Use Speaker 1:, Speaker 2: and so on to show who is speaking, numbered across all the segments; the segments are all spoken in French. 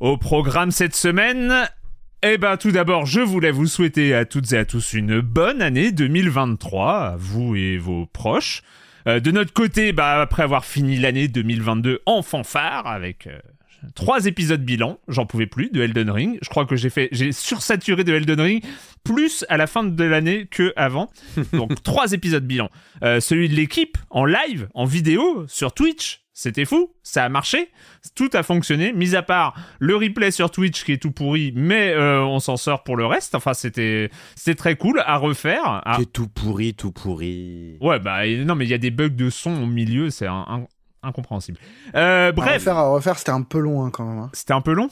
Speaker 1: Au programme cette semaine, eh ben tout d'abord, je voulais vous souhaiter à toutes et à tous une bonne année 2023, à vous et vos proches. Euh, de notre côté, bah, après avoir fini l'année 2022 en fanfare avec euh, trois épisodes bilan, j'en pouvais plus de Elden Ring. Je crois que j'ai fait, j'ai sursaturé de Elden Ring plus à la fin de l'année que avant. Donc trois épisodes bilan. Euh, celui de l'équipe en live, en vidéo sur Twitch. C'était fou, ça a marché, tout a fonctionné, mis à part le replay sur Twitch qui est tout pourri, mais euh, on s'en sort pour le reste. Enfin, c'était c'était très cool à refaire. À...
Speaker 2: C'est tout pourri, tout pourri.
Speaker 1: Ouais, bah non, mais il y a des bugs de son au milieu, c'est un, un- incompréhensible. Euh,
Speaker 3: À
Speaker 1: bref,
Speaker 3: refaire, à refaire, c'était un peu long hein, quand même. hein.
Speaker 1: c'était un peu long?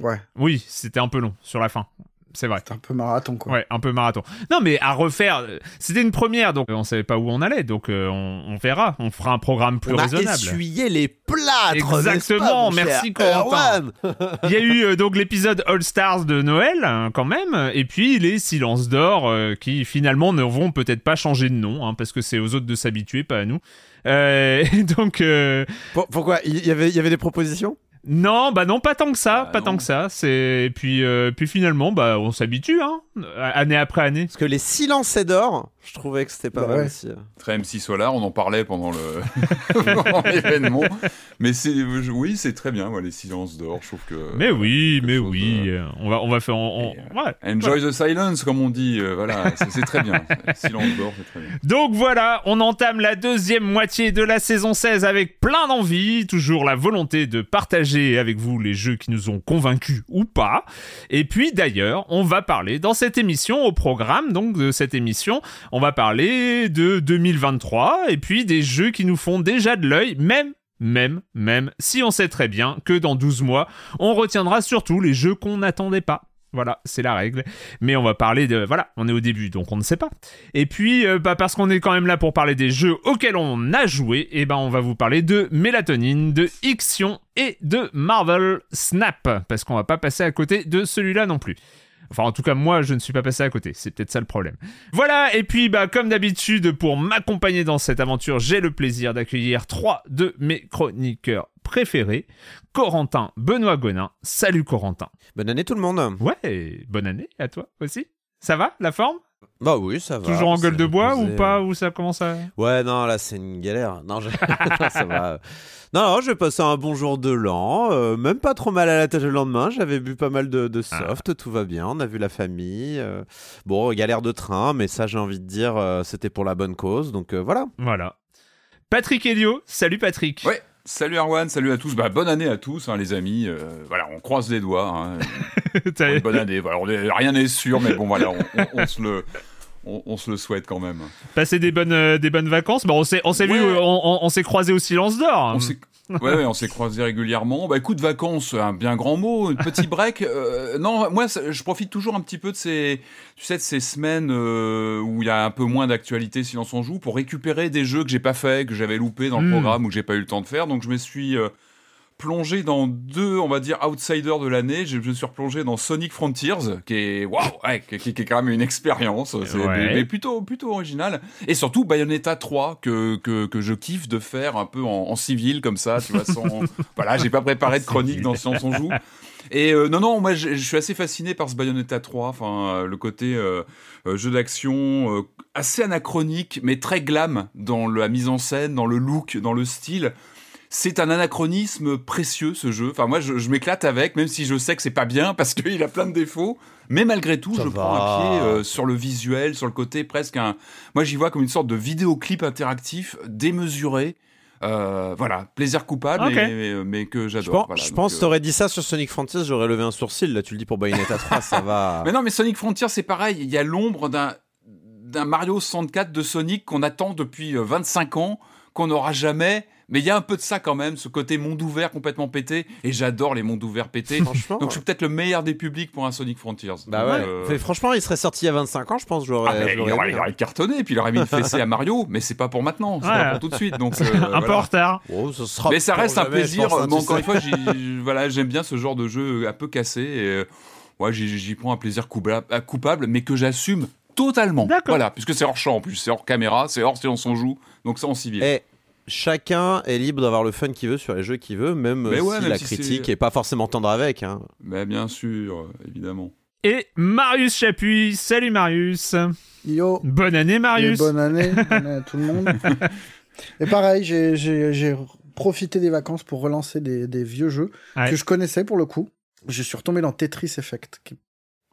Speaker 3: Ouais,
Speaker 1: Oui, c'était un peu long sur la fin. C'est vrai.
Speaker 3: c'était un peu marathon quoi.
Speaker 1: Ouais, un peu marathon. Non, mais à refaire, euh, c'était une première, donc euh, on savait pas où on allait, donc euh, on, on verra. On fera un programme plus
Speaker 2: On a
Speaker 1: raisonnable.
Speaker 2: essuyé les plâtres.
Speaker 1: Exactement,
Speaker 2: pas, mon
Speaker 1: merci, Corentin. Il y a eu euh, donc l'épisode All Stars de Noël, hein, quand même, et puis les Silences d'Or, euh, qui finalement ne vont peut-être pas changer de nom, hein, parce que c'est aux autres de s'habituer, pas à nous. Euh, et donc, euh,
Speaker 2: Pour- Pourquoi? Il y avait, il y avait des propositions?
Speaker 1: Non, bah non, pas tant que ça,
Speaker 4: Bah
Speaker 1: pas
Speaker 4: non.
Speaker 1: tant que ça. C'est et puis, euh, puis finalement, bah on s'habitue, hein, année après année.
Speaker 2: Parce que les silences d'or, je trouvais que c'était pas
Speaker 3: Bah
Speaker 2: mal
Speaker 3: ouais.
Speaker 2: aussi.
Speaker 4: Très MC Solar, on en parlait pendant le pendant l'événement. Mais c'est oui, c'est très bien, ouais, les silences d'or. Je trouve que.
Speaker 1: Mais oui, mais oui,
Speaker 4: de-
Speaker 1: euh, on va, on va faire, on- ouais.
Speaker 4: Enjoy the silence, comme on dit. euh, voilà, c'est c'est très bien. Silence d'or, c'est très bien.
Speaker 1: Donc voilà, on entame la deuxième moitié de la saison 16 avec plein d'envie, toujours la volonté de partager avec vous les jeux qui nous ont convaincus ou pas. Et puis d'ailleurs, on va parler dans cette émission, au programme donc de cette émission, on va parler de 2023 et puis des jeux qui nous font déjà de l'œil, même même, même, si on sait très bien que dans 12 mois, on retiendra surtout les jeux qu'on n'attendait pas. Voilà, c'est la règle. Mais on va parler de... Voilà, on est au début, donc on ne sait pas. Et puis, euh, bah, parce qu'on est quand même là pour parler des jeux auxquels on a joué, et ben on va vous parler de Mélatonine, de Ixion et de Marvel Snap, parce qu'on va pas passer à côté de celui-là non plus. Enfin, en tout cas, moi, je ne suis pas passé à côté. C'est peut-être ça le problème. Voilà, et puis, bah, comme d'habitude, pour m'accompagner dans cette aventure, j'ai le plaisir d'accueillir trois de mes chroniqueurs préférés. Corentin Benoît Gonin. Salut Corentin.
Speaker 2: Bonne année tout le monde.
Speaker 1: Ouais, bonne année à toi aussi. Ça va, la forme?
Speaker 2: Bah oui, ça va.
Speaker 1: Toujours en gueule de bois ou pas? Ou ça commence à...
Speaker 2: Ouais, non, là c'est une galère. Non, je... non, ça va. Non, non, j'ai passé un bon jour de l'an. euh, même pas trop mal à la tâche le lendemain. J'avais bu pas mal de, de soft, tout va bien. On a vu la famille. euh, Bon, galère de train, mais ça, j'ai envie de dire, euh, c'était pour la bonne cause. Donc euh, voilà.
Speaker 1: Voilà. Patrick Helio, salut Patrick.
Speaker 4: Ouais. Salut Erwan, salut à tous. Bah, bonne année à tous, hein, les amis. Euh, voilà, on croise les doigts. hein, bonne année. Voilà, on est- rien n'est sûr, mais bon, voilà, on, on- on se le. On, se le souhaite quand même.
Speaker 1: Passer des bonnes, des bonnes vacances. Bah, on s'est, on s'est vu, on, on s'est croisé au silence d'or.
Speaker 4: On ouais, on s'est croisés régulièrement. Bah écoute, vacances, un bien grand mot, un petit break. Euh, non, moi, je profite toujours un petit peu de ces, tu sais, de ces semaines euh, où il y a un peu moins d'actualité si l'on s'en joue pour récupérer des jeux que j'ai pas fait, que j'avais loupé dans le hmm. programme ou que j'ai pas eu le temps de faire. Donc je me suis euh, plongé dans deux, on va dire, outsiders de l'année. Je me suis replongé dans Sonic Frontiers, qui est, waouh, qui, est quand même une expérience, mais, plutôt, plutôt original. Et surtout Bayonetta 3, que, que, que je kiffe de faire un peu en, civil, comme ça, tu vois, sans, voilà, j'ai pas préparé de chronique dans Science on joue. Et euh, non, non, moi je, suis assez fasciné par ce Bayonetta 3, enfin euh, le côté euh, jeu d'action assez anachronique, mais très glam dans la mise en scène, dans le look, dans le style c'est un anachronisme précieux ce jeu. Enfin moi je, m'éclate avec, même si je sais que c'est pas bien parce qu'il a plein de défauts. Mais malgré tout, je prends un pied euh, sur le visuel, sur le côté presque un. Moi j'y vois comme une sorte de vidéoclip interactif démesuré. Euh, voilà, plaisir coupable, mais, que j'adore.
Speaker 2: Je pense, que t'aurais dit ça sur Sonic Frontiers, j'aurais levé un sourcil. Là, tu le dis pour Bayonetta 3, ça va.
Speaker 4: Mais non, mais Sonic Frontiers, c'est pareil. Il y a l'ombre d'un d'un Mario 64 de Sonic qu'on attend depuis 25 euh, ans, qu'on n'aura jamais mais il y a un peu de ça quand même, ce côté monde ouvert complètement pété. Et j'adore les mondes ouverts pétés. franchement. Donc je suis peut-être le meilleur des publics pour un Sonic Frontiers.
Speaker 2: Bah ouais. Euh, franchement, il serait sorti il y a 25 ans, je pense. J'aurais,
Speaker 4: ah, il, aurait, il, aurait, cartonné, puis il aurait mis une fessée à Mario. Mais c'est pas pour maintenant, c'est pas pour tout de suite. Donc,
Speaker 1: euh, un peu en retard.
Speaker 2: Oh, sera
Speaker 4: mais ça reste un plaisir. Hein, encore une fois, voilà, j'aime bien ce genre de jeu un peu cassé. Et, euh, ouais, j'y prends un plaisir coupable, mais que j'assume totalement. Voilà, puisque c'est hors champ en plus, c'est hors caméra, c'est hors silence on joue, donc ça on civil.
Speaker 2: Et chacun est libre d'avoir le fun qu'il veut sur les jeux qu'il veut, même si la critique est... pas forcément tendre avec. Hein.
Speaker 4: Mais bien sûr, évidemment.
Speaker 1: Et Marius Chapuis, salut Marius.
Speaker 3: Yo.
Speaker 1: Bonne année Marius.
Speaker 3: bonne année, bonne année à tout le monde. Et pareil, j'ai profité des vacances pour relancer des, vieux jeux que je connaissais pour le coup. Je suis retombé dans Tetris Effect.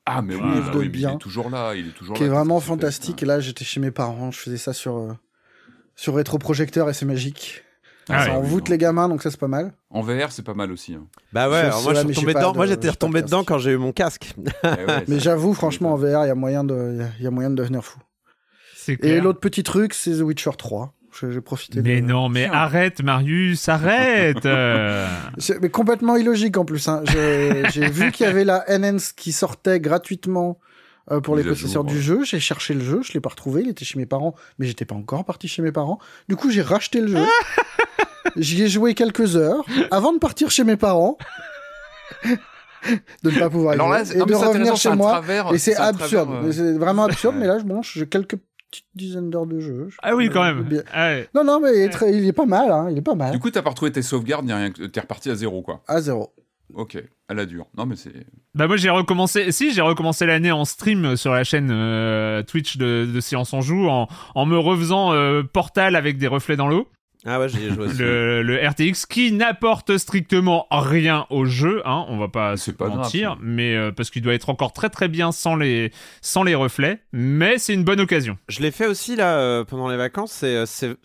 Speaker 4: ah mais oui, bah il est toujours là, il est toujours
Speaker 3: qui est vraiment fantastique. Et là, j'étais chez mes parents, je faisais ça sur euh, sur rétroprojecteur et c'est magique. Ah ça envoûte les gamins, donc ça c'est pas mal.
Speaker 4: En VR, c'est pas mal aussi. Hein.
Speaker 2: Bah ouais, moi, je suis dedans. moi j'étais retombé dedans quand j'ai eu mon casque.
Speaker 3: Eh mais j'avoue, franchement, en VR, il y a moyen de, il y a moyen de devenir fou. Et l'autre petit truc, c'est The Witcher 3. J'ai profité.
Speaker 1: Mais non, mais arrête, Marius, arrête.
Speaker 3: mais complètement illogique en plus. Hein. J'ai vu qu'il y avait la NNS qui sortait gratuitement euh, pour les possesseurs du jeu. J'ai cherché le jeu, je l'ai pas retrouvé. Il était chez mes parents, mais j'étais pas encore parti chez mes parents. Du coup, j'ai racheté le jeu. J'y ai joué quelques heures avant de partir chez mes parents. de ne pas pouvoir Alors et de revenir chez moi. et c'est absurde. Euh, c'est vraiment absurde, mais là, je mange quelques petites dizaines d'heures de jeu.
Speaker 1: Ah oui, quand même. Ah
Speaker 3: non, non, mais il est, pas mal. Hein. Il est pas mal.
Speaker 4: Du coup, t'as pas retrouvé tes sauvegardes, t'es reparti à zéro, quoi.
Speaker 3: À zéro.
Speaker 4: Ok, à la dure. Non, mais c'est.
Speaker 1: Bah, moi, j'ai recommencé. Si, j'ai recommencé l'année en stream sur la chaîne euh, Twitch de, de Silence en Joue en, en me refaisant euh, Portal avec des reflets dans l'eau.
Speaker 2: Ah ouais, j'ai joué
Speaker 1: le, le, RTX qui n'apporte strictement rien au jeu, hein, on va pas se pas mentir, mais euh, parce qu'il doit être encore très très bien sans les, sans les reflets, mais c'est une bonne occasion.
Speaker 2: Je l'ai fait aussi là pendant les vacances, c'est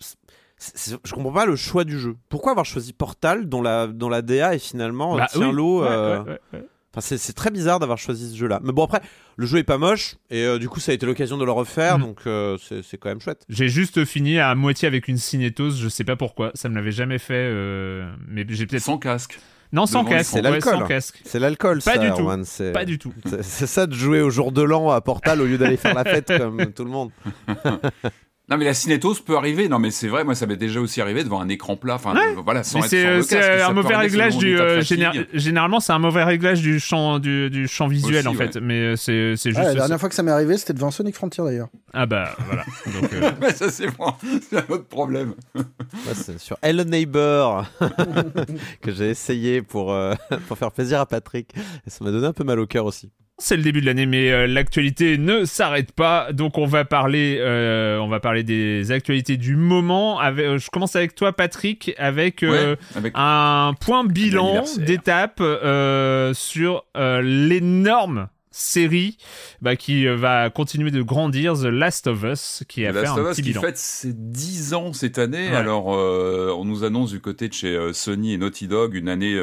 Speaker 2: je comprends pas le choix du jeu. Pourquoi avoir choisi Portal dont la, dont la DA est finalement bah, tient l'eau euh, Enfin, c'est très bizarre d'avoir choisi ce jeu-là. Mais bon, après, le jeu est pas moche, et euh, du coup, ça a été l'occasion de le refaire, mm. donc euh, c'est quand même chouette.
Speaker 1: J'ai juste fini à moitié avec une cinétose, je sais pas pourquoi, ça me l'avait jamais fait, mais j'ai peut-être...
Speaker 4: Sans casque
Speaker 1: non, sans casque.
Speaker 2: C'est l'alcool. C'est l'alcool,
Speaker 1: Pas du tout.
Speaker 2: Pas
Speaker 1: du tout.
Speaker 2: C'est ça de jouer au jour de l'an à Portal au lieu d'aller faire la fête comme tout le monde.
Speaker 4: Non, mais la cinétose peut arriver. Non, mais c'est vrai, moi, ça m'est déjà aussi arrivé devant un écran plat. Enfin, voilà, sans
Speaker 1: C'est un mauvais réglage du. Euh, généralement, c'est un mauvais réglage du champ, du, du champ visuel, en fait. Mais euh, c'est juste. la
Speaker 3: dernière fois que ça m'est arrivé, c'était devant Sonic Frontier, d'ailleurs.
Speaker 1: Ah, bah, voilà. Donc,
Speaker 4: euh, mais ça, c'est bon. C'est un autre problème.
Speaker 2: c'est sur Hello Neighbor que j'ai essayé pour, pour faire plaisir à Patrick. Et ça m'a donné un peu mal au cœur aussi.
Speaker 1: C'est le début de l'année, mais euh, l'actualité ne s'arrête pas. Donc on va parler, euh, on va parler des actualités du moment. Euh, je commence avec toi, Patrick, avec, un point bilan d'étape sur l'énorme série bah, qui va continuer de grandir, The Last of Us, qui a fait un petit bilan.
Speaker 4: qui fête ses 10 ans cette année. Alors, on nous annonce du côté de chez Sony et Naughty Dog une année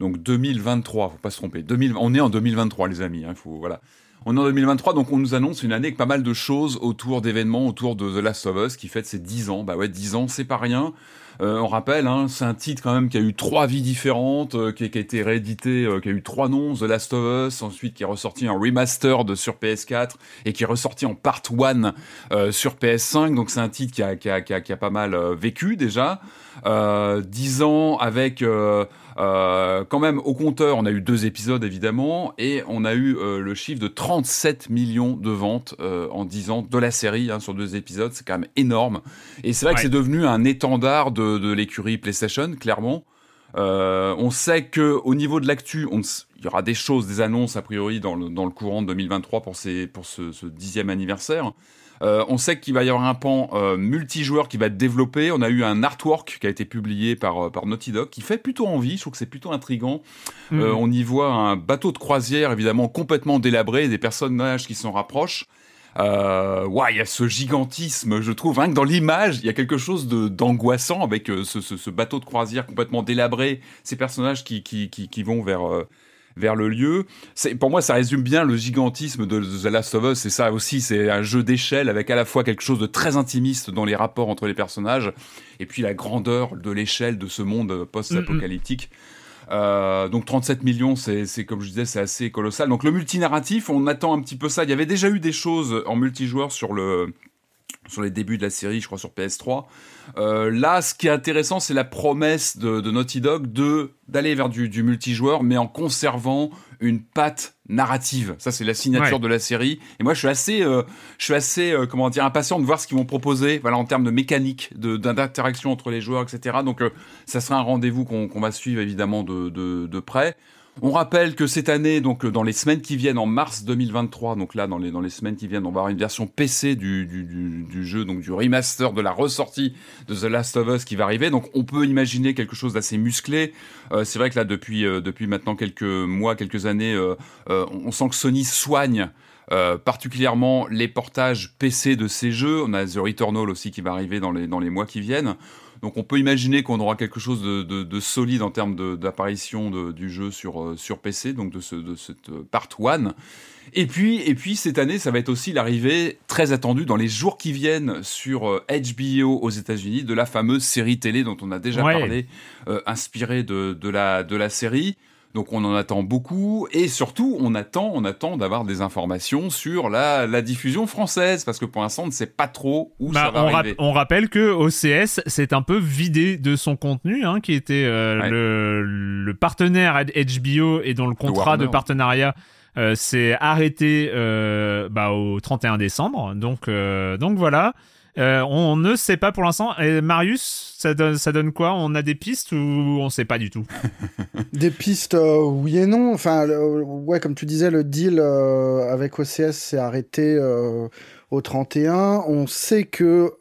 Speaker 4: donc 2023, faut pas se tromper. 2000, on est en 2023, les amis. Hein, faut, voilà. On est en 2023, donc on nous annonce une année avec pas mal de choses autour d'événements, autour de The Last of Us, qui fête ses 10 ans. Bah ouais, 10 ans, c'est pas rien. Euh, on rappelle, hein, c'est un titre quand même qui a eu trois vies différentes, euh, qui, a été réédité, euh, qui a eu trois noms, The Last of Us, ensuite qui est ressorti en remastered sur PS4 et qui est ressorti en part 1 sur PS5. Donc c'est un titre qui a pas mal vécu déjà. Dix ans avec euh, quand même, au compteur, on a eu deux épisodes évidemment, et on a eu euh, le chiffre de 37 millions de ventes euh, en 10 ans de la série hein, sur deux épisodes. C'est quand même énorme. Et c'est vrai que c'est devenu un étendard de, de l'écurie PlayStation, clairement. on sait que au niveau de l'actu, il y aura des choses, des annonces a priori dans le, dans le courant de 2023 pour, ces, pour ce, ce dixième anniversaire. Euh, on sait qu'il va y avoir un pan euh, multijoueur qui va être développé. On a eu un artwork qui a été publié par, euh, par Naughty Dog qui fait plutôt envie. Je trouve que c'est plutôt intrigant. Mhm. on y voit un bateau de croisière évidemment complètement délabré, des personnages qui s'en rapprochent. Euh, il y a ce gigantisme, je trouve. Rien que dans l'image, il y a quelque chose d'angoissant avec ce, ce, bateau de croisière complètement délabré, ces personnages qui, qui, qui, qui vont vers, vers le lieu. C'est, pour moi, ça résume bien le gigantisme de The Last of Us. C'est ça aussi, c'est un jeu d'échelle avec à la fois quelque chose de très intimiste dans les rapports entre les personnages et puis la grandeur de l'échelle de ce monde post-apocalyptique. Euh, donc 37 millions, c'est, c'est comme je disais, c'est assez colossal. Donc le multinarratif, on attend un petit peu ça. Il y avait déjà eu des choses en multijoueur sur le sur les débuts de la série, je crois sur PS3. Euh, là, ce qui est intéressant, c'est la promesse de, Naughty Dog de d'aller vers du, multijoueur, mais en conservant une patte narrative. Ça, c'est la signature de la série. Et moi, je suis assez, euh, je suis assez, euh, comment dire, impatient de voir ce qu'ils vont proposer, voilà, en termes de mécanique, d'interaction entre les joueurs, etc. Donc, ça sera un rendez-vous qu'on va suivre évidemment de, de près. On rappelle que cette année, donc dans les semaines qui viennent, en mars 2023, donc là dans les, dans les semaines qui viennent, on va avoir une version PC du, du, jeu, donc du remaster de la ressortie de The Last of Us qui va arriver. Donc on peut imaginer quelque chose d'assez musclé. Euh, c'est vrai que là depuis, euh, depuis maintenant quelques mois, quelques années, euh, on sent que Sony soigne particulièrement les portages PC de ces jeux. On a The Returnal aussi qui va arriver dans les, dans les mois qui viennent. Donc on peut imaginer qu'on aura quelque chose de, solide en termes d'apparition du jeu sur, euh, sur PC, donc de, ce, de cette euh, part 1. Et puis, et puis cette année, ça va être aussi l'arrivée très attendue dans les jours qui viennent sur HBO euh, aux États-Unis de la fameuse série télé dont on a déjà parlé, inspirée de, de, la, de la série. Donc on en attend beaucoup et surtout on attend, on attend d'avoir des informations sur la, la, diffusion française parce que pour l'instant on ne sait pas trop où bah, ça va
Speaker 1: on
Speaker 4: arriver.
Speaker 1: on rappelle que OCS s'est un peu vidé de son contenu, hein, qui était euh, le, le, partenaire HBO et dont le contrat de partenariat euh, s'est arrêté euh, bah, au 31 décembre. Donc donc voilà. Euh, on ne sait pas pour l'instant. Et Marius, ça donne, ça donne quoi? On a des pistes ou on ne sait pas du tout?
Speaker 3: Des pistes, euh, oui et non. Enfin, ouais, comme tu disais, le deal euh, avec OCS s'est arrêté au 31. On sait que,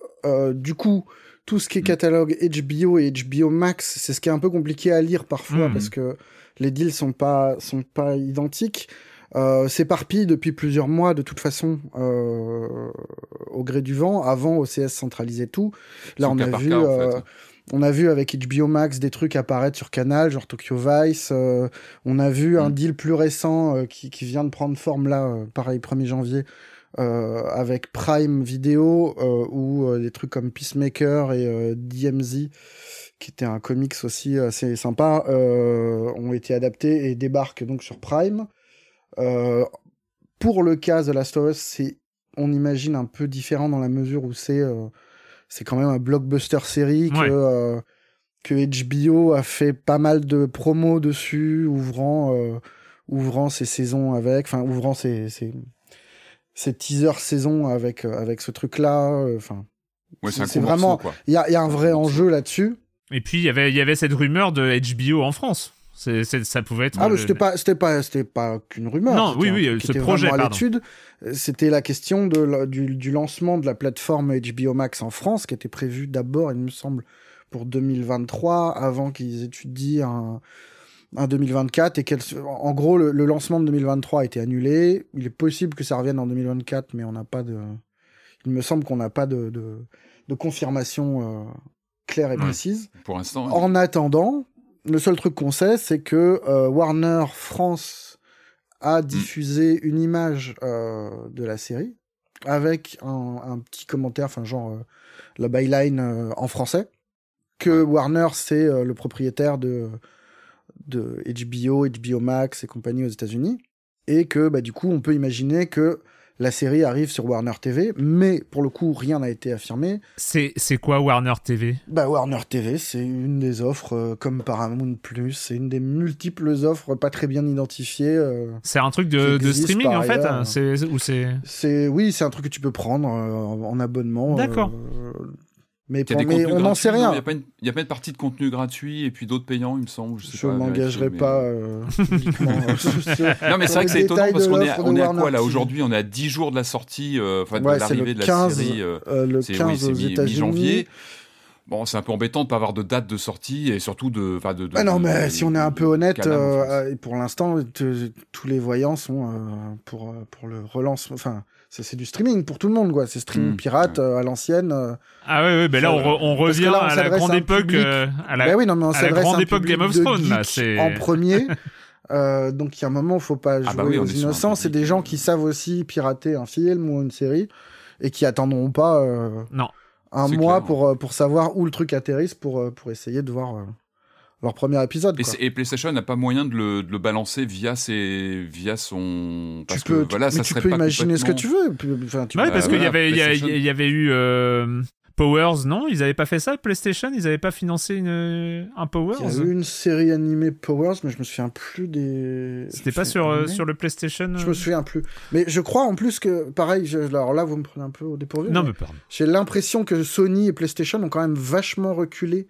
Speaker 3: du coup, tout ce qui est mm. catalogue HBO et HBO Max, c'est ce qui est un peu compliqué à lire parfois mm. parce que les deals sont pas sont pas identiques euh, s'éparpille depuis plusieurs mois de toute façon euh, au gré du vent. Avant, OCS centralisait tout. Là, on a vu. Euh, on a vu avec HBO Max des trucs apparaître sur Canal, genre Tokyo Vice. Euh, on a vu un mm. deal plus récent euh, qui, qui, vient de prendre forme là, pareil, 1er janvier, avec Prime Video, ou des trucs comme Peacemaker et DMZ, qui était un comics aussi assez sympa, ont été adaptés et débarquent donc sur Prime. Euh, pour le cas de Last of Us, c'est, on imagine, un peu différent dans la mesure où c'est, euh, c'est quand même un blockbuster série que, euh, que HBO a fait pas mal de promos dessus, ouvrant, ouvrant ses saisons avec, enfin, ouvrant ses, ses, ses teasers saisons avec, avec ce truc-là. Enfin,
Speaker 4: c'est
Speaker 3: vraiment, il y a, y a un vrai enjeu là-dessus.
Speaker 1: Et puis, il y avait, il y avait cette rumeur de HBO en France ça pouvait être.
Speaker 3: Ah, mais c'était pas, c'était pas, c'était pas qu'une rumeur.
Speaker 1: Non, oui, oui, ce projet. L'étude,
Speaker 3: c'était la question de, du, lancement de la plateforme HBO Max en France, qui était prévue d'abord, il me semble, pour 2023, avant qu'ils étudient un, 2024 et en gros le, lancement de 2023 a été annulé. Il est possible que ça revienne en 2024, mais on n'a pas de. Il me semble qu'on n'a pas de, de, confirmation euh, claire et précise.
Speaker 4: pour l'instant.
Speaker 3: En attendant, le seul truc qu'on sait, c'est que euh, Warner France a diffusé une image de la série avec un, petit commentaire, enfin genre la byline en français, que Warner c'est le propriétaire de de HBO, HBO Max et compagnie aux États-Unis, et que bah, du coup on peut imaginer que la série arrive sur Warner TV, mais pour le coup, rien n'a été affirmé.
Speaker 1: C'est, quoi Warner TV
Speaker 3: Bah Warner TV, c'est une des offres euh, comme Paramount Plus, c'est une des multiples offres pas très bien identifiées. Euh,
Speaker 1: c'est un truc de, de streaming en fait c'est, ou c'est...
Speaker 3: c'est Oui, c'est un truc que tu peux prendre euh, en abonnement.
Speaker 1: D'accord.
Speaker 3: Mais, on n'en sait rien.
Speaker 4: Il y, a pas une partie de contenu gratuit et puis d'autres payants, il me semble.
Speaker 3: Je ne m'engagerai pas. Euh,
Speaker 4: non, mais c'est vrai que c'est étonnant parce qu'on est, on est à quoi là Aujourd'hui, on est à 10 jours de la sortie, euh, enfin de l'arrivée de la série.
Speaker 3: Euh, le 15 aux États-Unis.
Speaker 4: Bon, c'est un peu embêtant de ne pas avoir de date de sortie et surtout de. de, de
Speaker 3: ah non, mais si on est un peu honnête, pour l'instant, tous les voyants sont pour, pour le relance. Enfin, c'est du streaming pour tout le monde, quoi. C'est streaming hmm. pirate euh, à l'ancienne. Euh.
Speaker 1: Ah oui, oui, ben là, on, revient à la grande époque, euh, à la,
Speaker 3: oui, non, mais on
Speaker 1: à la grande époque Game of Thrones, là.
Speaker 3: En premier. donc, il y a un moment, il faut pas ah bah jouer aux innocents. C'est des gens qui savent aussi pirater un film ou une série et qui attendront pas
Speaker 1: non.
Speaker 3: un mois pour, pour savoir où le truc atterrisse pour, pour essayer de voir leur premier épisode.
Speaker 4: Et, PlayStation n'a pas moyen de le, de le, balancer via, ses, via son.
Speaker 3: Parce tu peux, que, voilà, ça tu peux imaginer ce que tu veux.
Speaker 1: Enfin, tu ouais, parce qu'il y, avait, il y, avait eu. Euh, Powers, non? Ils n'avaient pas fait ça, PlayStation? Ils n'avaient pas financé une, un Powers?
Speaker 3: Il y a eu une série animée Powers, mais je me souviens plus des.
Speaker 1: C'était pas sur, euh, sur le PlayStation
Speaker 3: Je me euh souviens plus. Mais je crois en plus que, pareil, alors là, vous me prenez un peu au dépourvu.
Speaker 1: Non, mais, mais pardon.
Speaker 3: J'ai l'impression que Sony et PlayStation ont quand même vachement reculé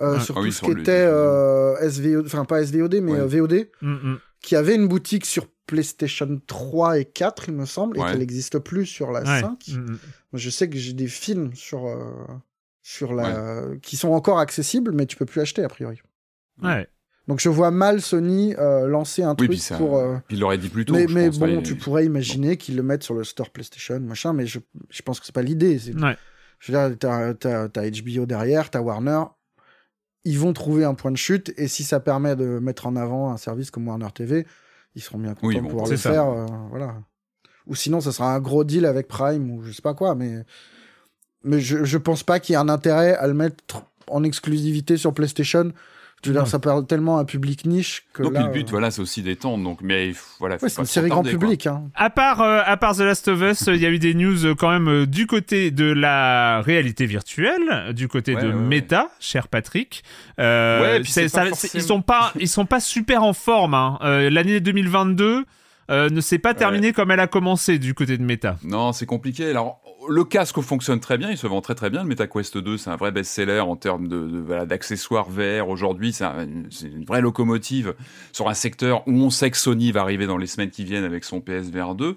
Speaker 3: euh, sur ah tout ce qui était euh, SVOD, enfin pas SVOD, mais euh, VOD, mm, mm. qui avait une boutique sur PlayStation 3 et 4, il me semble, et qu'elle n'existe plus sur la 5. Mm, je sais que j'ai des films sur, sur la... qui sont encore accessibles, mais tu peux plus acheter a priori.
Speaker 1: Ouais.
Speaker 3: Donc je vois mal Sony lancer un truc pour.
Speaker 4: il l'aurait dit plus tôt.
Speaker 3: Mais, mais bon, tu pourrais imaginer qu'ils le mettent sur le store PlayStation, machin, mais je, je pense que c'est pas l'idée.
Speaker 1: Ouais.
Speaker 3: Je veux dire, t'as as, HBO derrière, t'as Warner ils vont trouver un point de chute et si ça permet de mettre en avant un service comme Warner TV, ils seront bien contents de pouvoir le faire. Euh, voilà. Ou sinon, ça sera un gros deal avec Prime ou je sais pas quoi, mais, mais je, je pense pas qu'il y ait un intérêt à le mettre en exclusivité sur PlayStation je veux dire, ça parle tellement à un public niche que.
Speaker 4: Donc
Speaker 3: là,
Speaker 4: le but, euh, voilà, c'est aussi d'étendre. Donc, mais voilà.
Speaker 3: c'est une série grand public. Hein.
Speaker 1: À part, euh, à part The Last of Us, il y a eu des news euh, quand même du côté de la réalité virtuelle, du côté de Meta, cher Patrick.
Speaker 4: Euh,
Speaker 1: ils sont pas, ils sont pas super en forme. Hein. L'année 2022. ne s'est pas terminée comme elle a commencé du côté de Meta.
Speaker 4: Non, c'est compliqué. Alors, le casque fonctionne très bien, il se vend très très bien. Le MetaQuest 2, c'est un vrai best-seller en termes de, d'accessoires VR. Aujourd'hui, c'est, une vraie locomotive sur un secteur où on sait que Sony va arriver dans les semaines qui viennent avec son PSVR 2.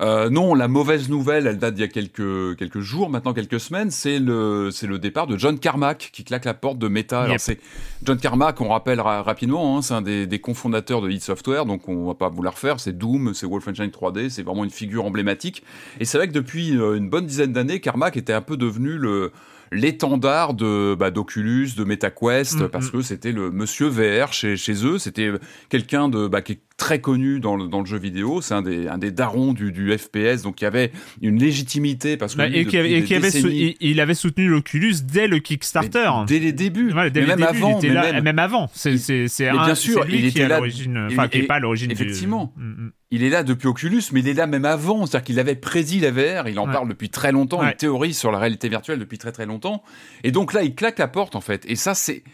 Speaker 4: Euh, non, la mauvaise nouvelle, elle date d'il y a quelques, quelques jours, maintenant quelques semaines, c'est le, c'est le départ de John Carmack qui claque la porte de Meta. Alors c'est John Carmack, on rappelle rapidement, hein, c'est un des, des cofondateurs de id Software, donc on va pas vous la refaire, c'est Doom, c'est Wolfenstein 3D, c'est vraiment une figure emblématique. Et c'est vrai que depuis euh, une bonne dizaine d'années, Carmack était un peu devenu le l'étendard de bah, d'Oculus, de MetaQuest, mm, parce mm. que c'était le monsieur VR chez, chez eux. C'était quelqu'un de bah, qui est très connu dans le, dans le jeu vidéo. C'est un des, un des darons du, du FPS, donc il y avait une légitimité parce que bah,
Speaker 1: et, qui avait, et qui avait il, avait soutenu l'Oculus dès le Kickstarter,
Speaker 4: dès les débuts,
Speaker 1: dès les
Speaker 4: même,
Speaker 1: débuts
Speaker 4: avant,
Speaker 1: il là, même, avant. C'est bien sûr, lui il était qui est là, l'origine, enfin qui est pas l'origine.
Speaker 4: Effectivement. Du... Mm, il est là depuis Oculus, mais il est là même avant. C'est-à-dire qu'il avait prédit la VR, il en parle depuis très longtemps, il théorise sur la réalité virtuelle depuis très très longtemps. Et donc là, il claque la porte en fait. Et ça, c'est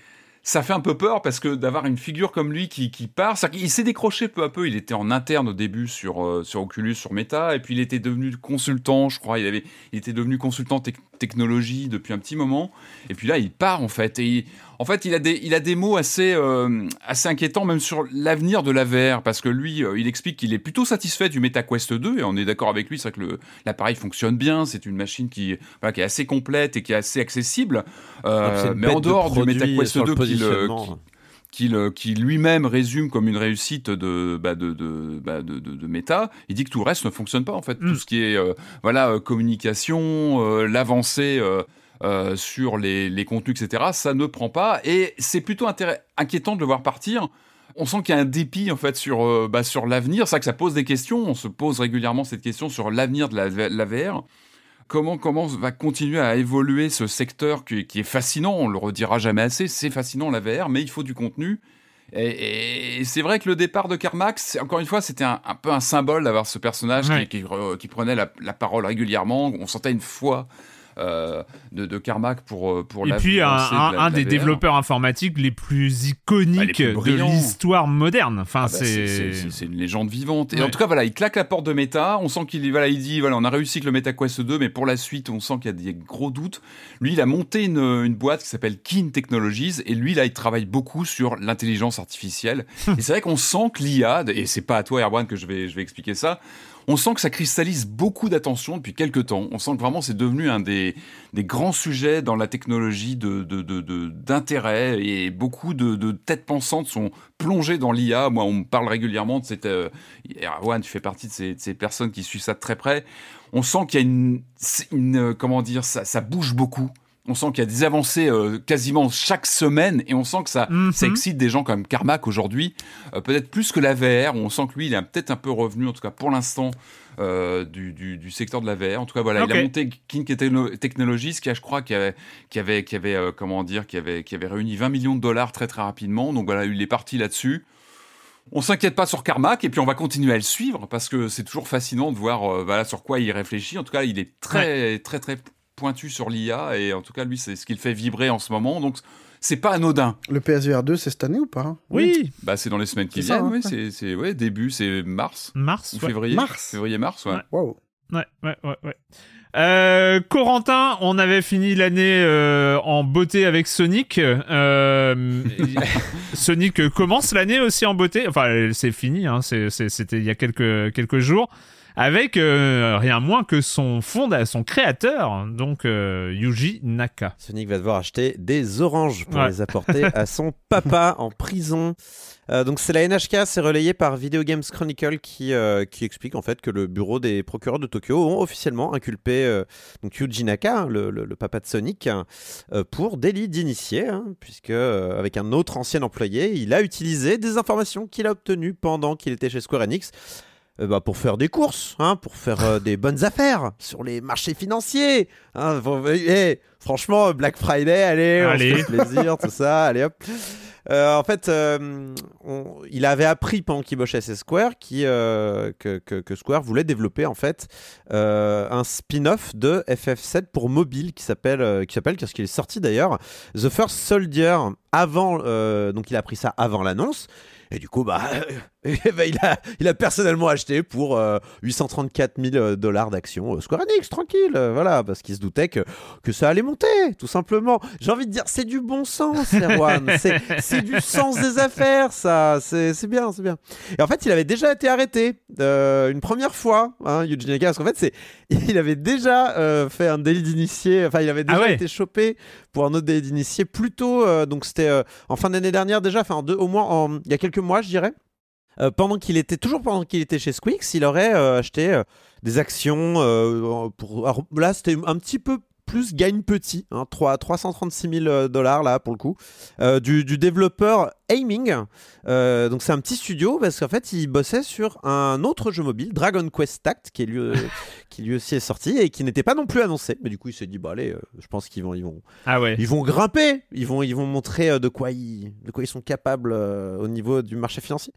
Speaker 4: ça fait un peu peur parce que d'avoir une figure comme lui qui, qui part, il s'est décroché peu à peu. Il était en interne au début sur, euh, sur Oculus, sur Meta, et puis il était devenu consultant, je crois. Il, avait, il était devenu consultant technologie depuis un petit moment. Et puis là, il part en fait. Et en fait, il a des, il a des mots assez, euh, assez inquiétants même sur l'avenir de la VR parce que lui, euh, il explique qu'il est plutôt satisfait du MetaQuest 2 et on est d'accord avec lui, c'est que l'appareil fonctionne bien, c'est une machine qui, voilà, qui est assez complète et qui est assez accessible.
Speaker 2: Euh, mais en dehors du MetaQuest 2
Speaker 4: qui, qui lui-même résume comme une réussite de, bah de, de, bah de, de, Meta, il dit que tout le reste ne fonctionne pas en fait. Tout mm. ce qui est voilà communication, l'avancée euh, sur les, contenus, etc., ça ne prend pas. Et c'est plutôt inquiétant de le voir partir. on sent qu'il y a un dépit en fait sur, bah, sur l'avenir. C'est ça que ça pose des questions. On se pose régulièrement cette question sur l'avenir de la, VR. Comment, comment va continuer à évoluer ce secteur qui, qui est fascinant On le redira jamais assez. C'est fascinant la VR, mais il faut du contenu. Et, c'est vrai que le départ de Carmack, encore une fois, c'était un, peu un symbole d'avoir ce personnage qui, prenait la, la, parole régulièrement. On sentait une foi euh, de, de, Carmack pour, euh, pour
Speaker 1: Et puis un, un, des développeurs informatiques les plus iconiques bah, de l'histoire moderne. Enfin, ah bah,
Speaker 4: c'est une légende vivante. Et en tout cas, voilà, il claque la porte de Meta. On sent qu'il voilà, il dit voilà, on a réussi avec le MetaQuest 2, mais pour la suite, on sent qu'il y a des gros doutes. Lui, il a monté une, une boîte qui s'appelle Keen Technologies, et lui, là, il travaille beaucoup sur l'intelligence artificielle. et c'est vrai qu'on sent que l'IA, et c'est pas à toi, Erwan, que je vais, je vais expliquer ça, on sent que ça cristallise beaucoup d'attention depuis quelques temps. On sent que vraiment c'est devenu un des, des, grands sujets dans la technologie d'intérêt et beaucoup de, têtes pensantes sont plongées dans l'IA. Moi, on me parle régulièrement de cette... Euh, Erwan, tu fais partie de ces, personnes qui suivent ça de très près. On sent qu'il y a une. Comment dire ça bouge beaucoup on sent qu'il y a des avancées euh, quasiment chaque semaine et on sent que ça, mhm. ça excite des gens comme Carmack aujourd'hui, euh, peut-être plus que la VR, où on sent que lui, il est peut-être un peu revenu, en tout cas pour l'instant, euh, du, secteur de la VR. En tout cas, voilà, il a monté King Technologies, qui a, je crois, qui avait, qui avait, qui avait comment dire, qui avait, qui avait réuni 20 millions de dollars très très rapidement. Donc voilà, il est parti là-dessus. On s'inquiète pas sur Carmack et puis on va continuer à le suivre parce que c'est toujours fascinant de voir voilà sur quoi il réfléchit. En tout cas, il est très très très pointu sur l'IA et en tout cas lui c'est ce qu'il fait vibrer en ce moment donc c'est pas anodin.
Speaker 3: Le PSVR 2 c'est cette année ou pas hein?
Speaker 4: Oui, bah c'est dans les semaines qui viennent. oui, c'est ouais début c'est mars.
Speaker 1: Mars
Speaker 4: ou février.
Speaker 3: Mars.
Speaker 4: Février mars ouais.
Speaker 3: Wow.
Speaker 1: Ouais ouais ouais ouais. Euh, Corentin, on avait fini l'année euh, en beauté avec Sonic. Euh, Sonic commence l'année aussi en beauté. Enfin, c'est fini. Hein, C'était il y a quelques quelques jours avec euh, rien moins que son fondateur, son créateur, donc euh, Yuji Naka.
Speaker 2: Sonic va devoir acheter des oranges pour les apporter à son papa en prison. Euh, donc c'est la NHK, c'est relayé par Video Games Chronicle qui, qui explique en fait que le bureau des procureurs de Tokyo ont officiellement inculpé donc Yuji Naka, le, papa de Sonic, pour délit d'initié, hein, puisque avec un autre ancien employé, il a utilisé des informations qu'il a obtenues pendant qu'il était chez Square Enix euh, bah, pour faire des courses, hein, pour faire euh, des bonnes affaires sur les marchés financiers. Hein, franchement, Black Friday, allez, allez. on se fait plaisir, tout ça, allez hop. Euh, en fait, il avait appris pendant qu'il bossait chez Square qui, que, que, que, Square voulait développer en fait un spin-off de FF7 pour mobile qui s'appelle, qui s'appelle, qu'est-ce qu'il est sorti d'ailleurs, The First Soldier. Avant, donc il a appris ça avant l'annonce. Et du coup, bah, bah, il, a, il a personnellement acheté pour 834 euh, 000 euh, dollars d'actions euh, Square Enix, tranquille, voilà, parce qu'il se doutait que, que ça allait monter, tout simplement. J'ai envie de dire, c'est du bon sens, Erwan. c'est du sens des affaires, ça. C'est bien, c'est bien. Et en fait, il avait déjà été arrêté une première fois, hein, Naka, parce qu'en fait, il avait déjà fait un délit d'initié, enfin, il avait déjà ah été chopé pour un autre d'initié plus tôt, donc c'était en fin d'année dernière déjà, enfin, au moins en, il y a quelques mois, je dirais. Euh, pendant qu'il était toujours pendant qu'il était chez Squeaks, il aurait euh, acheté euh, des actions pour là c'était un petit peu plus gagne petit, hein, 3, 336 000 dollars là pour le coup, du, développeur Aiming. donc c'est un petit studio parce qu'en fait il bossait sur un autre jeu mobile, Dragon Quest Tact, qui, est lui, qui lui aussi est sorti et qui n'était pas non plus annoncé. Mais du coup il s'est dit bah allez, je pense qu'ils vont, ils vont,
Speaker 1: ah ouais.
Speaker 2: ils vont grimper, ils vont, ils vont montrer de quoi ils, de quoi ils sont capables au niveau du marché financier.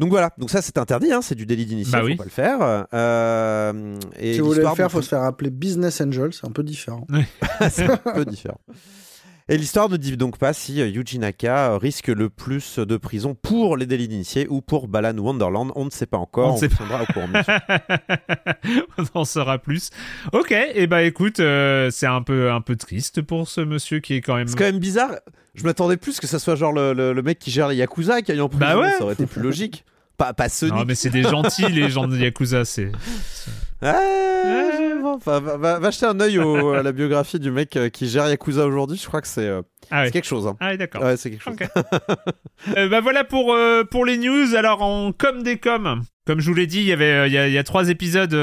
Speaker 2: Donc voilà, donc ça c'est interdit, hein, c'est du délit d'initié, bah faut pas le faire. Euh,
Speaker 3: et si vous voulez le faire, il faut se faire appeler Business Angel, c'est un peu différent.
Speaker 2: c'est un peu différent. Et l'histoire ne dit donc pas si euh, Yuji Naka risque le plus de prison pour les délits d'initié ou pour Balan Wonderland. On ne sait pas encore. On, on tiendra au courant.
Speaker 1: on en saura plus. Ok, et eh bah écoute, euh, c'est un peu un peu triste pour ce monsieur qui est quand même.
Speaker 2: C'est quand même bizarre. Je m'attendais plus que ça soit genre le, le, mec qui gère les Yakuza qui aille en prison. Bah ouais. Ça aurait été plus logique. Pas, pas Sonic.
Speaker 1: Non, mais c'est des gentils, les gens de Yakuza. C'est.
Speaker 2: Ah, enfin, va, va, jeter un œil à la biographie du mec euh, qui gère Yakuza aujourd'hui. Je crois que c'est euh, ah quelque chose. Hein.
Speaker 1: Ah, d'accord.
Speaker 2: Ouais, c'est quelque chose.
Speaker 1: euh, bah voilà pour, euh, pour les news. Alors, en comme des coms, comme je vous l'ai dit, il y avait il y a, il y a trois épisodes,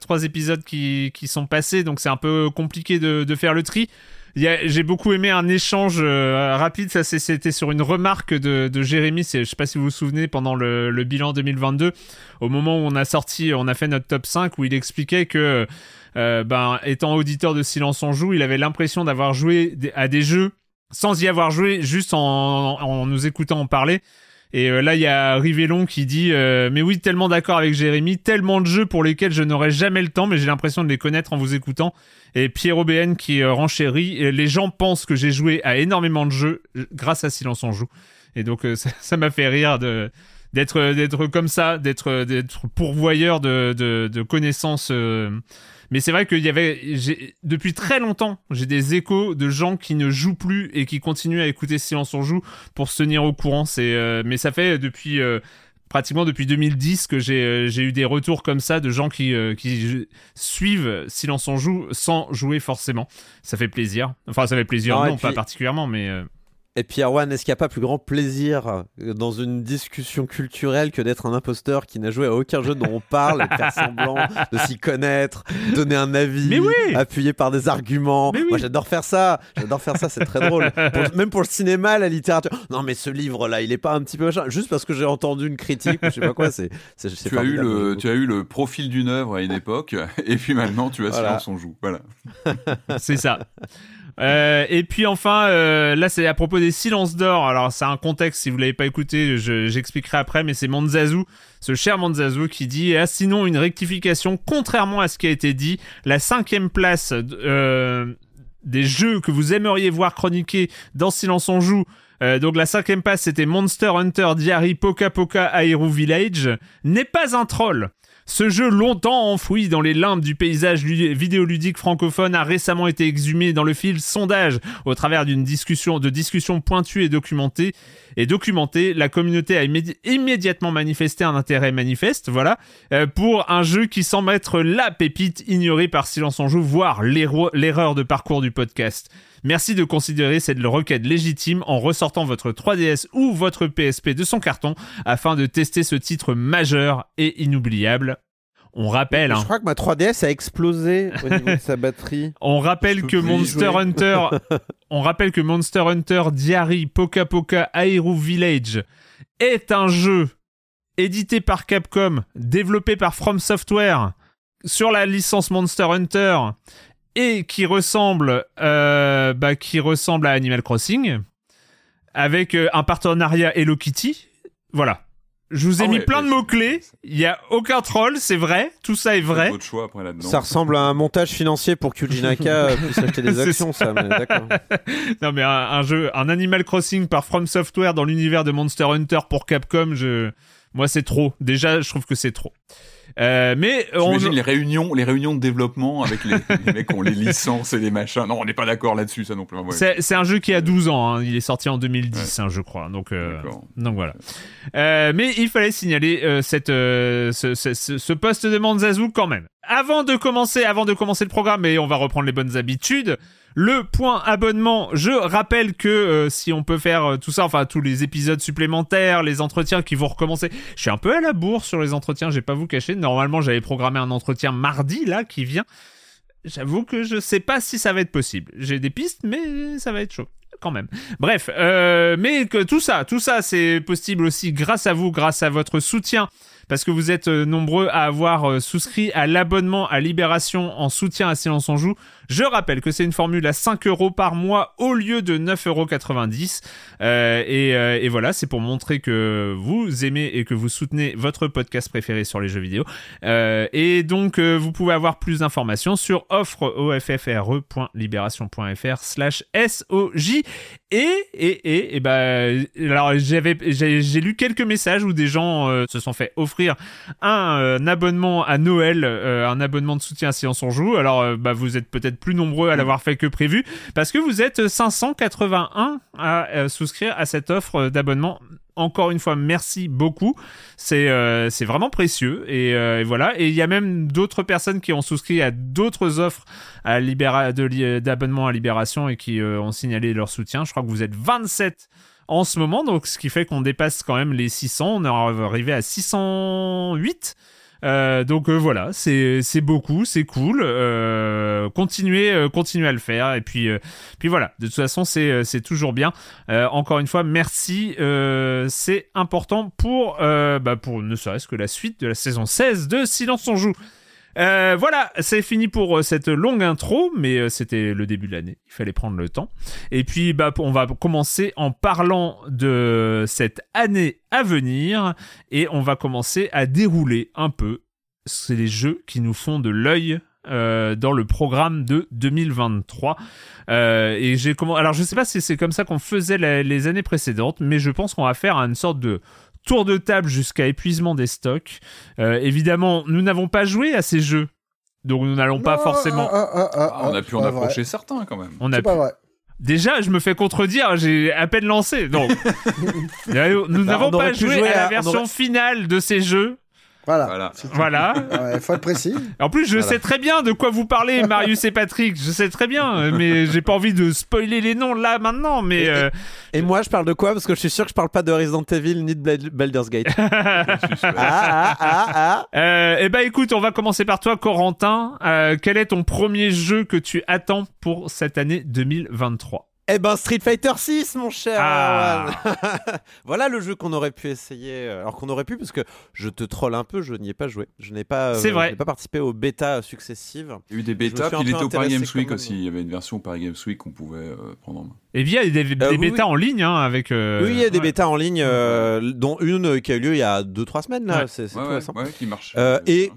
Speaker 1: trois épisodes qui, qui sont passés, donc c'est un peu compliqué de, de faire le tri. J'ai beaucoup aimé un échange rapide. Ça, c'était sur une remarque de, Jérémy. Je sais pas si vous vous souvenez pendant le, bilan 2022, au moment où on a sorti, on a fait notre top 5, où il expliquait que, ben, étant auditeur de Silence on joue, il avait l'impression d'avoir joué à des jeux sans y avoir joué, juste en, en nous écoutant en parler. Et euh, là, il y a Rivellon qui dit euh, Mais oui, tellement d'accord avec Jérémy, tellement de jeux pour lesquels je n'aurai jamais le temps, mais j'ai l'impression de les connaître en vous écoutant. Et Pierre BN qui euh, renchérit Les gens pensent que j'ai joué à énormément de jeux grâce à Silence on Joue. Et donc, ça m'a fait rire de d'être d'être comme ça, d'être d'être pourvoyeur de, de, de connaissances mais c'est vrai qu'il y avait, depuis très longtemps, j'ai des échos de gens qui ne jouent plus et qui continuent à écouter Silence on joue pour se tenir au courant. C'est, euh, mais ça fait depuis euh, pratiquement depuis 2010 que euh, j'ai eu des retours comme ça de gens qui, qui suivent Silence on joue sans jouer forcément. Ça fait plaisir. Enfin, ça fait plaisir, non, pas particulièrement, mais.
Speaker 2: Et puis Erwan, est-ce qu'il n'y a pas plus grand plaisir dans une discussion culturelle que d'être un imposteur qui n'a joué à aucun jeu dont on parle, et faire semblant de s'y connaître, donner un avis, appuyé par des arguments? Moi j'adore faire ça, j'adore faire ça, c'est très drôle. même pour le cinéma, la littérature. Non mais ce livre-là, il est pas un petit peu machin, juste parce que j'ai entendu une critique ou je sais pas quoi. C'est,
Speaker 4: tu as eu le, tu as eu le profil d'une œuvre à une époque, et puis maintenant tu as voilà. Silence on joue. Voilà.
Speaker 1: c'est ça. Euh, et puis enfin, euh, là c'est à propos des silences d'or. Alors c'est un contexte, si vous l'avez pas écouté, j'expliquerai après, mais c'est Manzazu, ce cher Manzazu qui dit ah, sinon une rectification, contrairement à ce qui a été dit, la cinquième place euh, des jeux que vous aimeriez voir chroniquer dans Silence on joue. donc la cinquième place c'était Monster Hunter Diary Poka Poka Hyrule Village n'est pas un troll. Ce jeu longtemps enfoui dans les limbes du paysage vidéoludique francophone a récemment été exhumé dans le fil sondage au travers d'une discussion de discussions pointues et documentées. Et documentée, la communauté a immédiatement manifesté un intérêt manifeste, voilà, euh, pour un jeu qui semble être la pépite ignorée par Silence en Joue, voire l'erreur de parcours du podcast. Merci de considérer cette requête légitime en ressortant votre 3DS ou votre PSP de son carton afin de tester ce titre majeur et inoubliable. On rappelle.
Speaker 2: Je
Speaker 1: hein.
Speaker 2: crois que ma 3DS a explosé au niveau de sa batterie.
Speaker 1: On rappelle que Monster Hunter. on rappelle que Monster Hunter Diary Poka Poka Hyrule Village est un jeu édité par Capcom, développé par From Software sur la licence Monster Hunter et qui ressemble, euh, bah, qui ressemble à Animal Crossing, avec euh, un partenariat Hello Kitty. Voilà. Je vous ai ah mis plein de mots-clés. Il n'y a aucun troll, c'est vrai. Tout ça est vrai.
Speaker 4: Choix après
Speaker 2: ça ressemble à un montage financier pour que Naka puisse acheter des actions, ça. mais d'accord.
Speaker 1: non, mais un, jeu, un Animal Crossing par From Software dans l'univers de Monster Hunter pour Capcom, je... moi, c'est trop. Déjà, je trouve que c'est trop. Euh, mais
Speaker 4: J'imagine les réunions, les réunions de développement avec les, les mecs qui ont les licences et les machins. Non, on n'est pas d'accord là-dessus, ça non plus.
Speaker 1: C'est un jeu qui a 12 ans. Hein. Il est sorti en 2010, hein, je crois. Donc, euh, donc voilà. Euh, mais il fallait signaler euh, cette, ce, ce, ce, poste de Manzazu quand même. Avant de commencer, avant de commencer le programme, et on va reprendre les bonnes habitudes. Le point abonnement, je rappelle que euh, si on peut faire euh, tout ça, enfin tous les épisodes supplémentaires, les entretiens qui vont recommencer. Je suis un peu à la bourre sur les entretiens, j'ai pas vous cacher. Normalement, j'avais programmé un entretien mardi là qui vient. J'avoue que je sais pas si ça va être possible. J'ai des pistes, mais ça va être chaud quand même. Bref, euh, mais que tout ça, tout ça, c'est possible aussi grâce à vous, grâce à votre soutien parce que vous êtes nombreux à avoir souscrit à l'abonnement à Libération en soutien à Silence on Joue. Je rappelle que c'est une formule à 5 euros par mois au lieu de 9,90 euros. Euh, et, euh, et voilà, c'est pour montrer que vous aimez et que vous soutenez votre podcast préféré sur les jeux vidéo. Euh, et donc, vous pouvez avoir plus d'informations sur offre.libération.fr slash SOJ. Et, et, et, et ben, alors j'avais, j'ai lu quelques messages où des gens se sont fait offrir un, abonnement à Noël, un abonnement de soutien à Science on Joue. Alors, bah, vous êtes peut-être plus nombreux à mm. l'avoir fait que prévu, parce que vous êtes 581 à euh, souscrire à cette offre d'abonnement. Encore une fois, merci beaucoup. C'est euh, c'est vraiment précieux. Euh, et, voilà. Et il y a même d'autres personnes qui ont souscrit à d'autres offres à d'abonnement à Libération et qui ont signalé leur soutien. Je crois que vous êtes 27 en ce moment, donc ce qui fait qu'on dépasse quand même les 600. On est arrivé à 608 Euh, donc euh, voilà, c'est beaucoup, c'est cool. Euh, continuez euh, continuez à le faire et puis euh, puis voilà. De toute façon, c'est toujours bien. Encore une fois, merci. C'est important pour bah pour ne serait-ce que la suite de la saison 16 de Silence on joue. Euh, voilà, c'est fini pour euh, cette longue intro, mais euh, c'était le début de l'année. Il fallait prendre le temps. Et puis, bah, on va commencer en parlant de cette année à venir, et on va commencer à dérouler un peu. C'est les jeux qui nous font de l'œil. dans le programme de 2023 Euh, et j'ai comment alors je sais pas si c'est comme ça qu'on faisait les années précédentes mais je pense qu'on va faire une sorte de tour de table jusqu'à épuisement des stocks euh, évidemment, nous n'avons pas joué à ces jeux, donc nous n'allons pas forcément.
Speaker 3: ah, ah, ah,
Speaker 4: Ah, on a pu en
Speaker 3: vrai.
Speaker 4: approcher certains quand même.
Speaker 1: On a
Speaker 3: pas
Speaker 1: pu-
Speaker 3: vrai.
Speaker 1: Déjà, je me fais contredire, j'ai à peine lancé. Donc, nous
Speaker 2: Bah,
Speaker 1: n'avons
Speaker 2: on
Speaker 1: pas joué à la version
Speaker 2: aurait-
Speaker 1: finale de ces jeux.
Speaker 3: Voilà.
Speaker 4: Voilà.
Speaker 3: Ouais, faut être précis.
Speaker 1: En plus, je
Speaker 2: Voilà.
Speaker 1: sais très bien de quoi vous parlez, Marius et Patrick. Je sais très bien, mais j'ai pas envie de spoiler les noms là maintenant. Mais
Speaker 2: Et-
Speaker 1: euh,
Speaker 2: Et moi, je parle de quoi? Parce que je suis sûr que je parle pas de Resident Evil ni de Bal- Baldur's Gate. ah,
Speaker 4: sûr.
Speaker 2: ah, ah, ah.
Speaker 1: euh, eh ben, écoute, on va commencer par toi, Corentin. Euh, quel est ton premier jeu que tu attends pour cette année 2023
Speaker 2: Eh ben, Street Fighter 6, mon cher.
Speaker 1: Ah.
Speaker 2: Voilà le jeu qu'on aurait pu essayer. euh, Alors qu'on aurait pu, parce que je te troll un peu, je n'y ai pas joué. Je n'ai pas, euh,
Speaker 1: C'est vrai.
Speaker 2: je n'ai pas participé aux bêtas successives.
Speaker 4: Il y a eu des bêtas, puis il était au Paris Games Week aussi. Il y avait une version au Paris Games Week qu'on pouvait euh, prendre en main.
Speaker 1: Eh bien, il y a des, des
Speaker 2: oui,
Speaker 1: bêtas
Speaker 2: oui.
Speaker 1: en ligne hein, avec. euh,
Speaker 2: oui, il y a des bêtas en ligne, euh, dont une euh, qui a eu lieu il y a 2-3 semaines, là.
Speaker 1: Ouais.
Speaker 2: C'est c'est
Speaker 4: Ouais,
Speaker 2: tout
Speaker 4: ouais,
Speaker 2: récent.
Speaker 4: ouais, qui marche.
Speaker 2: Euh, et-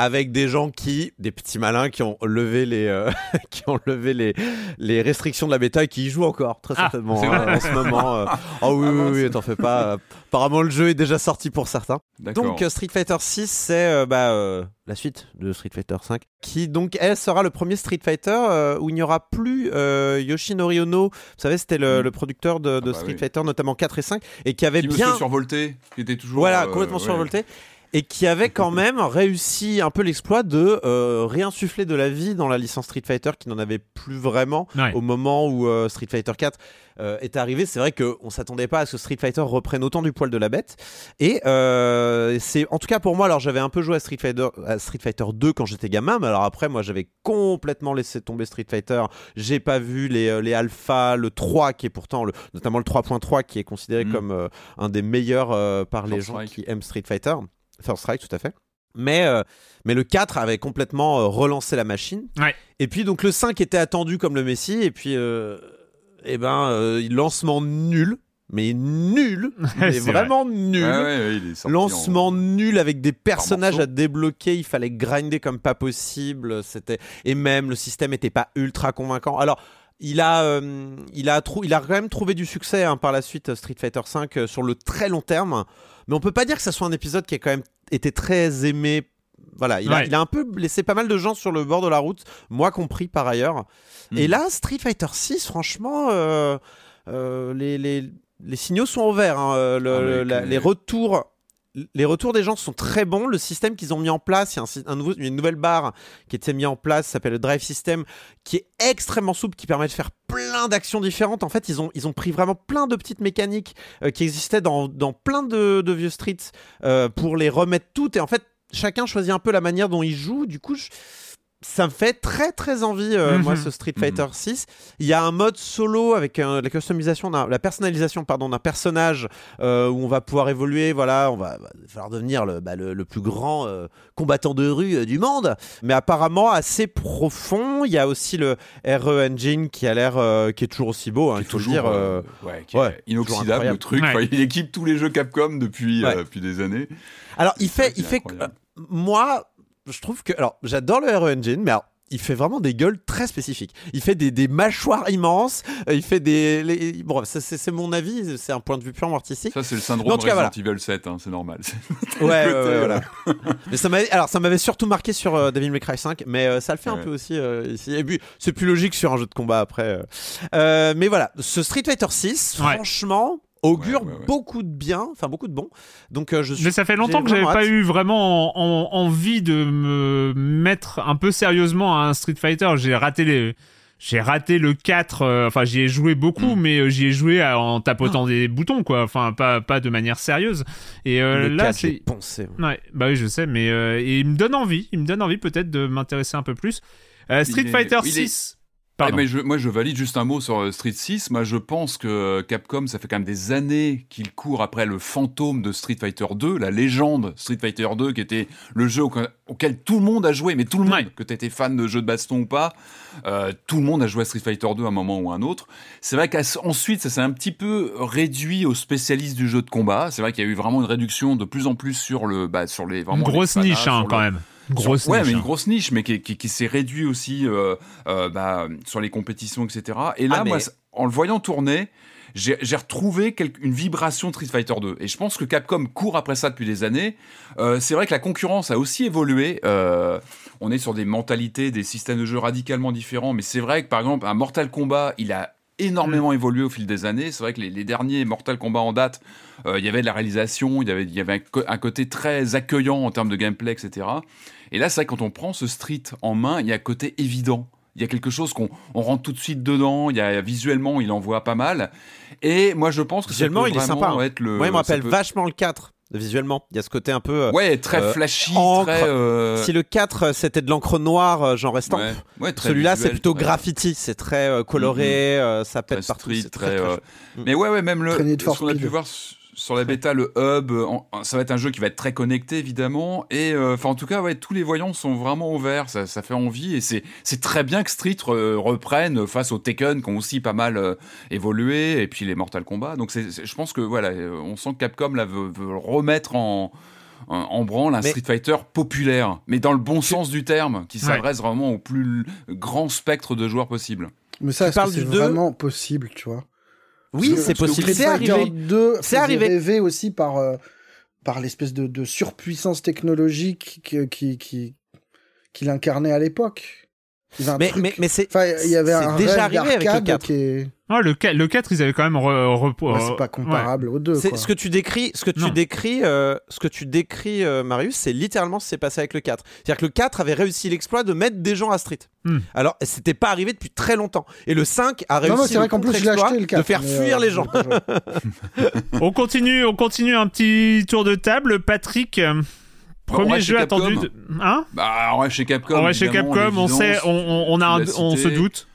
Speaker 4: Qui
Speaker 2: avec des gens qui, des petits malins qui ont levé les, euh, qui ont levé les, les restrictions de la bêta et qui y jouent encore, très
Speaker 1: Ah,
Speaker 2: certainement, hein, en ce moment. euh. Oh oui,
Speaker 4: Ah,
Speaker 2: oui, oui, t'en fais pas. euh, Apparemment, le jeu est déjà sorti pour certains. Donc, Street Fighter 6, c'est bah, la suite de Street Fighter 5, qui donc, elle sera le premier Street Fighter euh, où il n'y aura plus euh, Yoshinori Ono. Vous savez, c'était le,
Speaker 4: Mm.
Speaker 2: le producteur de, de
Speaker 4: Ah bah
Speaker 2: Street
Speaker 4: oui.
Speaker 2: Fighter, notamment 4 et 5, et qui avait
Speaker 4: Petit
Speaker 2: bien
Speaker 4: survolté, qui était toujours.
Speaker 2: voilà,
Speaker 4: euh,
Speaker 2: complètement
Speaker 4: ouais.
Speaker 2: survolté. Et qui avait quand même réussi un peu l'exploit de euh, réinsuffler de la vie dans la licence Street Fighter qui n'en avait plus vraiment
Speaker 1: Ouais.
Speaker 2: au moment où euh, Street Fighter 4 euh, est arrivé. C'est vrai qu'on s'attendait pas à ce que Street Fighter reprenne autant du poil de la bête. Et euh, c'est en tout cas pour moi, alors j'avais un peu joué à Street Fighter, à Street Fighter 2 quand j'étais gamin, mais alors après moi j'avais complètement laissé tomber Street Fighter. J'ai pas vu les, les alphas, le 3 qui est pourtant, le, notamment le 3.3 qui est considéré
Speaker 4: Mhm.
Speaker 2: comme euh, un des meilleurs euh, par les gens
Speaker 4: Strike.
Speaker 2: qui aiment Street Fighter. First Strike, tout à fait. Mais, euh, mais le 4 avait complètement euh, relancé la machine.
Speaker 1: Ouais.
Speaker 2: Et puis donc le 5 était attendu comme le Messi. Et puis, euh, eh ben, euh, lancement nul. Mais nul. mais
Speaker 1: C'est
Speaker 2: vraiment nul.
Speaker 4: Ouais, ouais, ouais, il est sorti
Speaker 2: Lancement
Speaker 4: en-
Speaker 2: nul avec des personnages à débloquer, il fallait grinder comme pas possible. C'était et même le système était pas ultra convaincant. Alors il a, euh, il a, trou- il a quand même trouvé du succès hein, par la suite Street Fighter V sur le très long terme, mais on peut pas dire que ça soit un épisode qui a quand même été très aimé. Voilà, il, a,
Speaker 1: Ouais.
Speaker 2: il a un peu laissé pas mal de gens sur le bord de la route, moi compris par ailleurs. Et
Speaker 4: Mhm.
Speaker 2: là, Street Fighter 6, franchement, euh, euh, les, les, les signaux sont au vert. hein. Euh, le-
Speaker 4: Ah,
Speaker 2: le- la- les retours. Les retours des gens sont très bons. Le système qu'ils ont mis en place, il y a une nouvelle barre qui était mise en place, s'appelle le Drive System, qui est extrêmement souple, qui permet de faire plein d'actions différentes. En fait, ils ont, ils ont pris vraiment plein de petites mécaniques euh, qui existaient dans, plein de, de vieux streets euh, pour les remettre toutes. Et en fait, chacun choisit un peu la manière dont il joue. Du coup, je- ça me fait très très envie, euh,
Speaker 1: Mhm.
Speaker 2: moi, ce Street
Speaker 4: Mhm.
Speaker 2: Fighter 6. Il y a un mode solo avec euh, la customisation, la personnalisation pardon, d'un personnage euh, où on va pouvoir évoluer. Voilà, on va, va falloir devenir le, bah, le, le plus grand combattant de rue du monde. Mais apparemment assez profond. Il y a aussi le RE Engine qui a l'air, qui est toujours aussi beau. hein,
Speaker 4: Qui
Speaker 2: il faut
Speaker 4: toujours
Speaker 2: dire.
Speaker 4: ouais, qui est
Speaker 2: ouais,
Speaker 4: inoxydable le truc.
Speaker 1: Ouais.
Speaker 4: Enfin, il équipe tous les jeux Capcom depuis, depuis des années.
Speaker 2: Alors, il fait, il fait. moi, je trouve que. Alors, j'adore le RE Engine, mais alors, il fait vraiment des gueules très spécifiques. Il fait des, des mâchoires immenses. euh, il fait des. les- Bon, c'est mon avis. C'est un point de vue purement artistique.
Speaker 4: Ça, c'est le syndrome
Speaker 2: tout cas,
Speaker 4: Resident Evil 7, hein, c'est normal.
Speaker 2: Ouais, ouais,
Speaker 4: côté,
Speaker 2: ouais,
Speaker 4: euh,
Speaker 2: voilà. mais ça m'avait, alors, ça m'avait surtout marqué sur euh, Devil May Cry 5, mais euh, ça le fait un peu aussi euh, ici. Et puis, c'est plus logique sur un jeu de combat après. euh. Euh, mais voilà, ce Street Fighter 6,
Speaker 1: Ouais.
Speaker 2: franchement, augure
Speaker 4: Ouais, ouais, ouais.
Speaker 2: beaucoup de bien, enfin beaucoup de bon. Donc, euh, je suis.
Speaker 1: Mais ça fait longtemps que j'avais pas eu vraiment en- en- envie de me mettre un peu sérieusement à un Street Fighter. J'ai raté les, j'ai raté le 4, euh, enfin j'y ai joué beaucoup, mm. mais euh, j'y ai joué en tapotant des boutons, quoi, enfin pas, pas de manière sérieuse. Et euh, là, c'est.
Speaker 2: pensé.
Speaker 1: Ouais, bah oui, je sais, mais et il me donne envie, il me donne envie peut-être de m'intéresser un peu plus. Street Fighter 6.
Speaker 4: Mais je, moi, je valide juste un mot sur Street 6. Moi, je pense que Capcom, ça fait quand même des années qu'il court après le fantôme de Street Fighter 2, la légende Street Fighter 2, qui était le jeu auquel tout le monde a joué, mais tout le monde, que tu étais fan de jeux de baston ou pas, euh, tout le monde a joué à Street Fighter 2 à un moment ou à un autre. C'est vrai qu'ensuite, ça s'est un petit peu réduit aux spécialistes du jeu de combat. C'est vrai qu'il y a eu vraiment une réduction de plus en plus sur le, bah, sur les
Speaker 1: vraiment. Une grosse niche, hein, quand même
Speaker 4: grosse ouais, mais une hein. grosse niche, mais qui, qui, s'est réduite aussi euh, euh, bah, sur les compétitions, etc. Et là, ah, moi, en le voyant tourner, j'ai retrouvé une vibration de Street Fighter 2. Et je pense que Capcom court après ça depuis des années. Euh, c'est vrai que la concurrence a aussi évolué. on est sur des mentalités, des systèmes de jeu radicalement différents. Mais c'est vrai que, par exemple, un Mortal Kombat, il a énormément mm. évolué au fil des années. C'est vrai que les, derniers Mortal Kombat en date, il y avait de la réalisation, il y avait, il y avait un, côté très accueillant en termes de gameplay, etc. Et là, c'est vrai quand on prend ce street en main, il y a un côté évident. Il y a quelque chose qu'on on rentre tout de suite dedans. Il y a visuellement, il en voit pas mal. Et moi, je pense que
Speaker 2: visuellement, il est sympa.
Speaker 4: Hein. Être le,
Speaker 2: moi, il me rappelle vachement le 4 visuellement. Il y a ce côté un peu.
Speaker 4: Euh, ouais, très euh, flashy. Très, euh,
Speaker 2: Si le 4 c'était de l'encre noire, genre restant. Ouais, Celui-là c'est plutôt graffiti, c'est très coloré, mm-hmm. ça pète partout.
Speaker 4: Street, très, Mais ouais, ouais, même le. Ce qu'on a pu voir sur la bêta, le hub, ça va être un jeu qui va être très connecté évidemment. Et euh, enfin, en tout cas, ouais, tous les voyants sont vraiment ouverts. Ça, fait envie et c'est très bien que Street reprenne face aux Tekken qui ont aussi pas mal euh, évolué et puis les Mortal Kombat. Donc, je pense que voilà, on sent que Capcom là veut, remettre en en branle un Street Fighter populaire, mais dans le bon sens du terme, qui s'adresse vraiment au plus grand spectre de joueurs possible.
Speaker 3: Mais ça, c'est vraiment possible, tu vois?
Speaker 2: Oui, c'est possible. C'est arrivé.
Speaker 3: C'est arrivé. rêvé aussi par euh, par l'espèce de, de, surpuissance technologique qui qui qui qu'il incarnait à l'époque.
Speaker 2: Mais, mais, mais c'est
Speaker 3: il y avait un déjà arrivé avec le 4. Qui
Speaker 1: ah, le, 4, le 4, ils avaient quand même re,
Speaker 3: c'est pas comparable aux deux.
Speaker 2: Ce que tu décris, ce que tu décris, euh, ce que tu décris, euh, Marius, c'est littéralement ce qui s'est passé avec le 4. C'est-à-dire que le 4 avait réussi l'exploit de mettre des gens à Street. Hmm. Alors, c'était pas arrivé depuis très longtemps. Et le 5 a réussi
Speaker 3: non, plus, le 4,
Speaker 2: de faire fuir euh, les gens.
Speaker 1: on continue, on continue un petit tour de table. Patrick. Premier jeu attendu, de... hein?
Speaker 4: Bah, ouais, chez Capcom.
Speaker 1: Ouais, chez Capcom, on sait, on, on, a, on se doute.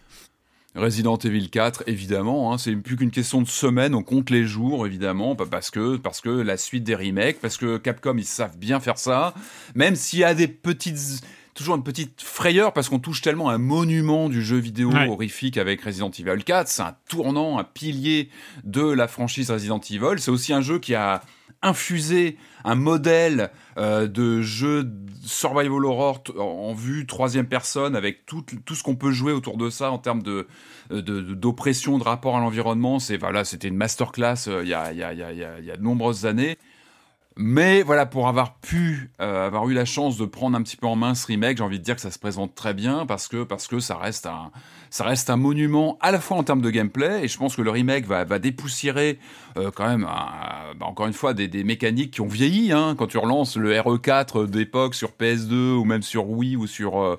Speaker 4: Resident Evil 4, évidemment, hein, c'est plus qu'une question de semaine, on compte les jours, évidemment, parce que, parce que la suite des remakes, parce que Capcom, ils savent bien faire ça, même s'il y a des petites toujours une petite frayeur parce qu'on touche tellement un monument du jeu vidéo horrifique avec Resident Evil 4. C'est un tournant, un pilier de la franchise Resident Evil. C'est aussi un jeu qui a infusé un modèle euh, de jeu survival horror en vue troisième personne avec tout, ce qu'on peut jouer autour de ça en termes de d'oppression de, rapport à l'environnement c'est voilà c'était une masterclass euh, il y, a, y, a, de nombreuses années mais voilà, pour avoir pu euh, avoir eu la chance de prendre un petit peu en main ce remake, j'ai envie de dire que ça se présente très bien parce que parce que ça reste un ça reste un monument à la fois en termes de gameplay et je pense que le remake va, va dépoussiérer euh, quand même bah, encore une fois des, mécaniques qui ont vieilli. Hein, quand tu relances le RE4 d'époque sur PS2 ou même sur Wii ou sur euh,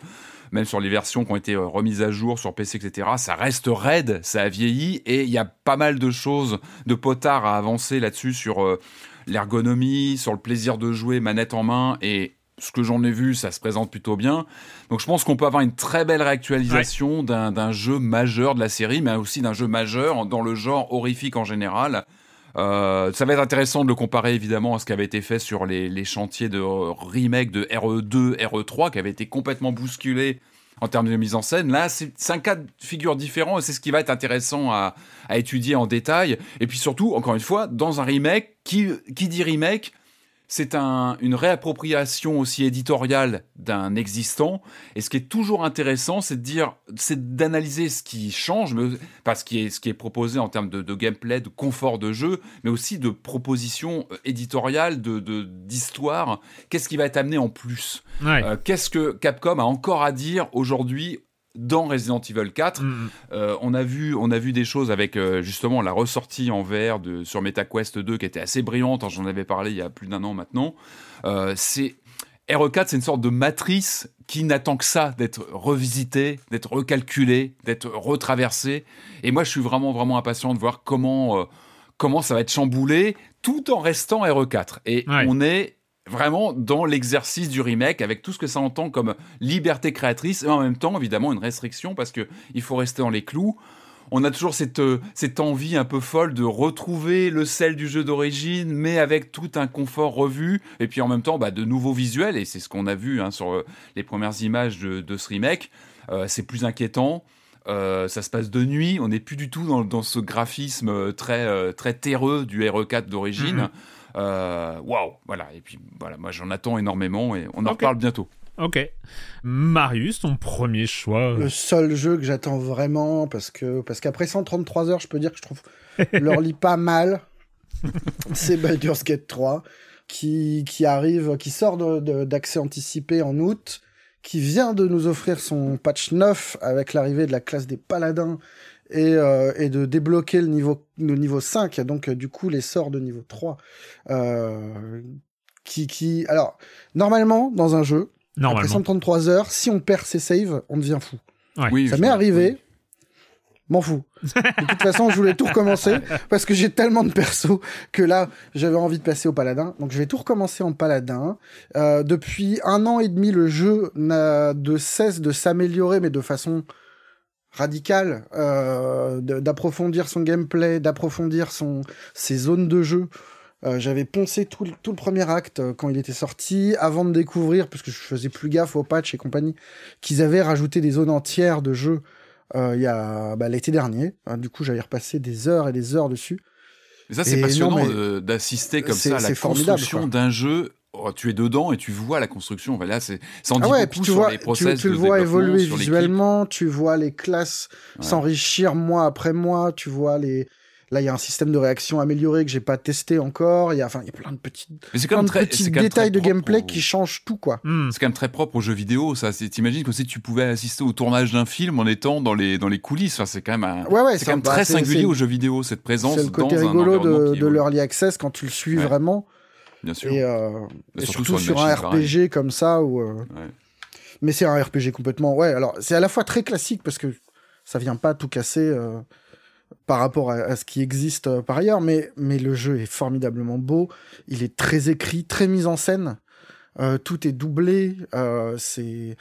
Speaker 4: même sur les versions qui ont été remises à jour sur PC, etc., ça reste raide, ça a vieilli, et il y a pas mal de choses, de potards à avancer là-dessus sur l'ergonomie, sur le plaisir de jouer manette en main et ce que j'en ai vu, ça se présente plutôt bien. Donc je pense qu'on peut avoir une très belle réactualisation d'un jeu majeur de la série, mais aussi d'un jeu majeur dans le genre horrifique en général. Euh, ça va être intéressant de le comparer évidemment à ce qui avait été fait sur les, les chantiers de remake de RE2, RE3, qui avait été complètement bousculé en termes de mise en scène. Là, c'est un cas de figure différent et c'est ce qui va être intéressant à, étudier en détail. Et puis surtout, encore une fois, dans un remake, qui dit remake c'est un, une réappropriation aussi éditoriale d'un existant. Et ce qui est toujours intéressant, c'est de dire, c'est d'analyser ce qui change, mais, parce qui est, ce qui est proposé en termes de, gameplay, de confort de jeu, mais aussi de propositions euh, éditoriales, de, d'histoire. Qu'est-ce qui va être amené en plus? Euh, Qu'est-ce que Capcom a encore à dire aujourd'hui dans Resident Evil 4. Mm, euh, on, a vu, on a vu des choses avec euh, justement la ressortie en VR de, sur MetaQuest 2 qui était assez brillante, hein, j'en avais parlé il y a plus d'un an maintenant. Euh, c'est RE4, c'est une sorte de matrice qui n'attend que ça, d'être revisité, d'être recalculé, d'être retraversé. Et moi, je suis vraiment, vraiment impatient de voir comment, comment ça va être chamboulé, tout en restant RE4. Et on est vraiment dans l'exercice du remake avec tout ce que ça entend comme liberté créatrice et en même temps évidemment une restriction parce que il faut rester dans les clous on a toujours cette, euh, cette envie un peu folle de retrouver le sel du jeu d'origine, mais avec tout un confort revu, et puis en même temps bah, de nouveaux visuels, et c'est ce qu'on a vu hein, sur euh, les premières images de, ce remake. Euh, c'est plus inquiétant. ça se passe de nuit, on n'est plus du tout dans, ce graphisme très, très terreux du RE4 d'origine. Mm-hmm. Waouh, voilà. Et puis voilà, moi j'en attends énormément et on en reparle bientôt.
Speaker 1: Ok. Marius, ton premier choix
Speaker 3: Le seul jeu que j'attends vraiment, parce que parce qu'après 133 heures, je peux dire que je trouve l'orly pas mal. C'est Baldur's Gate 3, qui, qui arrive, qui sort d'accès anticipé en août, qui vient de nous offrir son patch 9 avec l'arrivée de la classe des paladins et, euh, et, de débloquer le niveau, le niveau 5, donc du coup les sorts de niveau 3. Euh, qui, qui... Alors, normalement, dans un jeu, après 133 heures, si on perd ses saves, on devient fou. ça m'est arrivé. M'en fous. De toute façon, je voulais tout recommencer parce que j'ai tellement de persos que là, j'avais envie de passer au paladin. Donc, je vais tout recommencer en paladin. Euh, depuis un an et demi, le jeu n'a de cesse de s'améliorer, mais de façon radicale, euh, d'approfondir son gameplay, d'approfondir son ses zones de jeu. Euh, j'avais poncé tout, le premier acte euh, quand il était sorti, avant de découvrir, parce que je faisais plus gaffe aux patchs et compagnie, qu'ils avaient rajouté des zones entières de jeu il y a bah, l'été dernier. du coup, j'avais repassé des heures et des heures dessus.
Speaker 4: Ça, c'est passionnant d'assister comme ça à la construction d'un jeu. Oh, tu es dedans et tu vois la construction. Là, c'est sans ah ouais, tu vois, les process
Speaker 3: tu, le vois évoluer visuellement, tu vois les classes s'enrichir mois après mois, tu vois les Là, il y a un système de réaction amélioré que j'ai pas testé encore. Il y a, enfin, il y a plein de petits, petits détails de gameplay qui changent tout, quoi.
Speaker 4: Hmm. C'est quand même très propre aux jeux vidéo, ça. T'imagines que si tu pouvais assister au tournage d'un film en étant dans les, dans les coulisses. Enfin, c'est quand même, un... ouais, ouais, c'est quand même bah, très singulier aux jeux vidéo, cette présence. C'est le côté rigolo
Speaker 3: de, de l'early access quand tu le suis vraiment.
Speaker 4: Bien sûr.
Speaker 3: Et, euh, surtout, sur, un RPG comme ça où. Euh, mais c'est un RPG complètement. Ouais, alors c'est à la fois très classique parce que ça vient pas tout casser. Euh, par rapport à, ce qui existe euh, par ailleurs, mais, mais le jeu est formidablement beau, il est très écrit, très mis en scène, euh, tout est doublé, euh, c'est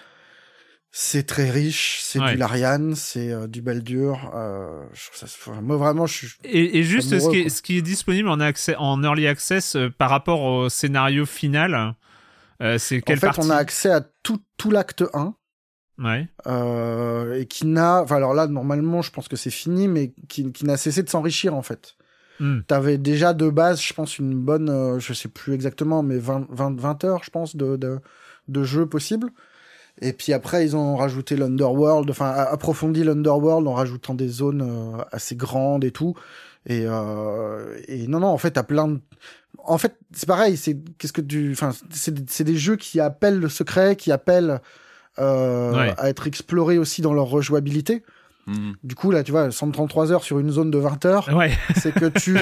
Speaker 3: c'est très riche, c'est du Larian, c'est du Baldur. moi vraiment, je suis.
Speaker 1: Et, juste ce, qui est, ce qui est disponible en, accès, en early access par rapport au scénario final, c'est quelle
Speaker 3: En
Speaker 1: fait,
Speaker 3: on a accès à tout, tout l'acte 1.
Speaker 1: Ouais.
Speaker 3: Euh, et qui n'a, enfin alors là normalement je pense que c'est fini, mais qui, qui n'a cessé de s'enrichir en fait. Hmm. T'avais déjà de base, je pense une bonne, euh, je sais plus exactement, mais 20, 20, 20 heures je pense de, de, de jeu possible. Et puis après ils ont rajouté l'Underworld, enfin approfondi l'Underworld en rajoutant des zones euh, assez grandes et tout. Et, euh, et non non en fait t'as plein de en fait, c'est pareil, c'est qu'est-ce que tu, enfin, c'est des jeux qui appellent le secret, qui appellent euh, à être explorés aussi dans leur rejouabilité. Mhm. Du coup, là, tu vois, 133 heures sur une zone de 20 heures, c'est que tu,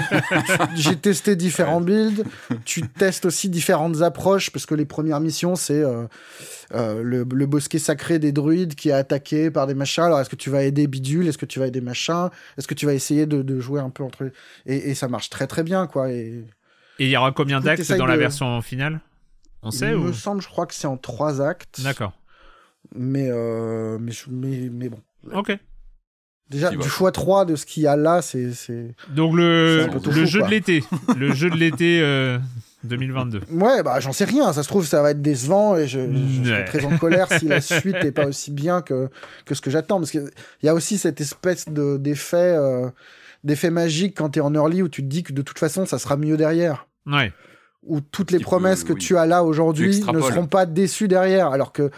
Speaker 3: j'ai testé différents builds, tu testes aussi différentes approches, parce que les premières missions, c'est euh, euh, le, bosquet sacré des druides qui est attaqué par des machins. Alors, est-ce que tu vas aider Bidule? Est-ce que tu vas aider machin? Est-ce que tu vas essayer de, jouer un peu entre... Et, et ça marche très très bien, quoi. Et,
Speaker 1: il y aura combien d'actes dans la version finale? On sait
Speaker 3: Il
Speaker 1: me
Speaker 3: semble, je crois que c'est en trois actes.
Speaker 1: D'accord.
Speaker 3: Mais, euh, mais, mais, mais, bon.
Speaker 1: Ok.
Speaker 3: Déjà, du x3 de ce qu'il y a là, c'est.
Speaker 1: Donc, le, le jeu de l'été. le jeu de l'été 2022.
Speaker 3: Ouais, bah, j'en sais rien. Ça se trouve, ça va être décevant et je, je, serai très en colère si la suite n'est pas aussi bien que, que ce que j'attends. Parce qu'il y a aussi cette espèce d'effet euh, d'effet magique quand tu es en early où tu te dis que de toute façon, ça sera mieux derrière.
Speaker 1: Ouais.
Speaker 3: Où toutes les promesses que tu as là aujourd'hui ne seront pas déçues derrière. Alors que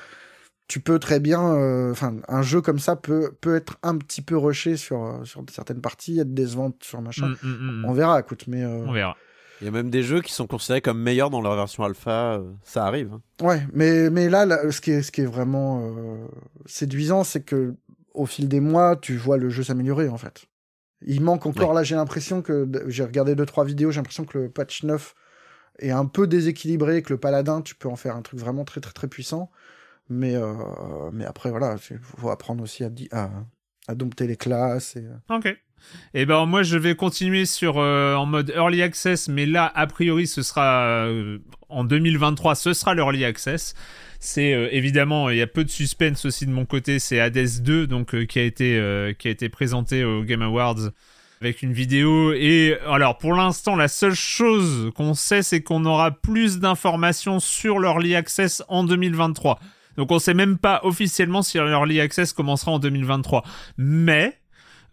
Speaker 3: tu peux très bien, euh, enfin, un jeu comme ça peut, peut être un petit peu rushé sur, euh, sur certaines parties, être décevant sur machin. Mm, mm, mm, On verra, écoute, mais. Euh,
Speaker 1: On verra.
Speaker 2: Il y a même des jeux qui sont considérés comme meilleurs dans leur version alpha, ça arrive. Hein.
Speaker 3: Ouais, mais, mais là, ce, qui est, ce qui est vraiment séduisant, c'est que au fil des mois, tu vois le jeu s'améliorer en fait. Il manque encore, là, j'ai l'impression que j'ai regardé deux trois vidéos, j'ai l'impression que le patch 9 est un peu déséquilibré, que le paladin, tu peux en faire un truc vraiment très très très puissant. Mais, euh, mais après, voilà, il faut apprendre aussi à, à, à dompter les classes. Et... Euh.
Speaker 1: Ok. Et eh ben moi je vais continuer sur euh, en mode early access, mais là a priori ce sera en 2023, ce sera l'early access. C'est évidemment il y a peu de suspense aussi de mon côté, c'est Hades 2 donc qui a été qui a été présenté au Game Awards avec une vidéo. Et alors, pour l'instant, la seule chose qu'on sait, c'est qu'on aura plus d'informations sur l'Early Access en 2023. Donc, on sait même pas officiellement si l'Early Access commencera en 2023. Mais,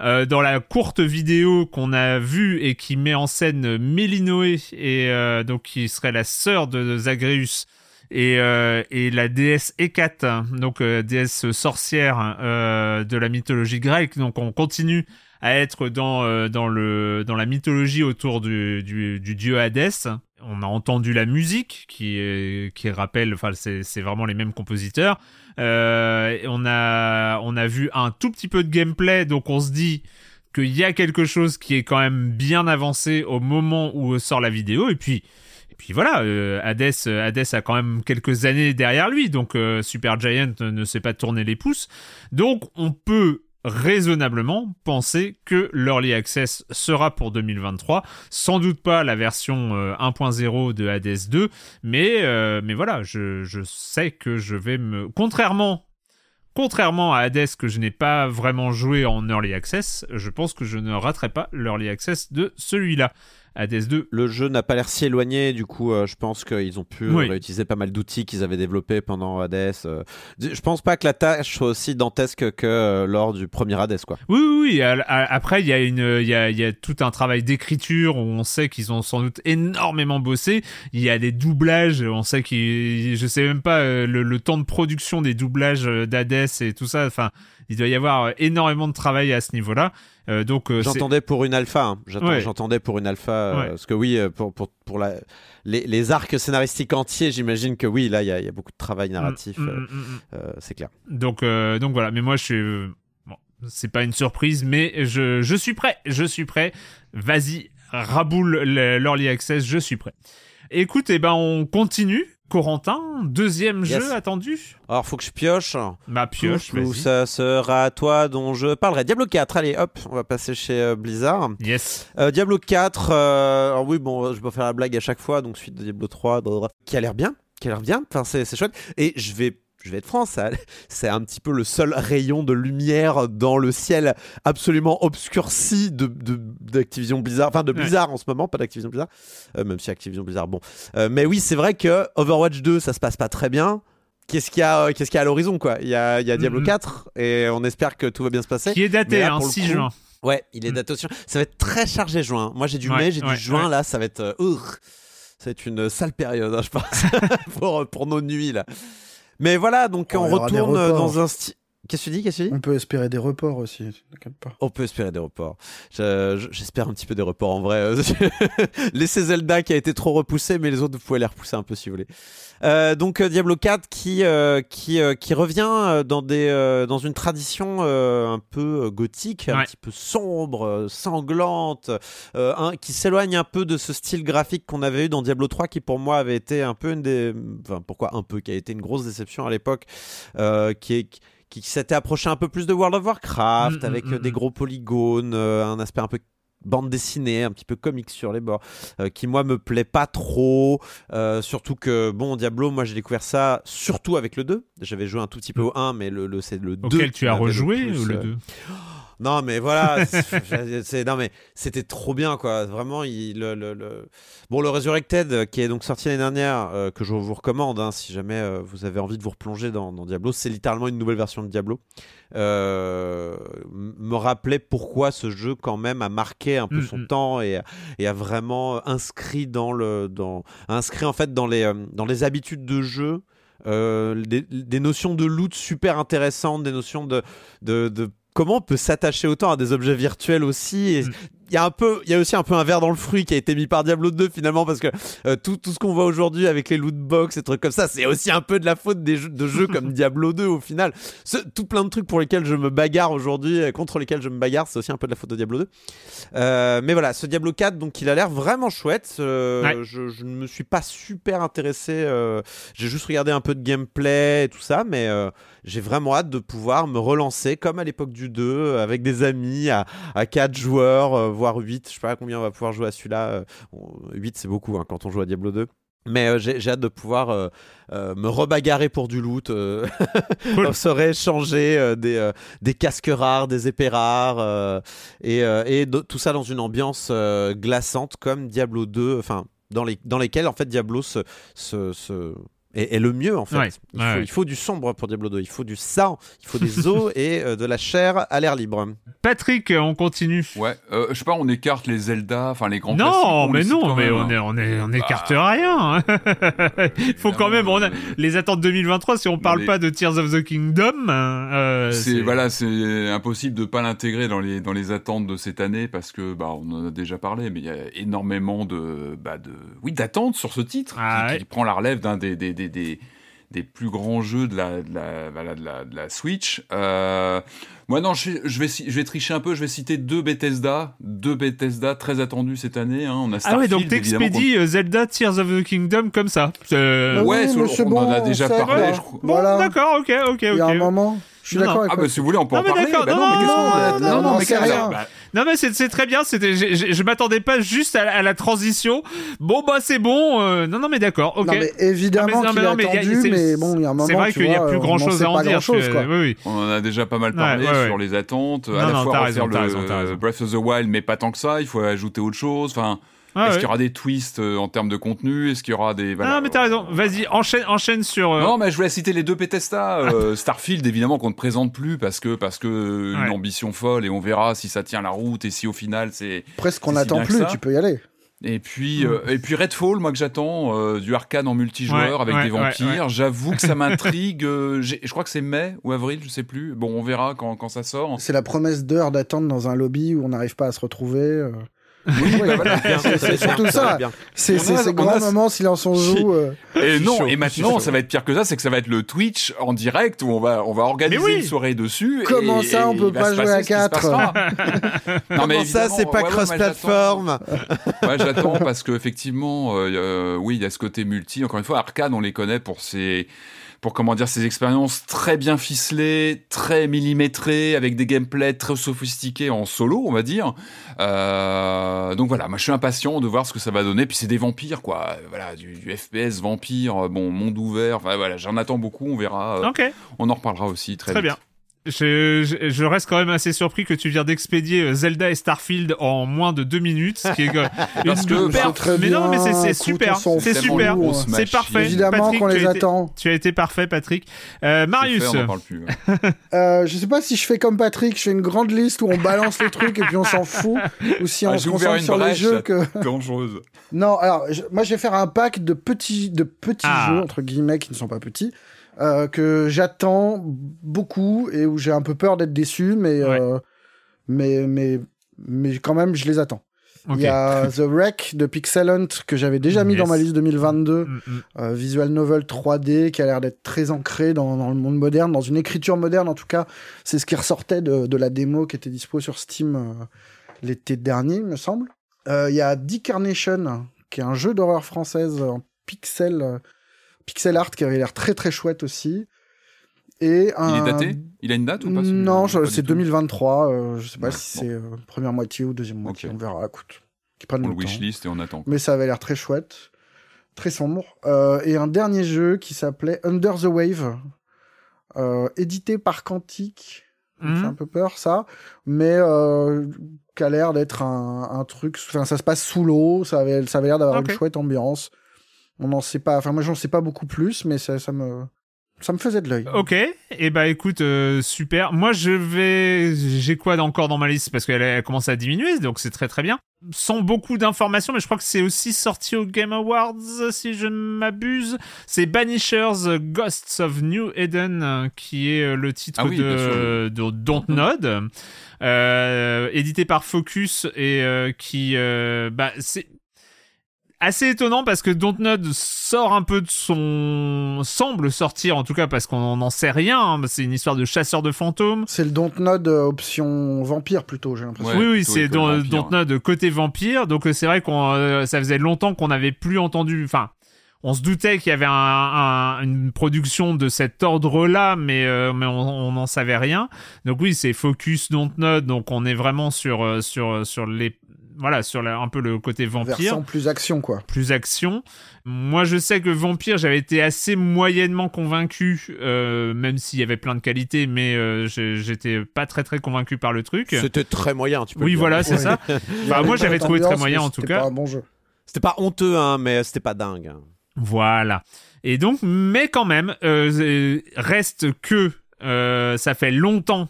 Speaker 1: euh, dans la courte vidéo qu'on a vue et qui met en scène Mélinoé, et euh, donc qui serait la sœur de Zagreus, et, euh, et la déesse Hécate, donc déesse sorcière de la mythologie grecque. Donc on continue à être dans, euh, dans, le, dans la mythologie autour du, dieu Hadès. On a entendu la musique qui, qui rappelle, enfin c'est vraiment les mêmes compositeurs. Euh, on, a, on a vu un tout petit peu de gameplay, donc on se dit qu'il y a quelque chose qui est quand même bien avancé au moment où sort la vidéo. Et puis, et puis voilà, euh, Hades, a quand même quelques années derrière lui, donc euh, Super Giant ne sait pas tourner les pouces. Donc on peut raisonnablement penser que l'Early Access sera pour 2023. Sans doute pas la version 1.0 euh, de Hades 2, mais, euh, mais voilà, je, je, sais que je vais me... Contrairement, contrairement à Hades que je n'ai pas vraiment joué en Early Access, je pense que je ne raterai pas l'Early Access de celui-là. Hades 2.
Speaker 2: Le jeu n'a pas l'air si éloigné, du coup, euh, je pense qu'ils ont pu réutiliser pas mal d'outils qu'ils avaient développés pendant Hades. Euh. Je pense pas que la tâche soit aussi dantesque que euh, lors du premier Hades, quoi.
Speaker 1: Oui, oui, oui. Après, il y, a une, il y, a, y a tout un travail d'écriture où on sait qu'ils ont sans doute énormément bossé. Il y a des doublages, on sait qu'ils. Je sais même pas le, le temps de production des doublages d'Hades et tout ça. Enfin, il doit y avoir énormément de travail à ce niveau-là.
Speaker 2: Euh, donc euh, j'entendais pour une alpha. Hein. J'entendais pour une alpha euh, parce que oui, pour, pour, pour la, les, les, arcs scénaristiques entiers, j'imagine que oui, là il y, y, a beaucoup de travail mm, narratif, mm, mm, c'est clair.
Speaker 1: Donc donc voilà, mais moi je suis bon, c'est pas une surprise, mais je, je suis prêt, je suis prêt. Vas-y, raboule l'early access, je suis prêt. Écoute, eh ben on continue Corentin, deuxième jeu attendu?
Speaker 2: Alors, faut que je pioche.
Speaker 1: Ma pioche,
Speaker 2: Où ça sera toi dont je parlerai. Diablo 4, allez, hop, on va passer chez euh, Blizzard.
Speaker 1: Yes.
Speaker 2: Euh, Diablo 4, euh, alors oui, bon, je vais faire la blague à chaque fois, donc suite de Diablo 3, qui a l'air bien, qui a l'air bien, enfin, c'est chouette. Et je vais je vais être franc, c'est un petit peu le seul rayon de lumière dans le ciel absolument obscurci d'Activision de, Blizzard, enfin de Blizzard en ce moment, pas d'Activision Blizzard, euh, même si Activision Blizzard, bon. Euh, mais oui, c'est vrai que Overwatch 2, ça se passe pas très bien. Qu'est-ce qu'il y a, euh, qu'est-ce qu'il y a à l'horizon, quoi? Il y a, il y a Diablo 4 mm-hmm. et on espère que tout va bien se passer.
Speaker 1: Qui est daté, hein, 6 juin.
Speaker 2: Ouais, il est mm. daté aussi. Ça va être très chargé juin. Moi, j'ai du mai, j'ai du juin, là, ça va être. ça va être une sale période, hein, je pense, pour, pour nos nuits, là. Mais voilà, donc on retourne dans un style. Qu'est-ce que tu dis, Qu'est-ce que tu dis?
Speaker 3: On peut espérer des reports aussi, t'inquiète pas.
Speaker 2: On peut espérer des reports. J'espère un petit peu des reports en vrai. Laissez Zelda qui a été trop repoussé, mais les autres, vous pouvez les repousser un peu si vous voulez. Euh, donc euh, Diablo 4 qui euh, qui qui revient dans des dans une tradition un peu gothique, un petit peu sombre, sanglante, qui s'éloigne un peu de ce style graphique qu'on avait eu dans Diablo 3, qui pour moi avait été un peu une des, enfin pourquoi un peu, qui a été une grosse déception à l'époque, qui est qui s'était approché un peu plus de World of Warcraft, mm, mm, avec mm, des gros polygones, un aspect un peu bande dessinée, un petit peu comique sur les bords, euh, qui moi me plaît pas trop. Euh, surtout que, bon, Diablo, moi j'ai découvert ça surtout avec le 2. J'avais joué un tout petit peu au 1, mais le, le c'est le 2.
Speaker 1: Auquel tu as rejoué ou le 2 euh,
Speaker 2: non, mais voilà, c'est, non mais c'était trop bien quoi. Vraiment, il, le, le, bon le Resurrected euh, qui est donc sorti l'année dernière, euh, que je vous recommande hein, si jamais euh, vous avez envie de vous replonger dans, Diablo, c'est littéralement une nouvelle version de Diablo. me rappelait pourquoi ce jeu quand même a marqué un peu mm, son mm. temps et, et, a vraiment inscrit dans le, dans, inscrit en fait dans les, dans les habitudes de jeu. des, des, notions de loot super intéressantes, des notions de, de, de comment on peut s'attacher autant à des objets virtuels aussi. Mm. Y a un peu, il y a aussi un peu un verre dans le fruit qui a été mis par Diablo 2 finalement parce que euh, tout, tout ce qu'on voit aujourd'hui avec les loot box et trucs comme ça, c'est aussi un peu de la faute des jeux, de jeux comme Diablo 2 au final. Ce, tout plein de trucs pour lesquels je me bagarre aujourd'hui, euh, contre lesquels je me bagarre, c'est aussi un peu de la faute de Diablo 2. Euh, mais voilà, ce Diablo 4, donc il a l'air vraiment chouette. Je, je, ne me suis pas super intéressé. J'ai juste regardé un peu de gameplay et tout ça, mais j'ai vraiment hâte de pouvoir me relancer comme à l'époque du 2 avec des amis à, à 4 joueurs, voire 8. Je sais pas combien on va pouvoir jouer à celui-là. 8 c'est beaucoup hein, quand on joue à Diablo 2. Mais euh, j'ai hâte de pouvoir euh, euh, me rebagarrer pour du loot, euh, cool. se rééchanger des, des casques rares, des épées rares, et, et de, tout ça dans une ambiance glaçante comme Diablo 2, enfin dans, les, dans lesquelles en fait Diablo se, se, se est, est, le mieux en fait.
Speaker 1: Ouais,
Speaker 2: il,
Speaker 1: ouais,
Speaker 2: faut,
Speaker 1: ouais.
Speaker 2: il, faut, du sombre pour Diablo 2, il faut du sang, il faut des os et euh, de la chair à l'air libre.
Speaker 1: Patrick, on continue.
Speaker 4: Ouais, euh, je sais pas, on écarte les Zelda, enfin les grands
Speaker 1: Non, mais non, mais
Speaker 4: même,
Speaker 1: on est,
Speaker 4: hein.
Speaker 1: on est, on écarte
Speaker 4: Bah.
Speaker 1: rien. hein. il faut quand même, on a les attentes 2023. Si on parle
Speaker 4: mais-
Speaker 1: pas de Tears of the Kingdom, euh,
Speaker 4: C'est voilà, c'est impossible de pas l'intégrer dans les dans les attentes de cette année parce que bah on en a déjà parlé, mais il y a énormément de bah de oui d'attentes sur ce titre
Speaker 1: Ah
Speaker 4: qui,
Speaker 1: ouais.
Speaker 4: qui prend la relève d'un des des, des, des plus grands jeux de la Switch. Euh, moi, non, je, je, vais, je vais tricher un peu. Je vais citer deux Bethesda, deux Bethesda très attendus cette année. Hein. On a
Speaker 1: Ah
Speaker 4: Starfield,
Speaker 1: ouais, donc t'expédies euh, Zelda Tears of the Kingdom comme ça. Euh,
Speaker 3: Bah
Speaker 4: Ouais,
Speaker 3: oui, mais
Speaker 4: on
Speaker 3: bon,
Speaker 4: en a déjà parlé, je crois.
Speaker 1: Bon,
Speaker 3: Voilà.
Speaker 1: d'accord, ok, ok,
Speaker 3: Il y a un
Speaker 1: ok.
Speaker 3: moment. Je suis d'accord avec
Speaker 4: Ah bah si vous voulez, on peut
Speaker 1: Non,
Speaker 4: en
Speaker 1: mais
Speaker 4: parler.
Speaker 1: d'accord,
Speaker 4: Bah
Speaker 1: non,
Speaker 4: non, mais
Speaker 1: non,
Speaker 4: qu'est-ce qu'on a-
Speaker 3: non,
Speaker 4: non,
Speaker 3: non,
Speaker 4: mais
Speaker 3: rien.
Speaker 4: bah,
Speaker 1: Non mais c'est très bien, c'était je, m'attendais pas juste à, la- à la transition. Bon bah c'est bon. euh, non non mais d'accord, ok.
Speaker 3: Non, mais évidemment
Speaker 1: Non, mais-
Speaker 3: qu'il
Speaker 1: non,
Speaker 3: est
Speaker 1: mais il y a-
Speaker 3: attendu, mais bon, il y a un moment.
Speaker 1: C'est vrai qu'il y a plus grand chose à en dire.
Speaker 3: grand-chose,
Speaker 1: que-
Speaker 3: quoi.
Speaker 1: Oui oui.
Speaker 4: On en a déjà pas mal
Speaker 1: Ouais,
Speaker 4: parlé
Speaker 1: ouais,
Speaker 4: sur les attentes.
Speaker 1: Non,
Speaker 4: à la
Speaker 1: non,
Speaker 4: fois
Speaker 1: t'as
Speaker 4: refaire
Speaker 1: raison,
Speaker 4: le
Speaker 1: raison.
Speaker 4: Breath of the Wild, mais pas tant que ça. Il faut ajouter autre chose. Enfin,
Speaker 1: Ah,
Speaker 4: est-ce
Speaker 1: ouais.
Speaker 4: qu'il y aura des twists euh, en termes de contenu Est-ce qu'il y aura des voilà,
Speaker 1: Ah mais t'as raison. Vas-y enchaîne enchaîne sur. euh,
Speaker 4: Non, mais je voulais citer les deux Bethesda. Euh, Starfield, évidemment, qu'on ne présente plus parce que parce que
Speaker 1: Ouais.
Speaker 4: une ambition folle et on verra si ça tient la route et si au final c'est.
Speaker 3: Presque qu'on
Speaker 4: si
Speaker 3: n'attend plus, tu peux y aller.
Speaker 4: Et puis euh, et puis Redfall, moi que j'attends euh, du arcade en multijoueur
Speaker 1: Ouais,
Speaker 4: avec
Speaker 1: ouais,
Speaker 4: des
Speaker 1: ouais,
Speaker 4: vampires. J'avoue que ça m'intrigue. euh, je crois que c'est mai ou avril, je sais plus. Bon, on verra quand quand ça sort.
Speaker 3: C'est la promesse d'heures d'attente dans un lobby où on n'arrive pas à se retrouver.
Speaker 4: Oui, bah voilà.
Speaker 3: C'est surtout ça. C'est ces grands
Speaker 4: a-
Speaker 3: moments silence on joue. euh.
Speaker 4: Et non,
Speaker 2: chaud,
Speaker 4: et maintenant, ça va être pire que ça, c'est que ça va être le Twitch en direct où on va, on va organiser
Speaker 1: oui.
Speaker 4: une soirée dessus.
Speaker 3: Comment
Speaker 4: et-
Speaker 3: ça, on peut pas jouer à
Speaker 4: ce qui se
Speaker 3: quatre
Speaker 4: passera. non, mais
Speaker 2: Comment ça, c'est pas
Speaker 4: ouais, ouais, moi,
Speaker 2: cross-platform.
Speaker 4: Ouais, j'attends parce qu'effectivement, euh, euh, oui, il y a ce côté multi. Encore une fois, Arcade, on les connaît pour ses, pour comment dire, ces expériences très bien ficelées, très millimétrées, avec des gameplays très sophistiqués en solo, on va dire. Euh, donc voilà, moi je suis impatient de voir ce que ça va donner. Puis c'est des vampires, quoi. Voilà, du, du FPS vampire, bon, monde ouvert. Enfin voilà, j'en attends beaucoup, on verra. Euh,
Speaker 1: Ok.
Speaker 4: On en reparlera aussi très,
Speaker 1: Très
Speaker 4: vite.
Speaker 1: bien. Je, je, je reste quand même assez surpris que tu viens d'expédier euh, Zelda et Starfield en moins de deux minutes, ce qui est euh,
Speaker 4: Parce
Speaker 1: une
Speaker 4: que-
Speaker 1: perf.
Speaker 3: C'est très
Speaker 1: Mais non, mais c'est super, c'est super, c'est parfait.
Speaker 3: Évidemment
Speaker 1: Patrick,
Speaker 3: qu'on les
Speaker 1: été-
Speaker 3: attend.
Speaker 1: Tu as été parfait, Patrick. Euh, Marius,
Speaker 4: fait, on n'en parle plus.
Speaker 3: Euh, je sais pas si je fais comme Patrick, je fais une grande liste où on balance les trucs et puis on s'en fout, ou si
Speaker 4: Ah,
Speaker 3: on
Speaker 4: j'ai
Speaker 3: se concentre sur les jeux que.
Speaker 4: Dangereuse.
Speaker 3: Non, alors je- moi je vais faire un pack de petits, de petits
Speaker 1: Ah.
Speaker 3: jeux entre guillemets qui ne sont pas petits. Euh, que j'attends beaucoup et où j'ai un peu peur d'être déçu, mais,
Speaker 1: Ouais.
Speaker 3: euh, mais, mais, mais quand même, je les attends. Il y a The Wreck de Pixel Hunt que j'avais déjà mis dans ma liste 2022,
Speaker 1: Mm, mm.
Speaker 3: euh, visual novel 3D qui a l'air d'être très ancré dans, dans le monde moderne, dans une écriture moderne en tout cas. C'est ce qui ressortait de, de la démo qui était dispo sur Steam euh, l'été dernier, il me semble. Euh, Il y a Decarnation qui est un jeu d'horreur française en pixel, pixel art qui avait l'air très très chouette aussi. Et un...
Speaker 4: Il est daté? Il a une date ou pas
Speaker 3: Non, c'est
Speaker 4: du tout.
Speaker 3: 2023. euh, je sais pas
Speaker 4: Ouais,
Speaker 3: si
Speaker 4: bon.
Speaker 3: c'est euh, première moitié ou deuxième moitié. On verra. Écoute, qui prennent
Speaker 4: On
Speaker 3: le
Speaker 4: le
Speaker 3: temps.
Speaker 4: wishlist et on attend.
Speaker 3: Mais ça avait l'air très chouette, très sombre. Euh, et un dernier jeu qui s'appelait Under the Wave, euh, édité par Quantic. Ça fait
Speaker 1: Mhm.
Speaker 3: un peu peur ça, mais euh, qui a l'air d'être un, un truc. Enfin, ça se passe sous l'eau. Ça avait, ça avait l'air d'avoir une chouette ambiance. On n'en sait pas. Enfin, moi, j'en sais pas beaucoup plus, mais ça, ça me, ça me faisait de l'œil.
Speaker 1: Ok, et bah écoute, euh, super. Moi je vais, j'ai quoi encore dans ma liste? Parce qu'elle a commencé à diminuer, donc c'est très très bien. Sans beaucoup d'informations, mais je crois que c'est aussi sorti au Game Awards si je ne m'abuse. C'est Banishers euh, Ghosts of New Eden euh, qui est euh, le titre
Speaker 4: Ah oui,
Speaker 1: de, de Dontnod. Euh, édité par Focus et qui, bah, c'est assez étonnant parce que Dontnod sort un peu de son semble sortir en tout cas parce qu'on n'en sait rien hein. c'est une histoire de chasseur de fantômes.
Speaker 3: C'est le Dontnod euh, option vampire plutôt j'ai l'impression.
Speaker 1: Oui oui c'est Dontnod côté vampire. Donc euh, c'est vrai qu'on euh, ça faisait longtemps qu'on n'avait plus entendu enfin on se doutait qu'il y avait une production de cet ordre-là, mais, mais on sur, voilà, sur un peu le côté vampire. Versant
Speaker 3: plus action, quoi.
Speaker 1: Plus action. Moi, je sais que Vampire, j'avais été assez moyennement convaincu, euh, même s'il y avait plein de qualités, mais euh, j'étais pas très très convaincu par le truc.
Speaker 2: C'était très moyen, tu peux
Speaker 1: Oui, voilà, c'est ça. moi, j'avais trouvé très moyen en tout cas.
Speaker 3: C'était pas un bon jeu.
Speaker 2: C'était pas honteux, hein, mais c'était pas dingue. Hein.
Speaker 1: Voilà. Et donc, mais quand même, euh, reste que ça fait longtemps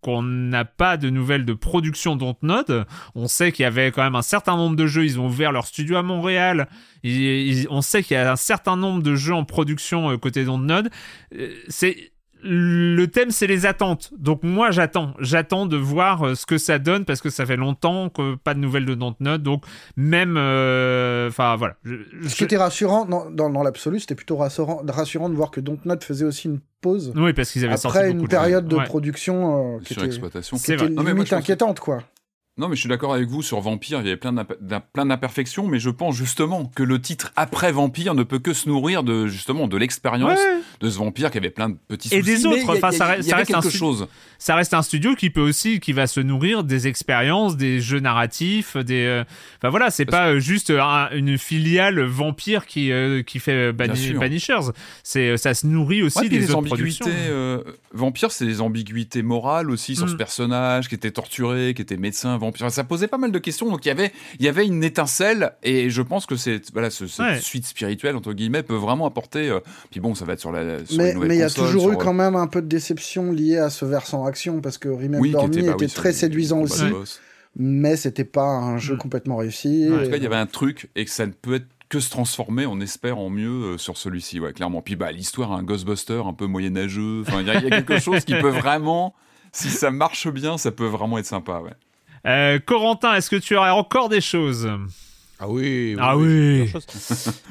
Speaker 1: qu'on n'a pas de nouvelles de production Dontnod. On sait qu'il y avait quand même un certain nombre de jeux. Ils ont ouvert leur studio à Montréal. on sait qu'il y a un certain nombre de jeux en production euh, côté Dontnod. Euh, c'est le thème, c'est les attentes. Donc moi, j'attends. J'attends de voir euh, ce que ça donne parce que ça fait longtemps que pas de nouvelles de Dontnod. Donc même, euh, enfin voilà.
Speaker 3: ce qui était rassurant dans, dans, l'absolu, c'était plutôt rassurant, rassurant de voir que Dontnod faisait aussi une pause.
Speaker 1: Oui, parce qu'ils avaient
Speaker 3: après
Speaker 1: une
Speaker 3: période de, production euh, qui était, qui était limite inquiétante, quoi.
Speaker 4: Non, mais je suis d'accord avec vous sur Vampire, il y avait plein d'imperfections, mais je pense justement que le titre après Vampire ne peut que se nourrir de justement de l'expérience de ce vampire qui avait plein de petits soucis.
Speaker 1: Et des autres, enfin, ça, reste quelque chose. Ça reste un studio qui peut aussi, qui va se nourrir des expériences, des jeux narratifs, des. Euh, enfin voilà, c'est pas euh, juste une filiale Vampire qui euh, qui fait Banishers. C'est ça se nourrit aussi des, autres
Speaker 4: ambiguïtés. Vampire, c'est des ambiguïtés morales aussi sur ce mm. personnage qui était torturé, qui était médecin vampire. Ça posait pas mal de questions, donc il y avait il y avait une étincelle et je pense que c'est voilà ce, cette suite spirituelle entre guillemets peut vraiment apporter. puis bon, ça va être sur la
Speaker 3: mais il y a toujours eu quand même un peu de déception liée à ce versant action parce que Remember Me était, très séduisant aussi, mais c'était pas un jeu mm. complètement réussi.
Speaker 4: En tout cas, il y avait un truc et que ça ne peut être que se transformer, on espère en mieux euh, sur celui-ci, ouais, clairement. Puis bah, l'histoire, un Ghostbuster un peu moyenâgeux, il y, a quelque chose qui peut vraiment, si ça marche bien, ça peut vraiment être sympa, ouais.
Speaker 1: Euh, Corentin, est-ce que tu aurais encore des choses?
Speaker 2: Ah oui,
Speaker 1: ah oui.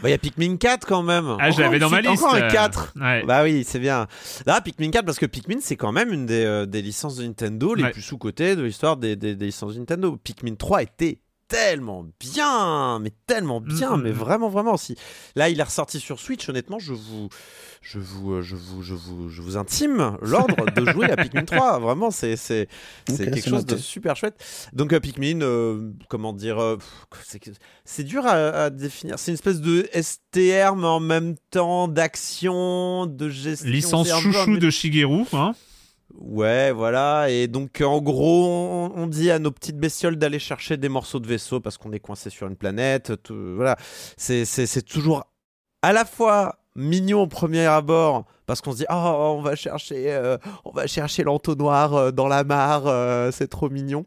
Speaker 2: Bah, il y a Pikmin 4 quand même.
Speaker 1: Ah, je l'avais dans ma liste.
Speaker 2: Encore un 4. Bah oui, c'est bien. Là, Pikmin 4, parce que Pikmin, c'est quand même une des, euh, des licences de Nintendo les plus sous-cotées de l'histoire des, des, des, licences de Nintendo. Pikmin 3 était tellement bien, mais tellement bien, mais vraiment, vraiment. Si là, il est ressorti sur Switch, honnêtement, je vous, je vous, euh, je vous, je vous, je vous intime l'ordre de jouer à Pikmin 3. Vraiment, c'est, c'est, c'est quelque chose de super chouette. Donc, euh, Pikmin, euh, comment dire, c'est, dur à, définir. C'est une espèce de STR, mais en même temps d'action, de gestion.
Speaker 1: Licence chouchou de Shigeru, hein
Speaker 2: Ouais, voilà. Et donc, en gros, on, dit à nos petites bestioles d'aller chercher des morceaux de vaisseau parce qu'on est coincé sur une planète. voilà. C'est toujours à la fois mignon au premier abord parce qu'on se dit oh on va chercher euh, on va chercher l'entonnoir euh, dans la mare euh, c'est trop mignon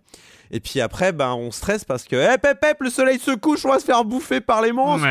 Speaker 2: et puis après ben on stresse parce que hep hep hep le soleil se couche on va se faire bouffer par les monstres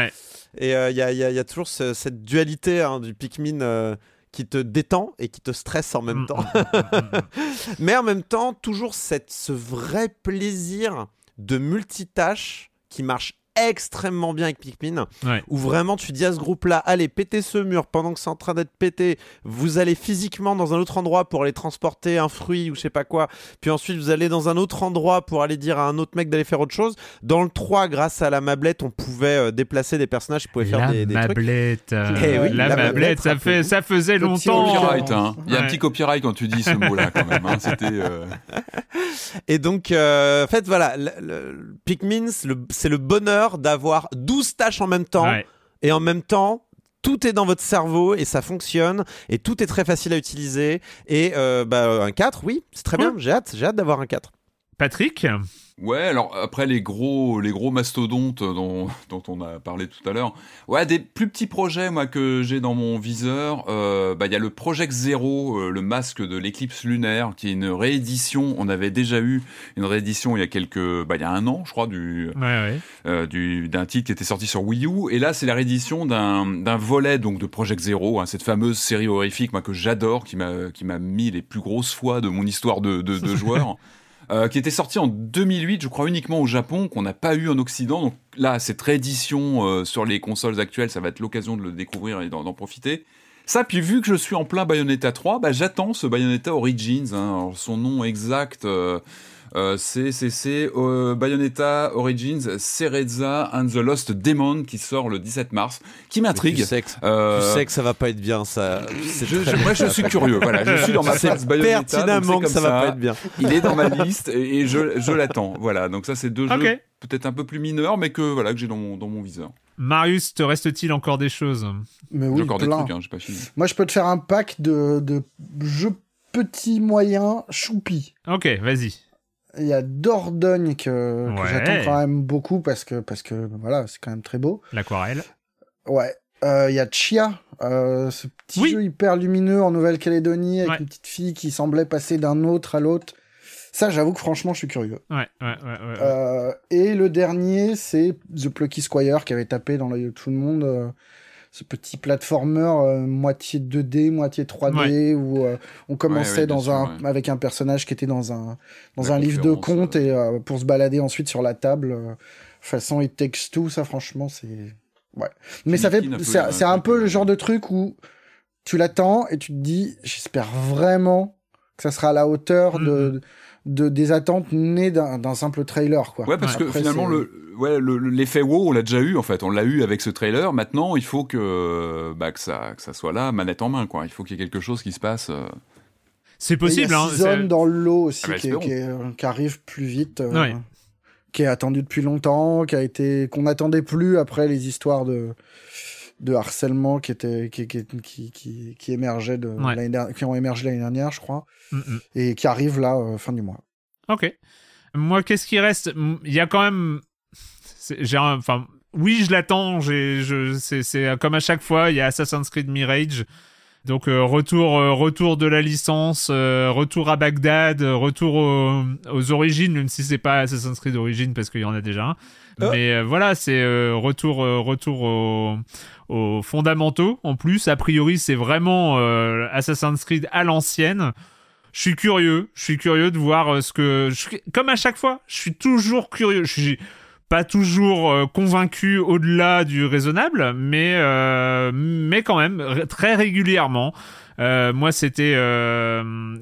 Speaker 2: et il y a, y, a, toujours cette dualité hein, du Pikmin qui te détend et qui te stresse en même mm, temps. Mm, mm, Mais en même temps, toujours cette, ce vrai plaisir de multitâche qui marche extrêmement bien avec Pikmin, où vraiment tu dis à ce groupe-là, allez, pétez ce mur pendant que c'est en train d'être pété, vous allez physiquement dans un autre endroit pour aller transporter un fruit ou je sais pas quoi, puis ensuite vous allez dans un autre endroit pour aller dire à un autre mec d'aller faire autre chose. Dans le 3, grâce à la mablette, on pouvait euh, déplacer des personnages qui pouvaient faire des, des
Speaker 1: mablette, trucs. Euh, eh la, mablette, ça, fait, ça faisait longtemps.
Speaker 4: Hein. Il y a un petit copyright quand tu dis ce mot-là quand même. Hein. C'était. Euh,
Speaker 2: Et donc, en fait, voilà, le, Pikmin, c'est le bonheur d'avoir 12 tâches en même temps. Et en même temps, tout est dans votre cerveau et ça fonctionne et tout est très facile à utiliser. Et euh, bah, un 4, oui, c'est très bien. J'ai hâte, j'ai hâte d'avoir un 4.
Speaker 1: Patrick?
Speaker 4: Ouais, alors après les gros, les gros mastodontes dont, dont on a parlé tout à l'heure, ouais, des plus petits projets moi que j'ai dans mon viseur, euh, bah il y a le Project Zero, euh, le masque de l'éclipse lunaire, qui est une réédition. On avait déjà eu une réédition il y a quelques, bah il y a un an, je crois, du, euh, du d'un titre qui était sorti sur Wii U, et là c'est la réédition d'un d'un volet donc de Project Zero, hein, cette fameuse série horrifique moi que j'adore, qui m'a qui m'a mis les plus grosses fois de mon histoire de de, de joueur. Euh, qui était sorti en 2008, je crois uniquement au Japon, qu'on n'a pas eu en Occident. Donc là, cette réédition euh, sur les consoles actuelles, ça va être l'occasion de le découvrir et d'en profiter. Ça, puis vu que je suis en plein Bayonetta 3, bah, j'attends ce Bayonetta Origins. Hein. son nom exact, euh, euh, c'est euh, Bayonetta Origins Cereza and the Lost Demon qui sort le 17 mars, qui m'intrigue. Tu,
Speaker 2: sais que, euh, tu sais que ça va pas être bien, ça.
Speaker 4: Je, moi, je suis curieux. Voilà, je suis dans ma phase Bayonetta.
Speaker 2: Pertinemment que ça, va pas être bien.
Speaker 4: Il est dans ma liste et, je, je l'attends. Voilà, donc ça, c'est deux jeux peut-être un peu plus mineurs, mais que voilà que j'ai dans mon, dans mon viseur.
Speaker 1: Marius, te reste-t-il encore des choses?
Speaker 3: Mais oui,
Speaker 4: encore
Speaker 3: plein.
Speaker 4: des trucs, hein, pas fini.
Speaker 3: Moi, je peux te faire un pack de, de jeux petits, moyens, choupis.
Speaker 1: Ok, vas-y.
Speaker 3: Il y a Dordogne que, j'attends quand même beaucoup parce que, parce que voilà, c'est quand même très beau.
Speaker 1: L'aquarelle.
Speaker 3: Ouais. Euh, il y a Chia, euh, ce petit jeu hyper lumineux en Nouvelle-Calédonie avec une petite fille qui semblait passer d'un autre à l'autre. Ça, j'avoue que franchement, je suis curieux.
Speaker 1: Ouais, ouais, ouais.
Speaker 3: Euh, et le dernier, c'est The Plucky Squire qui avait tapé dans l'œil de tout le monde ce petit platformer euh, moitié 2D, moitié 3D où euh, on commençait dans un avec un personnage qui était dans un dans un livre de contes et euh, pour se balader ensuite sur la table façon It Takes Two, ça franchement c'est ouais. Mais ça fait c'est un peu le genre de truc où tu l'attends et tu te dis j'espère vraiment que ça sera à la hauteur de mm-hmm. de des attentes nées d'un simple trailer quoi.
Speaker 4: Ouais parce que finalement le ouais l'effet wow on l'a déjà eu en fait on l'a eu avec ce trailer maintenant il faut que bah que ça que ça soit là manette en main quoi il faut qu'il y ait quelque chose qui se passe. Euh.
Speaker 1: C'est possible.
Speaker 3: Il y a hein, dans l'eau aussi ah bah, qui, qui, arrive plus vite. Euh, qui est attendu depuis longtemps, qui a été qu'on n'attendait plus après les histoires de de harcèlement qui était qui qui qui, qui, émergeait de qui ont émergé l'année dernière je crois. Mm, mm. et qui arrive là euh, fin du mois.
Speaker 1: Ok. Moi qu'est-ce qui reste? Il y a quand même j'ai enfin oui je l'attends j'ai je c'est comme à chaque fois il y a Assassin's Creed Mirage donc euh, retour euh, retour de la licence retour à Bagdad retour aux, origines même si c'est pas Assassin's Creed d'origine parce qu'il y en a déjà un mais voilà c'est retour retour au aux fondamentaux. En plus, a priori, c'est vraiment euh, Assassin's Creed à l'ancienne. Je suis curieux, je suis curieux de voir euh, ce que, comme à chaque fois, je suis toujours curieux. Je suis pas toujours euh, convaincu au-delà du raisonnable, mais mais quand même très régulièrement. moi, c'était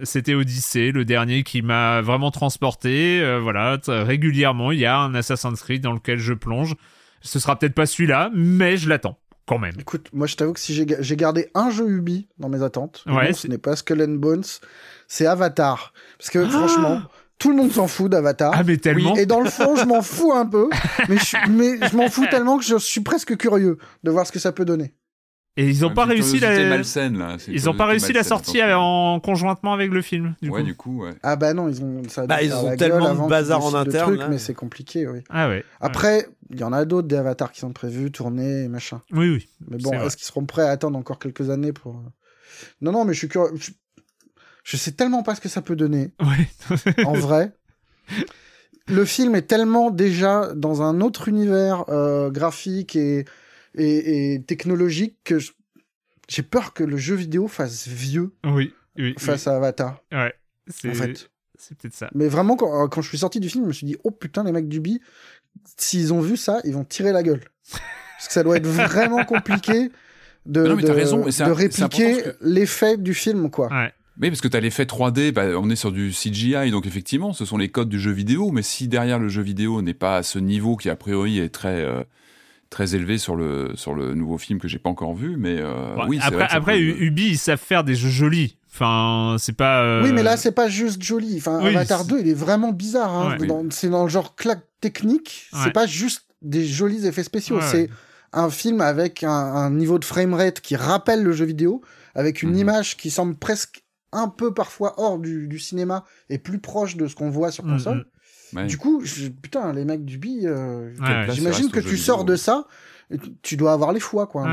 Speaker 1: c'était Odyssey, le dernier qui m'a vraiment transporté. voilà, régulièrement, il y a un Assassin's Creed dans lequel je plonge. Ce sera peut-être pas celui-là, mais je l'attends même.
Speaker 3: Écoute, moi je t'avoue que si j'ai gardé un jeu Ubi dans mes attentes, ce n'est pas Skull and Bones, c'est Avatar. Parce que ah franchement, tout le monde s'en fout d'Avatar.
Speaker 1: Ah mais tellement.
Speaker 3: et dans le fond, je m'en fous un peu, mais je, m'en fous tellement que je suis presque curieux de voir ce que ça peut donner.
Speaker 1: Et ils n'ont pas réussi la.
Speaker 4: là.
Speaker 1: Ils ont pas réussi la sortie en conjointement avec le film. Du
Speaker 4: ouais,
Speaker 1: coup.
Speaker 4: du coup, ouais.
Speaker 3: Ah bah non, ils ont.
Speaker 2: Ça bah, ils ont tellement de bazar en interne.
Speaker 3: mais c'est compliqué, oui.
Speaker 1: Ah ouais.
Speaker 3: Après, il y en a d'autres des avatars qui sont prévus, tournés, machin.
Speaker 1: Oui, oui.
Speaker 3: Mais bon, est-ce qu'ils seront prêts à attendre encore quelques années pour. Euh, non, non, mais je suis curieux. Je... sais tellement pas ce que ça peut donner.
Speaker 1: Ouais.
Speaker 3: en vrai. Le film est tellement déjà dans un autre univers euh, graphique et, et, technologique que j'ai peur que le jeu vidéo fasse vieux.
Speaker 1: Oui.
Speaker 3: face à Avatar.
Speaker 1: Ouais. En fait. C'est peut-être ça.
Speaker 3: Mais vraiment, quand, quand, je suis sorti du film, je me suis dit, oh putain, les mecs du Bi, s'ils ont vu ça, ils vont tirer la gueule. Parce que ça doit être vraiment compliqué de, de, répliquer l'effet du film, quoi.
Speaker 1: Ouais.
Speaker 4: Oui, parce que tu as l'effet 3D, bah, on est sur du CGI, donc effectivement, ce sont les codes du jeu vidéo, mais si derrière le jeu vidéo n'est pas à ce niveau qui a priori est très... Euh, très élevé sur le sur le nouveau film que j'ai pas encore vu mais euh, oui
Speaker 1: après après Ubi ils savent faire des jeux jolis. Enfin c'est pas euh,
Speaker 3: oui mais là c'est pas juste joli. Enfin Avatar 2 il est vraiment bizarre hein. c'est dans le genre claque technique. C'est pas juste des jolis effets spéciaux. C'est un film avec un, niveau de framerate qui rappelle le jeu vidéo avec une mhm. image qui semble presque un peu parfois hors du, cinéma et plus proche de ce qu'on voit sur mhm, console. Du coup, putain, les mecs du bi, euh, j'imagine que tu sors de ça, tu dois avoir les foies, quoi.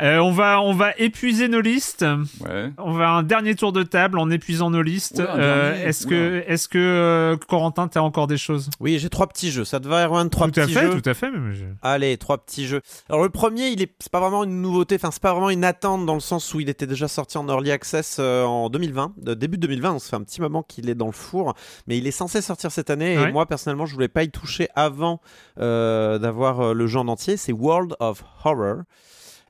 Speaker 1: Euh, on, va, on va épuiser nos listes.
Speaker 4: Ouais.
Speaker 1: On va un dernier tour de table en épuisant nos listes. Euh, est-ce que, est-ce que euh, Corentin, t'as encore des choses?
Speaker 2: Oui, j'ai trois petits jeux. Ça te va, Erwan? Trois
Speaker 1: Tout à
Speaker 2: petits
Speaker 1: fait,
Speaker 2: jeux.
Speaker 1: tout à fait.
Speaker 2: Allez, trois petits jeux. Alors le premier, il est c'est pas vraiment une nouveauté, enfin c'est pas vraiment une attente dans le sens où il était déjà sorti en early access euh, en 2020, de début 2020. On se fait un petit moment qu'il est dans le four, mais il est censé sortir cette année.
Speaker 1: Ouais.
Speaker 2: Et moi personnellement, je voulais pas y toucher avant euh, d'avoir euh, le jeu en entier. C'est World of Horror.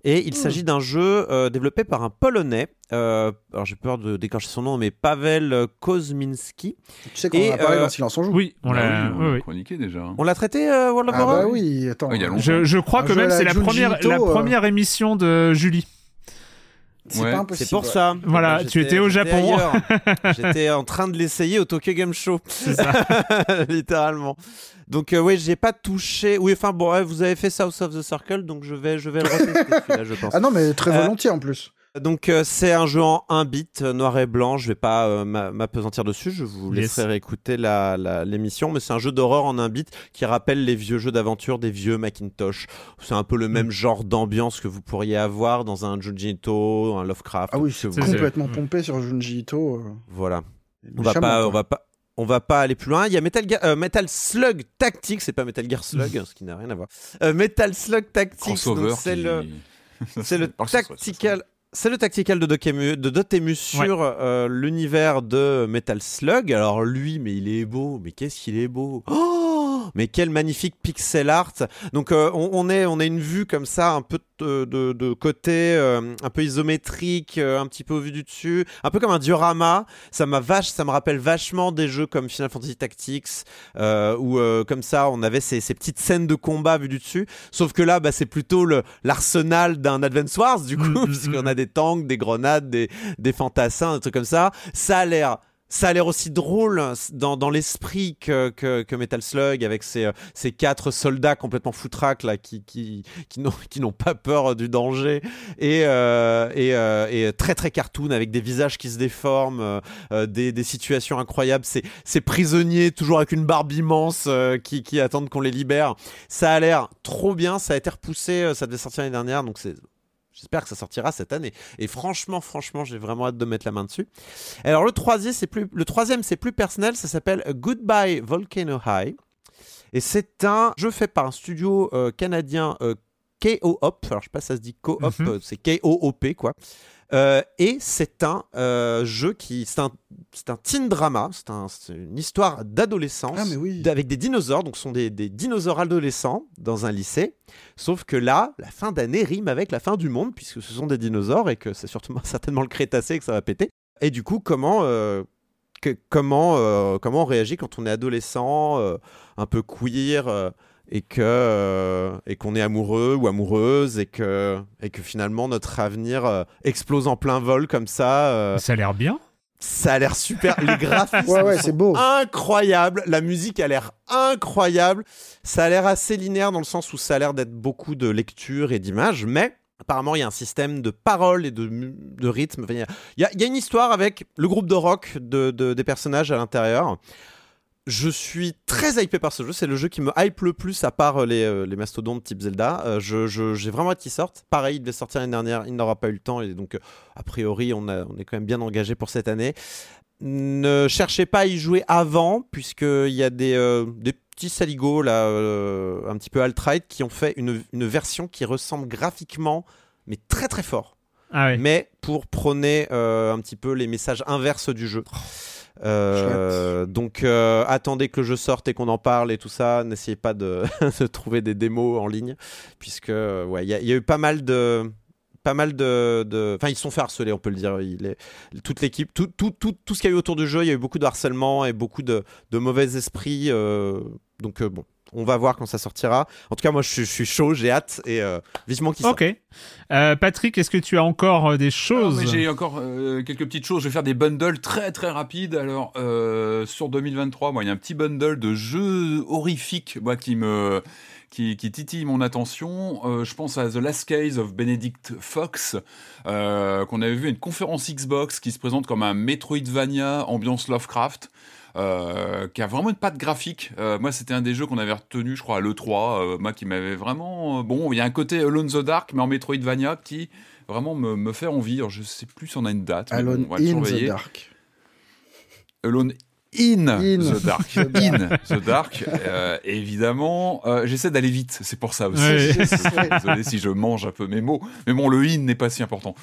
Speaker 2: Et il s'agit d'un jeu euh, développé par un Polonais, euh, alors j'ai peur de déclencher son nom, mais Pavel Kozminski.
Speaker 3: Tu sais qu'on en a parlé
Speaker 2: euh,
Speaker 3: dans Silence on joue.
Speaker 1: Oui, on
Speaker 4: Ah
Speaker 1: l'a.
Speaker 4: oui, on
Speaker 1: oui,
Speaker 4: l'a
Speaker 1: oui.
Speaker 4: chroniqué déjà. hein.
Speaker 2: On l'a traité, euh, World of
Speaker 3: Ah
Speaker 2: Horror
Speaker 3: bah oui, attends.
Speaker 4: Il y a longtemps.
Speaker 1: Je, je crois
Speaker 3: Un
Speaker 1: que même c'est la première,
Speaker 3: Ito,
Speaker 1: la
Speaker 3: euh.
Speaker 1: première émission de Julie.
Speaker 3: C'est
Speaker 4: Ouais.
Speaker 3: pas impossible.
Speaker 2: C'est pour
Speaker 3: ouais.
Speaker 2: ça.
Speaker 1: Voilà, tu étais au Japon.
Speaker 2: J'étais en train de l'essayer au Tokyo Game Show.
Speaker 1: C'est ça.
Speaker 2: Littéralement. Donc euh, oui, j'ai pas touché. Oui, enfin bon, ouais, vous avez fait South of the Circle, donc je vais, je vais le retester je pense.
Speaker 3: Ah non, mais très
Speaker 2: Euh,
Speaker 3: volontiers en plus.
Speaker 2: Donc euh, c'est un jeu en 1 bit, euh, noir et blanc. Je vais pas euh, m'a- m'apesantir dessus. Je vous
Speaker 1: Yes.
Speaker 2: laisserai réécouter la- la- l'émission. Mais c'est un jeu d'horreur en 1 bit qui rappelle les vieux jeux d'aventure des vieux Macintosh. C'est un peu le
Speaker 1: Mm.
Speaker 2: même genre d'ambiance que vous pourriez avoir dans un Junji Ito, un Lovecraft.
Speaker 3: Ah oui, c'est complètement
Speaker 1: Mm.
Speaker 3: pompé sur Junji Ito.
Speaker 2: Voilà. On va
Speaker 3: méchamment,
Speaker 2: pas,
Speaker 3: quoi.
Speaker 2: on va pas, on va pas aller plus loin. Il y a Metal, euh, Metal Slug Tactics, c'est pas Metal Gear Slug, ce qui n'a rien à voir. Euh, Metal Slug Tactics, c'est
Speaker 4: qui-
Speaker 2: le, c'est le tactical. C'est le tactical de Dotemu, de Dotemu sur euh, l'univers de Metal Slug. Alors lui, mais il est beau, mais qu'est-ce qu'il est beau Oh Mais quel magnifique pixel art Donc euh, on, on est, on a une vue comme ça, un peu de, de- de côté, euh, un peu isométrique, euh, un petit peu au vu du dessus, un peu comme un diorama. Ça m'a vache, ça me rappelle vachement des jeux comme Final Fantasy Tactics, où comme ça on avait ces, ces petites scènes de combat vues du dessus. Sauf que là, bah, c'est plutôt l'arsenal d'un Advance Wars, du coup,
Speaker 1: Mm, mm,
Speaker 2: puisqu'on
Speaker 1: mm.
Speaker 2: a des tanks, des grenades, des, des fantassins, des trucs comme ça. Ça a l'air. Ça a l'air aussi drôle dans, dans l'esprit que, que, que Metal Slug avec ces, euh, ces quatre soldats complètement foutraques là qui, qui, qui n'ont qui n'ont pas peur du danger et, euh, et, euh, et très très cartoon avec des visages qui se déforment, euh, euh, des, des situations incroyables, ces, ces prisonniers toujours avec une barbe immense euh, qui, qui attendent qu'on les libère. Ça a l'air trop bien, ça a été repoussé, ça devait sortir l'année dernière donc c'est J'espère que ça sortira cette année. Et franchement, franchement, j'ai vraiment hâte de mettre la main dessus. Alors le troisième, c'est plus, personnel. Ça s'appelle Goodbye Volcano High. Et c'est un jeu fait par un studio euh, canadien euh, K-O-Op. Alors je sais pas si ça se dit Co-op, euh, c'est K-O-O-P quoi. Euh, et c'est un euh, jeu qui, c'est un, un teen drama. C'est un- c'est une histoire d'adolescence
Speaker 3: Ah, oui.
Speaker 2: avec des dinosaures. Donc ce sont des, des dinosaures adolescents dans un lycée. Sauf que là, la fin d'année rime avec la fin du monde, puisque ce sont des dinosaures et que c'est surtout certainement le Crétacé que ça va péter. Et du coup, comment, euh, que- comment, comment on réagit quand on est adolescent, un peu queer, et que euh, et qu'on est amoureux ou amoureuse, et que, et que finalement notre avenir euh, explose en plein vol comme ça. euh,
Speaker 1: Ça a l'air bien.
Speaker 2: ça a l'air super. Les graphismes
Speaker 3: Ouais, ouais,
Speaker 2: sont
Speaker 3: c'est beau.
Speaker 2: incroyables. La musique a l'air incroyable. Ça a l'air assez linéaire dans le sens où ça a l'air d'être beaucoup de lecture et d'images, mais apparemment il y a un système de paroles et de, de rythme. Enfin, il, y a, il y y a une histoire avec le groupe de rock de, de- des personnages à l'intérieur. Je suis très hypé par ce jeu. C'est le jeu qui me hype le plus, à part les, euh, les mastodontes type Zelda. Euh, je- je- J'ai vraiment hâte qu'il sorte. Pareil, il devait sortir l'année dernière. Il n'aura pas eu le temps. Et donc, euh, a priori, on, a- on est quand même bien engagé pour cette année. Ne cherchez pas à y jouer avant, puisqu'il y a des, euh, des petits saligots, là, euh, un petit peu alt-right, qui ont fait une, une version qui ressemble graphiquement, mais très très fort
Speaker 1: Ah ouais.
Speaker 2: mais pour prôner euh, un petit peu les messages inverses du jeu. Euh, donc euh, attendez que le jeu sorte et qu'on en parle et tout ça. N'essayez pas de, trouver des démos en ligne, puisque euh, ouais, il y, a- eu pas mal de pas mal de, enfin ils sont fait harceler, on peut le dire. Toute l'équipe, tout, tout, tout, tout ce qu'il y a eu autour du jeu, il y a eu beaucoup de harcèlement et beaucoup de, mauvais esprits. donc bon, on va voir quand ça sortira. En tout cas, moi je, suis- je suis chaud, j'ai hâte et euh, vivement qu'il sorte.
Speaker 1: Ok. Euh, Patrick, est-ce que tu as encore euh, des
Speaker 4: Ah,
Speaker 1: choses
Speaker 4: J'ai encore euh, quelques petites choses. Je vais faire des bundles très très rapides. Alors euh, sur 2023, moi il y a un petit bundle de jeux horrifiques, moi qui me qui, qui titille mon attention. Euh, je pense à The Last Case of Benedict Fox, euh, qu'on avait vu à une conférence Xbox qui se présente comme un Metroidvania ambiance Lovecraft. Euh, qui a vraiment une patte graphique. Euh, moi, c'était un des jeux qu'on avait retenu, je crois, à l'E3. Euh, moi, qui m'avait vraiment. bon, il y a un côté Alone the Dark, mais en Metroidvania, qui vraiment me, me fait envie. Alors, je sais plus si on a une date.
Speaker 3: Alone in the Dark.
Speaker 4: Alone In, the Dark. in the Dark. évidemment, j'essaie d'aller vite, c'est pour ça aussi. Désolé si je mange un peu mes mots. Mais bon, le in n'est pas si important.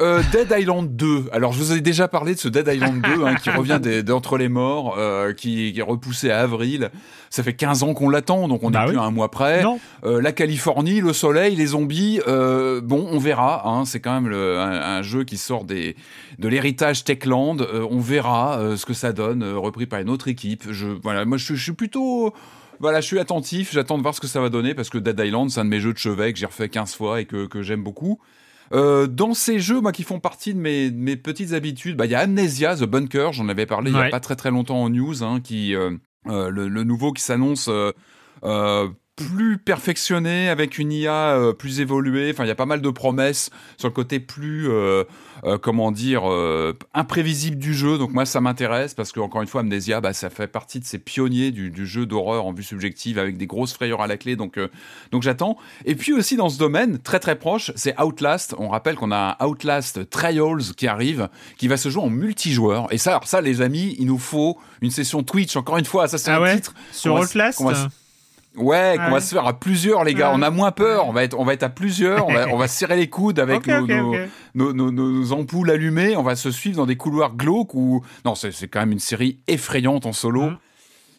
Speaker 4: Euh, Dead Island 2. Alors, je vous ai déjà parlé de ce Dead Island 2 hein, qui revient d'entre les morts, euh, qui, est repoussé à avril. Ça fait 15 ans qu'on l'attend, donc on n'est bah plus à un mois près. Euh, la Californie, le soleil, les zombies. bon, on verra. Hein, C'est quand même un, jeu qui sort des, de l'héritage Techland. on verra ce que ça donne, repris par une autre équipe. Je, voilà, moi, je, je suis plutôt voilà, je suis attentif, j'attends de voir ce que ça va donner parce que Dead Island, c'est un de mes jeux de chevet que j'ai refait 15 fois et que, que j'aime beaucoup. Euh, dans ces jeux, moi, qui font partie de mes, mes petites habitudes, bah, il y a Amnesia, The Bunker, j'en avais parlé il y a pas très très longtemps en news, hein, qui, euh, euh, le, le, nouveau qui s'annonce plus perfectionné, avec une IA euh, plus évoluée. Enfin, il y a pas mal de promesses sur le côté plus, euh, euh, comment dire, imprévisible du jeu. Donc moi, ça m'intéresse parce que encore une fois, Amnesia, bah, ça fait partie de ces pionniers du, jeu d'horreur en vue subjective avec des grosses frayeurs à la clé. Donc, donc j'attends. Et puis aussi dans ce domaine, très très proche, c'est Outlast. On rappelle qu'on a un Outlast Trials qui arrive, qui va se jouer en multijoueur. Et ça, alors ça, les amis, il nous faut une session Twitch. Encore une fois, ça c'est
Speaker 1: ah
Speaker 4: un
Speaker 1: ouais?
Speaker 4: titre.
Speaker 1: Sur Outlast.
Speaker 4: Ouais, qu'on va se faire à plusieurs, les gars. On a moins peur. On va être, on va être à plusieurs. On va, on va serrer les coudes avec nos, nos, nos, ampoules allumées. On va se suivre dans des couloirs glauques ou non, c'est quand même une série effrayante en solo. Mmh.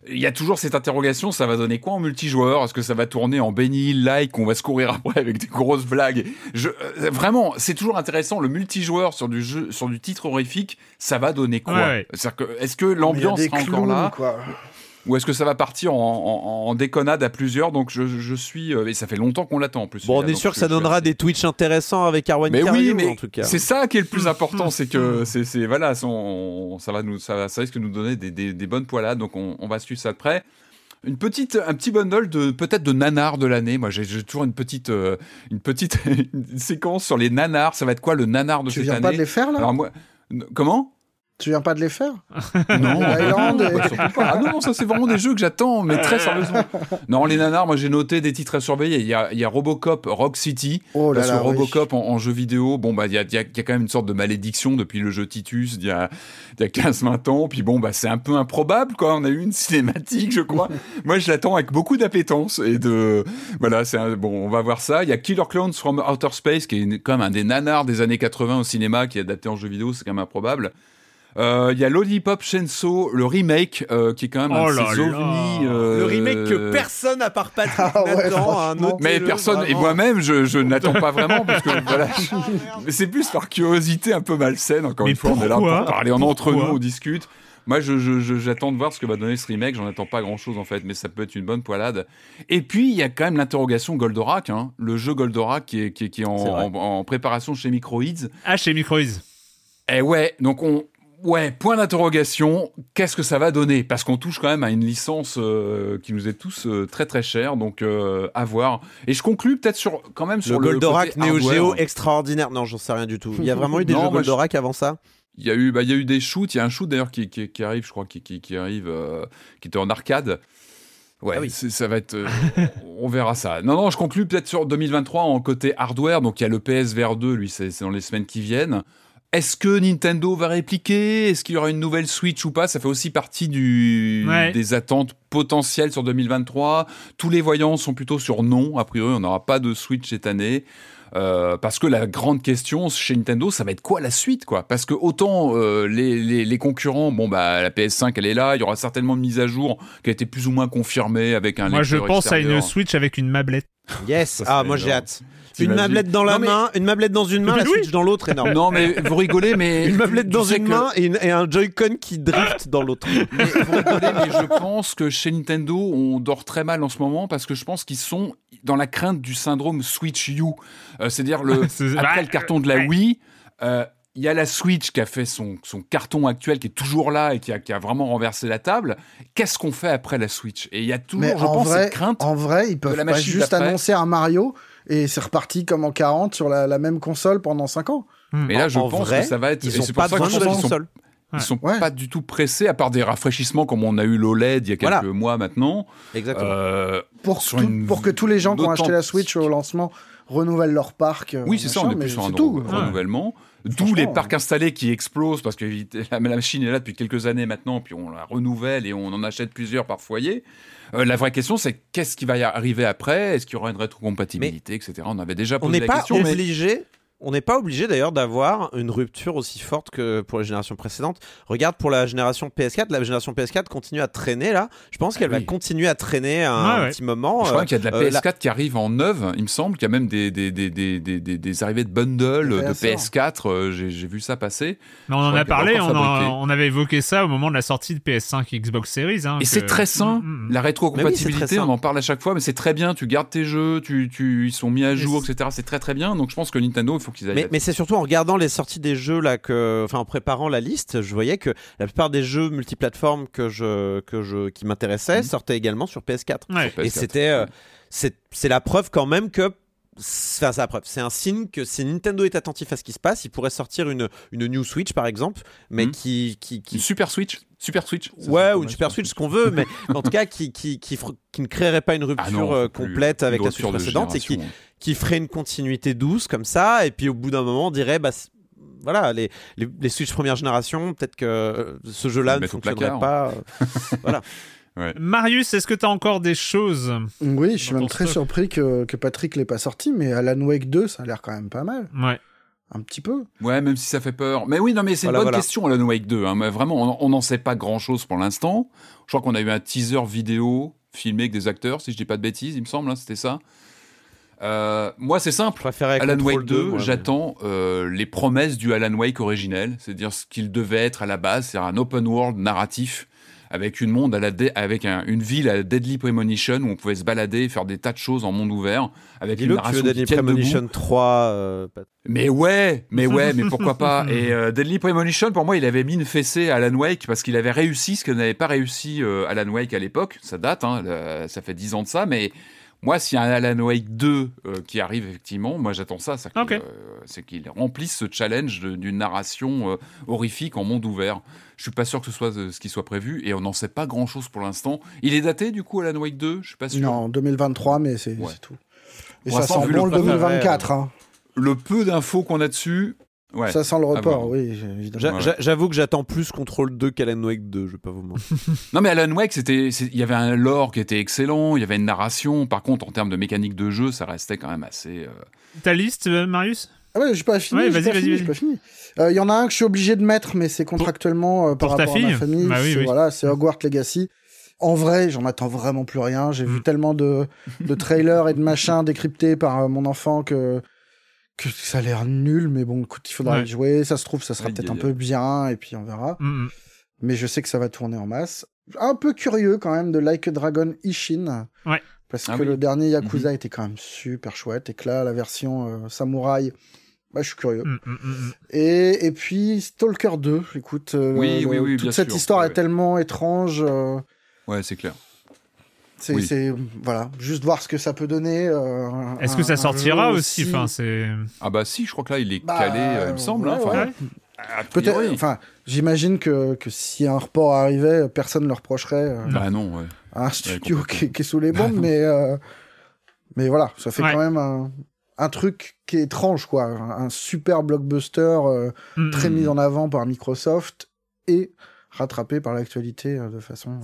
Speaker 4: Il y a toujours cette interrogation, ça va donner quoi en multijoueur? Est-ce que ça va tourner en Benny like On va se courir après avec des grosses blagues? Je, euh, vraiment, c'est toujours intéressant. Le multijoueur sur du jeu, sur du titre horrifique, ça va donner quoi? Est-ce que, l'ambiance sera encore là? Ou est-ce que ça va partir en, déconnade à plusieurs Donc je, suis euh, et ça fait longtemps qu'on l'attend en plus.
Speaker 2: Bon, on est sûr que ça donnera des Twitch intéressants avec Arwen
Speaker 4: Mais
Speaker 2: oui,
Speaker 4: mais
Speaker 2: en tout cas.
Speaker 4: C'est ça qui est le plus important, c'est que c'est voilà, ça va nous ça, ça, risque de nous donner des, bonnes poilades. Donc on, va suivre ça de près. Une petite, un petit bundle de peut-être de nanars de l'année. Moi, j'ai toujours une petite, euh, une petite séquence sur les nanars. Ça va être quoi le nanar de cette année Tu
Speaker 3: viens pas de les faire là?
Speaker 4: Alors moi, comment?
Speaker 3: Tu viens pas de les faire
Speaker 4: Non, ah non, non, ça c'est vraiment des jeux que j'attends, mais très sérieusement. Non, les nanars, moi j'ai noté des titres à surveiller. Il y a, il y a Robocop Rock City.
Speaker 3: Oh là
Speaker 4: là, Robocop en, jeu vidéo, bon, bah il y a, y a, quand même une sorte de malédiction depuis le jeu Titus il y a, il y a 15-20 ans. Puis bon, bah c'est un peu improbable, quoi. On a eu une cinématique, je crois. moi je l'attends avec beaucoup d'appétence et de. Voilà, c'est bon, on va voir ça. Il y a Killer Clowns from Outer Space, qui est quand même un des nanars des années 80 au cinéma, qui est adapté en jeu vidéo, c'est quand même improbable. Il euh, y a Lollipop Chainsaw, le remake, euh, qui est quand même un
Speaker 1: oh
Speaker 4: de ces ovnis.
Speaker 2: Euh, le remake que personne à part Patrick ah n'attend.
Speaker 4: mais personne, et moi-même, je, je n'attends pas vraiment, parce que voilà. mais c'est plus par curiosité un peu malsaine, encore une fois, on est là pour parler en entre nous, on discute. Moi, j'attends je, je, de voir ce que va donner ce remake. J'en attends pas grand chose en fait, mais ça peut être une bonne poilade. Et puis, il y a quand même l'interrogation Goldorak, hein, le jeu Goldorak qui est, qui qui est en, en, préparation chez Microids.
Speaker 1: Ah, chez Microids.
Speaker 4: Eh ouais, donc on, Ouais, point d'interrogation. Qu'est-ce que ça va donner? Parce qu'on touche quand même à une licence euh, qui nous est tous euh, très très chère, donc euh, à voir. Et je conclus peut-être sur quand même sur
Speaker 2: le, Goldorak Neo Geo extraordinaire. Non, j'en sais rien du tout. Il y a vraiment eu des jeux Goldorak avant ça?
Speaker 4: Il y a eu, bah, il y a eu des shoots. Il y a un shoot d'ailleurs qui, qui, arrive, je crois, qui, qui, arrive, qui était en arcade. Ouais, ah oui. ça va être. on verra ça. Non, non, je conclus peut-être sur 2023 en côté hardware. Donc il y a le PSVR 2, lui, c'est dans les semaines qui viennent. Est-ce que Nintendo va répliquer? Est-ce qu'il y aura une nouvelle Switch ou pas? Ça fait aussi partie du, des attentes potentielles sur 2023. Tous les voyants sont plutôt sur non. A priori, on n'aura pas de Switch cette année. Euh, parce que la grande question chez Nintendo, ça va être quoi la suite, quoi? Parce que autant euh, les, les, concurrents, bon bah la PS5 elle est là, il y aura certainement une mise à jour qui a été plus ou moins confirmée avec un.
Speaker 1: Moi je pense à une Switch avec une mablette.
Speaker 2: Yes, ah moi j'ai hâte. Une mablette dans la main, une mablette dans une main, la Switch dans l'autre, énorme.
Speaker 4: Non, mais vous rigolez, mais.
Speaker 2: Une mablette dans une main et, un Joy-Con qui drift dans l'autre.
Speaker 4: Mais vous rigolez, mais je pense que chez Nintendo, on dort très mal en ce moment parce que je pense qu'ils sont dans la crainte du syndrome Switch U. Euh, c'est-à-dire, le, après le carton de la Wii. Euh, il y a la Switch qui a fait son, son, carton actuel, qui est toujours là et qui a, qui a vraiment renversé la table. Qu'est-ce qu'on fait après la Switch? Et il y a toujours, je pense, cette crainte.
Speaker 3: En vrai, ils peuvent pas juste annoncer un Mario et c'est reparti comme en 40 sur la, même console pendant 5 ans.
Speaker 4: Mais là, je pense que ça va être.
Speaker 2: Ils sont pas besoin de console.
Speaker 4: Ils sont pas du tout pressés, à part des rafraîchissements comme on a eu l'OLED il y a quelques mois maintenant.
Speaker 2: Exactement. Euh,
Speaker 3: pour, pour que tous les gens qui ont acheté la Switch au lancement renouvellent leur parc.
Speaker 4: Oui, c'est ça, on est plus sur un tout. renouvellement. D'où les parcs installés qui explosent parce que la machine est là depuis quelques années maintenant, puis on la renouvelle et on en achète plusieurs par foyer. Euh, la vraie question, c'est qu'est-ce qui va y arriver après? Est-ce qu'il y aura une rétrocompatibilité, etc. On avait déjà posé
Speaker 2: la
Speaker 4: question.
Speaker 2: On n'est pas obligé on n'est pas obligé d'ailleurs d'avoir une rupture aussi forte que pour les générations précédentes. Regarde pour la génération PS4, la génération PS4 continue à traîner là. Je pense qu'elle ah va continuer à traîner un, petit moment.
Speaker 4: Je crois qu'il y a de la euh, PS4 qui arrive en neuve, il me semble qu'il y a même des, des, des, des, arrivées de bundle de PS4, euh, j'ai vu ça passer.
Speaker 1: Mais on en a parlé, on, avait évoqué ça au moment de la sortie de PS5 Xbox Series. Hein,
Speaker 4: et c'est très sain, mm, mm. la rétrocompatibilité, on en parle à chaque fois, mais c'est très bien, tu gardes tes jeux, tu, tu, ils sont mis à jour, etc. C'est très très bien, donc je pense que Nintendo, il faut
Speaker 2: mais, c'est surtout en regardant les sorties des jeux là que, enfin en préparant la liste, je voyais que la plupart des jeux multiplateformes que je que je qui m'intéressaient mhm. sortaient également sur PS4. Et c'était euh, c'est la preuve quand même que Enfin, c'est preuve. C'est un signe que si Nintendo est attentif à ce qui se passe, il pourrait sortir une, une New Switch par exemple, mais mhm. qui, qui, qui,
Speaker 4: Une Super Switch Super Switch
Speaker 2: Ouais, ou une Super Switch, ce qu'on veut, mais en tout cas qui, qui, qui, qui, ne créerait pas une ah rupture euh, complète avec la Switch précédente et qui, qui ferait une continuité douce comme ça, et puis au bout d'un moment on dirait, bah, voilà, les, les, les Switch première génération, peut-être que euh, ce jeu-là ne fonctionnerait pas. Euh, voilà.
Speaker 1: Marius, est-ce que tu as encore des choses
Speaker 3: Oui, je suis même très surpris que, que Patrick l'ait pas sorti, mais Alan Wake 2, ça a l'air quand même pas mal.
Speaker 1: Ouais.
Speaker 3: Un petit peu.
Speaker 4: Ouais, même si ça fait peur. Mais oui, non, mais c'est une bonne question, Alan Wake 2. Hein. Mais vraiment, on n'en sait pas grand-chose pour l'instant. Je crois qu'on a eu un teaser vidéo filmé avec des acteurs, si je dis pas de bêtises, il me semble, hein, c'était ça. Euh, moi, c'est simple. Alan Wake 2, j'attends euh, les promesses du Alan Wake originel, c'est-à-dire ce qu'il devait être à la base, c'est un open world narratif avec une monde à la avec une ville à Deadly Premonition où on pouvait se balader, faire des tas de choses en monde ouvert, avec une narration
Speaker 2: Deadly Premonition 3. Euh,
Speaker 4: mais ouais, mais ouais, mais pourquoi pas Et Deadly Premonition, pour moi, il avait mis une fessée à Alan Wake parce qu'il avait réussi ce que n'avait pas réussi Alan Wake à l'époque. Ça date, hein, ça fait 10 ans de ça, mais moi, s'il y a un Alan Wake 2 euh, qui arrive effectivement, moi j'attends ça, euh, c'est qu'il remplisse ce challenge d'une narration euh, horrifique en monde ouvert. Je suis pas sûr que ce soit ce qui soit prévu et on n'en sait pas grand chose pour l'instant. Il est daté du coup Alan Wake 2 Je suis pas sûr.
Speaker 3: Non, 2023, mais c'est tout. Et ça sent bon le 2024. Hein.
Speaker 4: Le peu d'infos qu'on a dessus,
Speaker 3: ça sent le report, oui.
Speaker 2: J'avoue que j'attends plus Control 2 qu'Alan Wake 2, je vais pas vous mentir.
Speaker 4: non, mais Alan Wake, c'était, il y avait un lore qui était excellent, il y avait une narration. Par contre, en termes de mécanique de jeu, ça restait quand même assez. Euh,
Speaker 1: Ta liste, euh, Marius?
Speaker 3: Ah ouais, j'ai pas fini. vas-y, vas-y, pas fini. Il euh, y en a un que je suis obligé de mettre, mais c'est contractuellement par rapport à ma famille. Bah voilà, c'est Hogwarts Legacy. En vrai, j'en attends vraiment plus rien. J'ai vu mm. tellement de, de trailers et de machins décryptés par mon enfant que que ça a l'air nul, mais bon, écoute, il faudra y jouer. Ça se trouve, ça sera peut-être un peu bien, et puis on verra. Mm, mm. Mais je sais que ça va tourner en masse. Un peu curieux quand même de Like a Dragon Ishin.
Speaker 1: Ouais.
Speaker 3: Parce ah que le dernier Yakuza mm-hmm. était quand même super chouette, et que là, la version euh, samouraï, bah, je suis curieux. Mm, et, et puis Stalker 2, écoute, euh, oui, oui, oui, toute cette histoire est tellement étrange. Euh,
Speaker 4: ouais, c'est clair.
Speaker 3: C'est voilà, juste voir ce que ça peut donner. Euh,
Speaker 1: Est-ce que ça sortira aussi, Enfin, c'est.
Speaker 4: Ah bah si, je crois que là il est bah, calé, euh, il me semble. Hein,
Speaker 3: Peut-être. Enfin, j'imagine que, que si un report arrivait, personne ne le reprocherait. Euh,
Speaker 4: bah non, ouais.
Speaker 3: Un studio qui, est sous les bombes, mais mais voilà, ça fait quand même un, un, truc qui est étrange, quoi. Un, super blockbuster mm, très mm, mis en avant par Microsoft et rattrapé par l'actualité de façon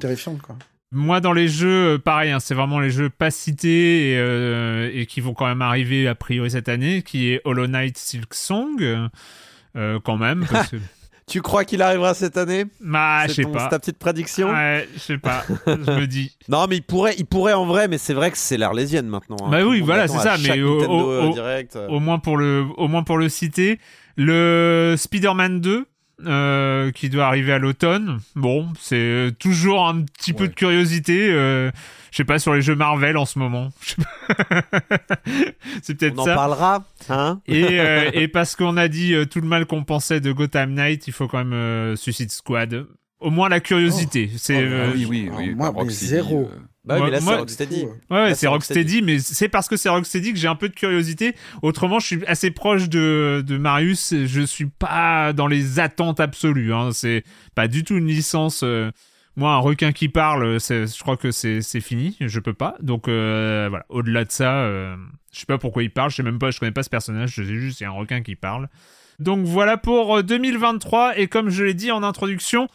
Speaker 3: terrifiante, quoi.
Speaker 1: Moi, dans les jeux, euh, pareil, hein, c'est vraiment les jeux pas cités euh, et, qui vont quand même arriver a priori cette année, qui est Hollow Knight Silk Song, euh, quand même.
Speaker 2: tu crois qu'il arrivera cette année?
Speaker 1: Bah, je sais pas.
Speaker 2: C'est ta petite prédiction?
Speaker 1: Ouais, je sais pas. je me dis.
Speaker 2: Non, mais il pourrait, il pourrait en vrai, mais c'est vrai que c'est l'Arlésienne maintenant. Hein.
Speaker 1: Bah oui, voilà, c'est ça. Mais au, au, moins pour le, au moins pour le citer, le Spider-Man 2 euh, qui doit arriver à l'automne. Bon, c'est toujours un petit peu de curiosité. Euh, je sais pas sur les jeux Marvel en ce moment. c'est peut-être ça.
Speaker 2: On en parlera, hein
Speaker 1: et, euh, et parce qu'on a dit tout le mal qu'on pensait de Gotham Knight, il faut quand même Suicide Squad. Au moins la curiosité. C'est
Speaker 4: oh, oui, oui, oui.
Speaker 3: moi, zéro.
Speaker 2: Bah
Speaker 1: Moi-
Speaker 2: mais là, c'est Rocksteady.
Speaker 3: Ouais.
Speaker 1: Ouais, ouais,
Speaker 2: Là,
Speaker 1: c'est
Speaker 2: c'est
Speaker 1: Rocksteady, mais c'est parce que c'est Rocksteady que j'ai un peu de curiosité. Autrement, je suis assez proche de, de Marius. Je suis pas dans les attentes absolues. Hein. C'est pas du tout une licence. euh, Moi, un requin qui parle, c'est- je crois que c'est c'est fini. Je peux pas. Donc euh, voilà. Au-delà de ça, euh, je sais pas pourquoi il parle. Je sais même pas. Je connais pas ce personnage. Je sais juste il y a un requin qui parle. Donc voilà pour euh, 2023. Et comme je l'ai dit en introduction.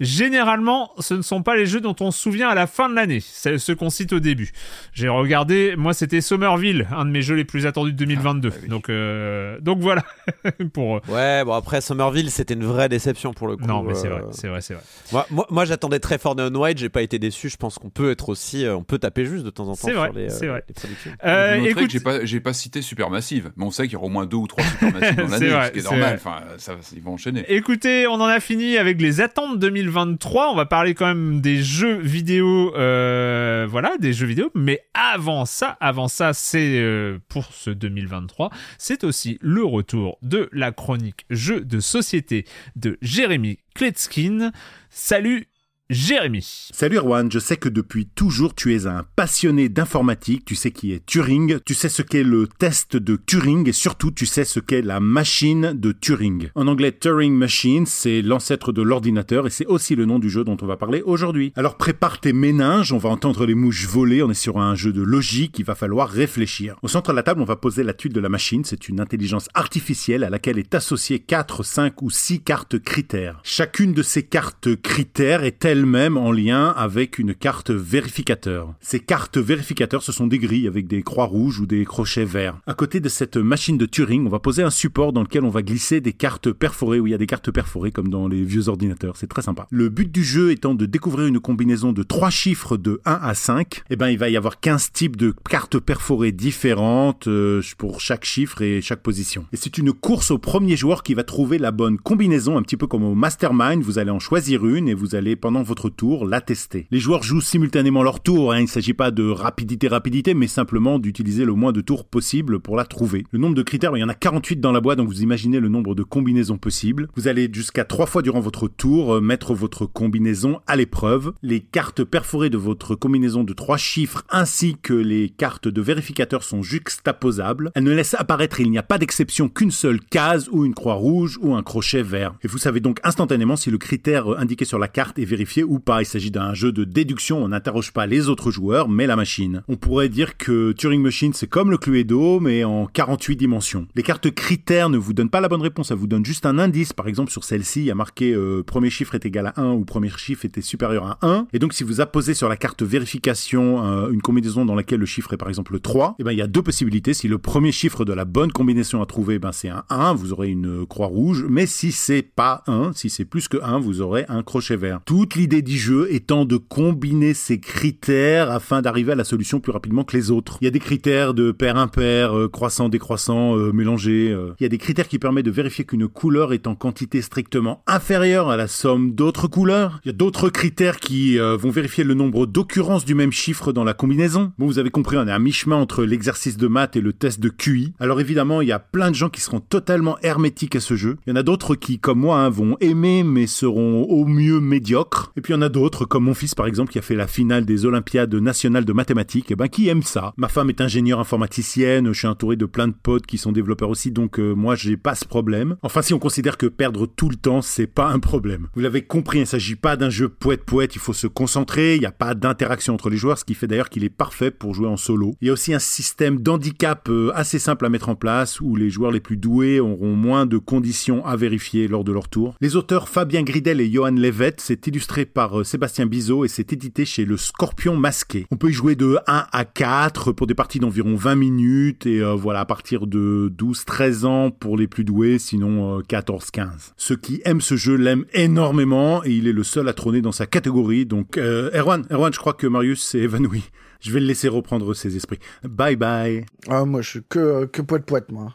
Speaker 1: Généralement, ce ne sont pas les jeux dont on se souvient à la fin de l'année, c'est ceux qu'on cite au début. J'ai regardé, moi c'était Somerville, un de mes jeux les plus attendus de 2022.
Speaker 4: Ah, bah oui.
Speaker 1: Donc euh, donc voilà pour euh,
Speaker 2: Ouais, bon après Somerville, c'était une vraie déception pour le coup.
Speaker 1: Non, mais c'est
Speaker 2: euh,
Speaker 1: vrai, c'est vrai, c'est vrai.
Speaker 2: Moi, moi, moi, j'attendais très fort Neon White, j'ai pas été déçu. Je pense qu'on peut être aussi, euh, on peut taper juste de temps en temps
Speaker 1: C'est vrai,
Speaker 2: sur les, euh,
Speaker 1: c'est vrai.
Speaker 2: les productions.
Speaker 1: Euh,
Speaker 4: noterez
Speaker 1: écoute,
Speaker 4: j'ai pas, j'ai pas cité Supermassive, mais on sait qu'il y aura au moins deux ou trois Supermassive dans l'année,
Speaker 1: vrai,
Speaker 4: ce qui est normal.
Speaker 1: vrai.
Speaker 4: Enfin, ça, ils vont enchaîner.
Speaker 1: Écoutez, on en a fini avec les attentes 2023. On va parler quand même des jeux vidéo, euh, voilà, des jeux vidéo. Mais avant ça, avant ça, c'est euh, pour ce 2023, c'est aussi le retour de la chronique jeux de société de Jérémy Kletskin. Salut Jérémy.
Speaker 5: Salut Erwan, je sais que depuis toujours tu es un passionné d'informatique, tu sais qui est Turing, tu sais ce qu'est le test de Turing et surtout tu sais ce qu'est la machine de Turing. En anglais Turing Machine, c'est l'ancêtre de l'ordinateur et c'est aussi le nom du jeu dont on va parler aujourd'hui. Alors prépare tes méninges, on va entendre les mouches voler, on est sur un jeu de logique, il va falloir réfléchir. Au centre de la table, on va poser la tuile de la machine, c'est une intelligence artificielle à laquelle est associée 4, 5 ou 6 cartes critères. Chacune de ces cartes critères est elle-même en lien avec une carte vérificateur. Ces cartes vérificateurs, ce sont des grilles avec des croix rouges ou des crochets verts. À côté de cette machine de Turing, on va poser un support dans lequel on va glisser des cartes perforées, où il y a des cartes perforées comme dans les vieux ordinateurs. C'est très sympa. Le but du jeu étant de découvrir une combinaison de trois chiffres de 1 à 5, eh ben, il va y avoir 15 types de cartes perforées différentes euh, pour chaque chiffre et chaque position. Et c'est une course au premier joueur qui va trouver la bonne combinaison, un petit peu comme au Mastermind, vous allez en choisir une et vous allez pendant votre tour la tester. Les joueurs jouent simultanément leur tour, hein. il ne s'agit pas de rapidité rapidité, mais simplement d'utiliser le moins de tours possible pour la trouver. Le nombre de critères, il y en a 48 dans la boîte, donc vous imaginez le nombre de combinaisons possibles. Vous allez jusqu'à trois fois durant votre tour euh, mettre votre combinaison à l'épreuve. Les cartes perforées de votre combinaison de trois chiffres ainsi que les cartes de vérificateur sont juxtaposables. Elles ne laissent apparaître, il n'y a pas d'exception, qu'une seule case ou une croix rouge ou un crochet vert. Et vous savez donc instantanément si le critère euh, indiqué sur la carte est vérifié ou pas. Il s'agit d'un jeu de déduction, on n'interroge pas les autres joueurs, mais la machine. On pourrait dire que Turing Machine, c'est comme le Cluedo, mais en 48 dimensions. Les cartes critères ne vous donnent pas la bonne réponse, ça vous donne juste un indice. Par exemple, sur celle-ci, il y a marqué euh, premier chiffre est égal à 1 ou premier chiffre était supérieur à 1. Et donc, si vous apposez sur la carte vérification euh, une combinaison dans laquelle le chiffre est par exemple 3, eh ben, il y a deux possibilités. Si le premier chiffre de la bonne combinaison à trouver, ben, c'est un 1, vous aurez une euh, croix rouge. Mais si c'est pas 1, si c'est plus que 1, vous aurez un crochet vert. L'idée du jeu étant de combiner ces critères afin d'arriver à la solution plus rapidement que les autres. Il y a des critères de pair impair, euh, croissant, décroissant, euh, mélangé. euh. Il y a des critères qui permettent de vérifier qu'une couleur est en quantité strictement inférieure à la somme d'autres couleurs. Il y a d'autres critères qui euh, vont vérifier le nombre d'occurrences du même chiffre dans la combinaison. Bon, vous avez compris, on est à mi-chemin entre l'exercice de maths et le test de QI. Alors évidemment, il y a plein de gens qui seront totalement hermétiques à ce jeu. Il y en a d'autres qui, comme moi, hein, vont aimer mais seront au mieux médiocres. Et puis il y en a d'autres, comme mon fils par exemple, qui a fait la finale des Olympiades nationales de mathématiques, et ben qui aime ça? Ma femme est ingénieure informaticienne, je suis entouré de plein de potes qui sont développeurs aussi, donc euh, moi j'ai pas ce problème. Enfin, si on considère que perdre tout le temps, c'est pas un problème. Vous l'avez compris, il ne s'agit pas d'un jeu poète-poète, il faut se concentrer, il n'y a pas d'interaction entre les joueurs, ce qui fait d'ailleurs qu'il est parfait pour jouer en solo. Il y a aussi un système d'handicap euh, assez simple à mettre en place, où les joueurs les plus doués auront moins de conditions à vérifier lors de leur tour. Les auteurs Fabien Gridel et Johan Levet, c'est illustré par euh, Sébastien Bizot et c'est édité chez le Scorpion Masqué. On peut y jouer de 1 à 4 pour des parties d'environ 20 minutes et euh, voilà à partir de 12-13 ans pour les plus doués, sinon euh, 14-15. Ceux qui aiment ce jeu l'aiment énormément et il est le seul à trôner dans sa catégorie. Donc euh, Erwan, Erwan, je crois que Marius s'est évanoui. Je vais le laisser reprendre ses esprits. Bye bye.
Speaker 3: Ah, moi, je suis que, euh, que poète poète, moi.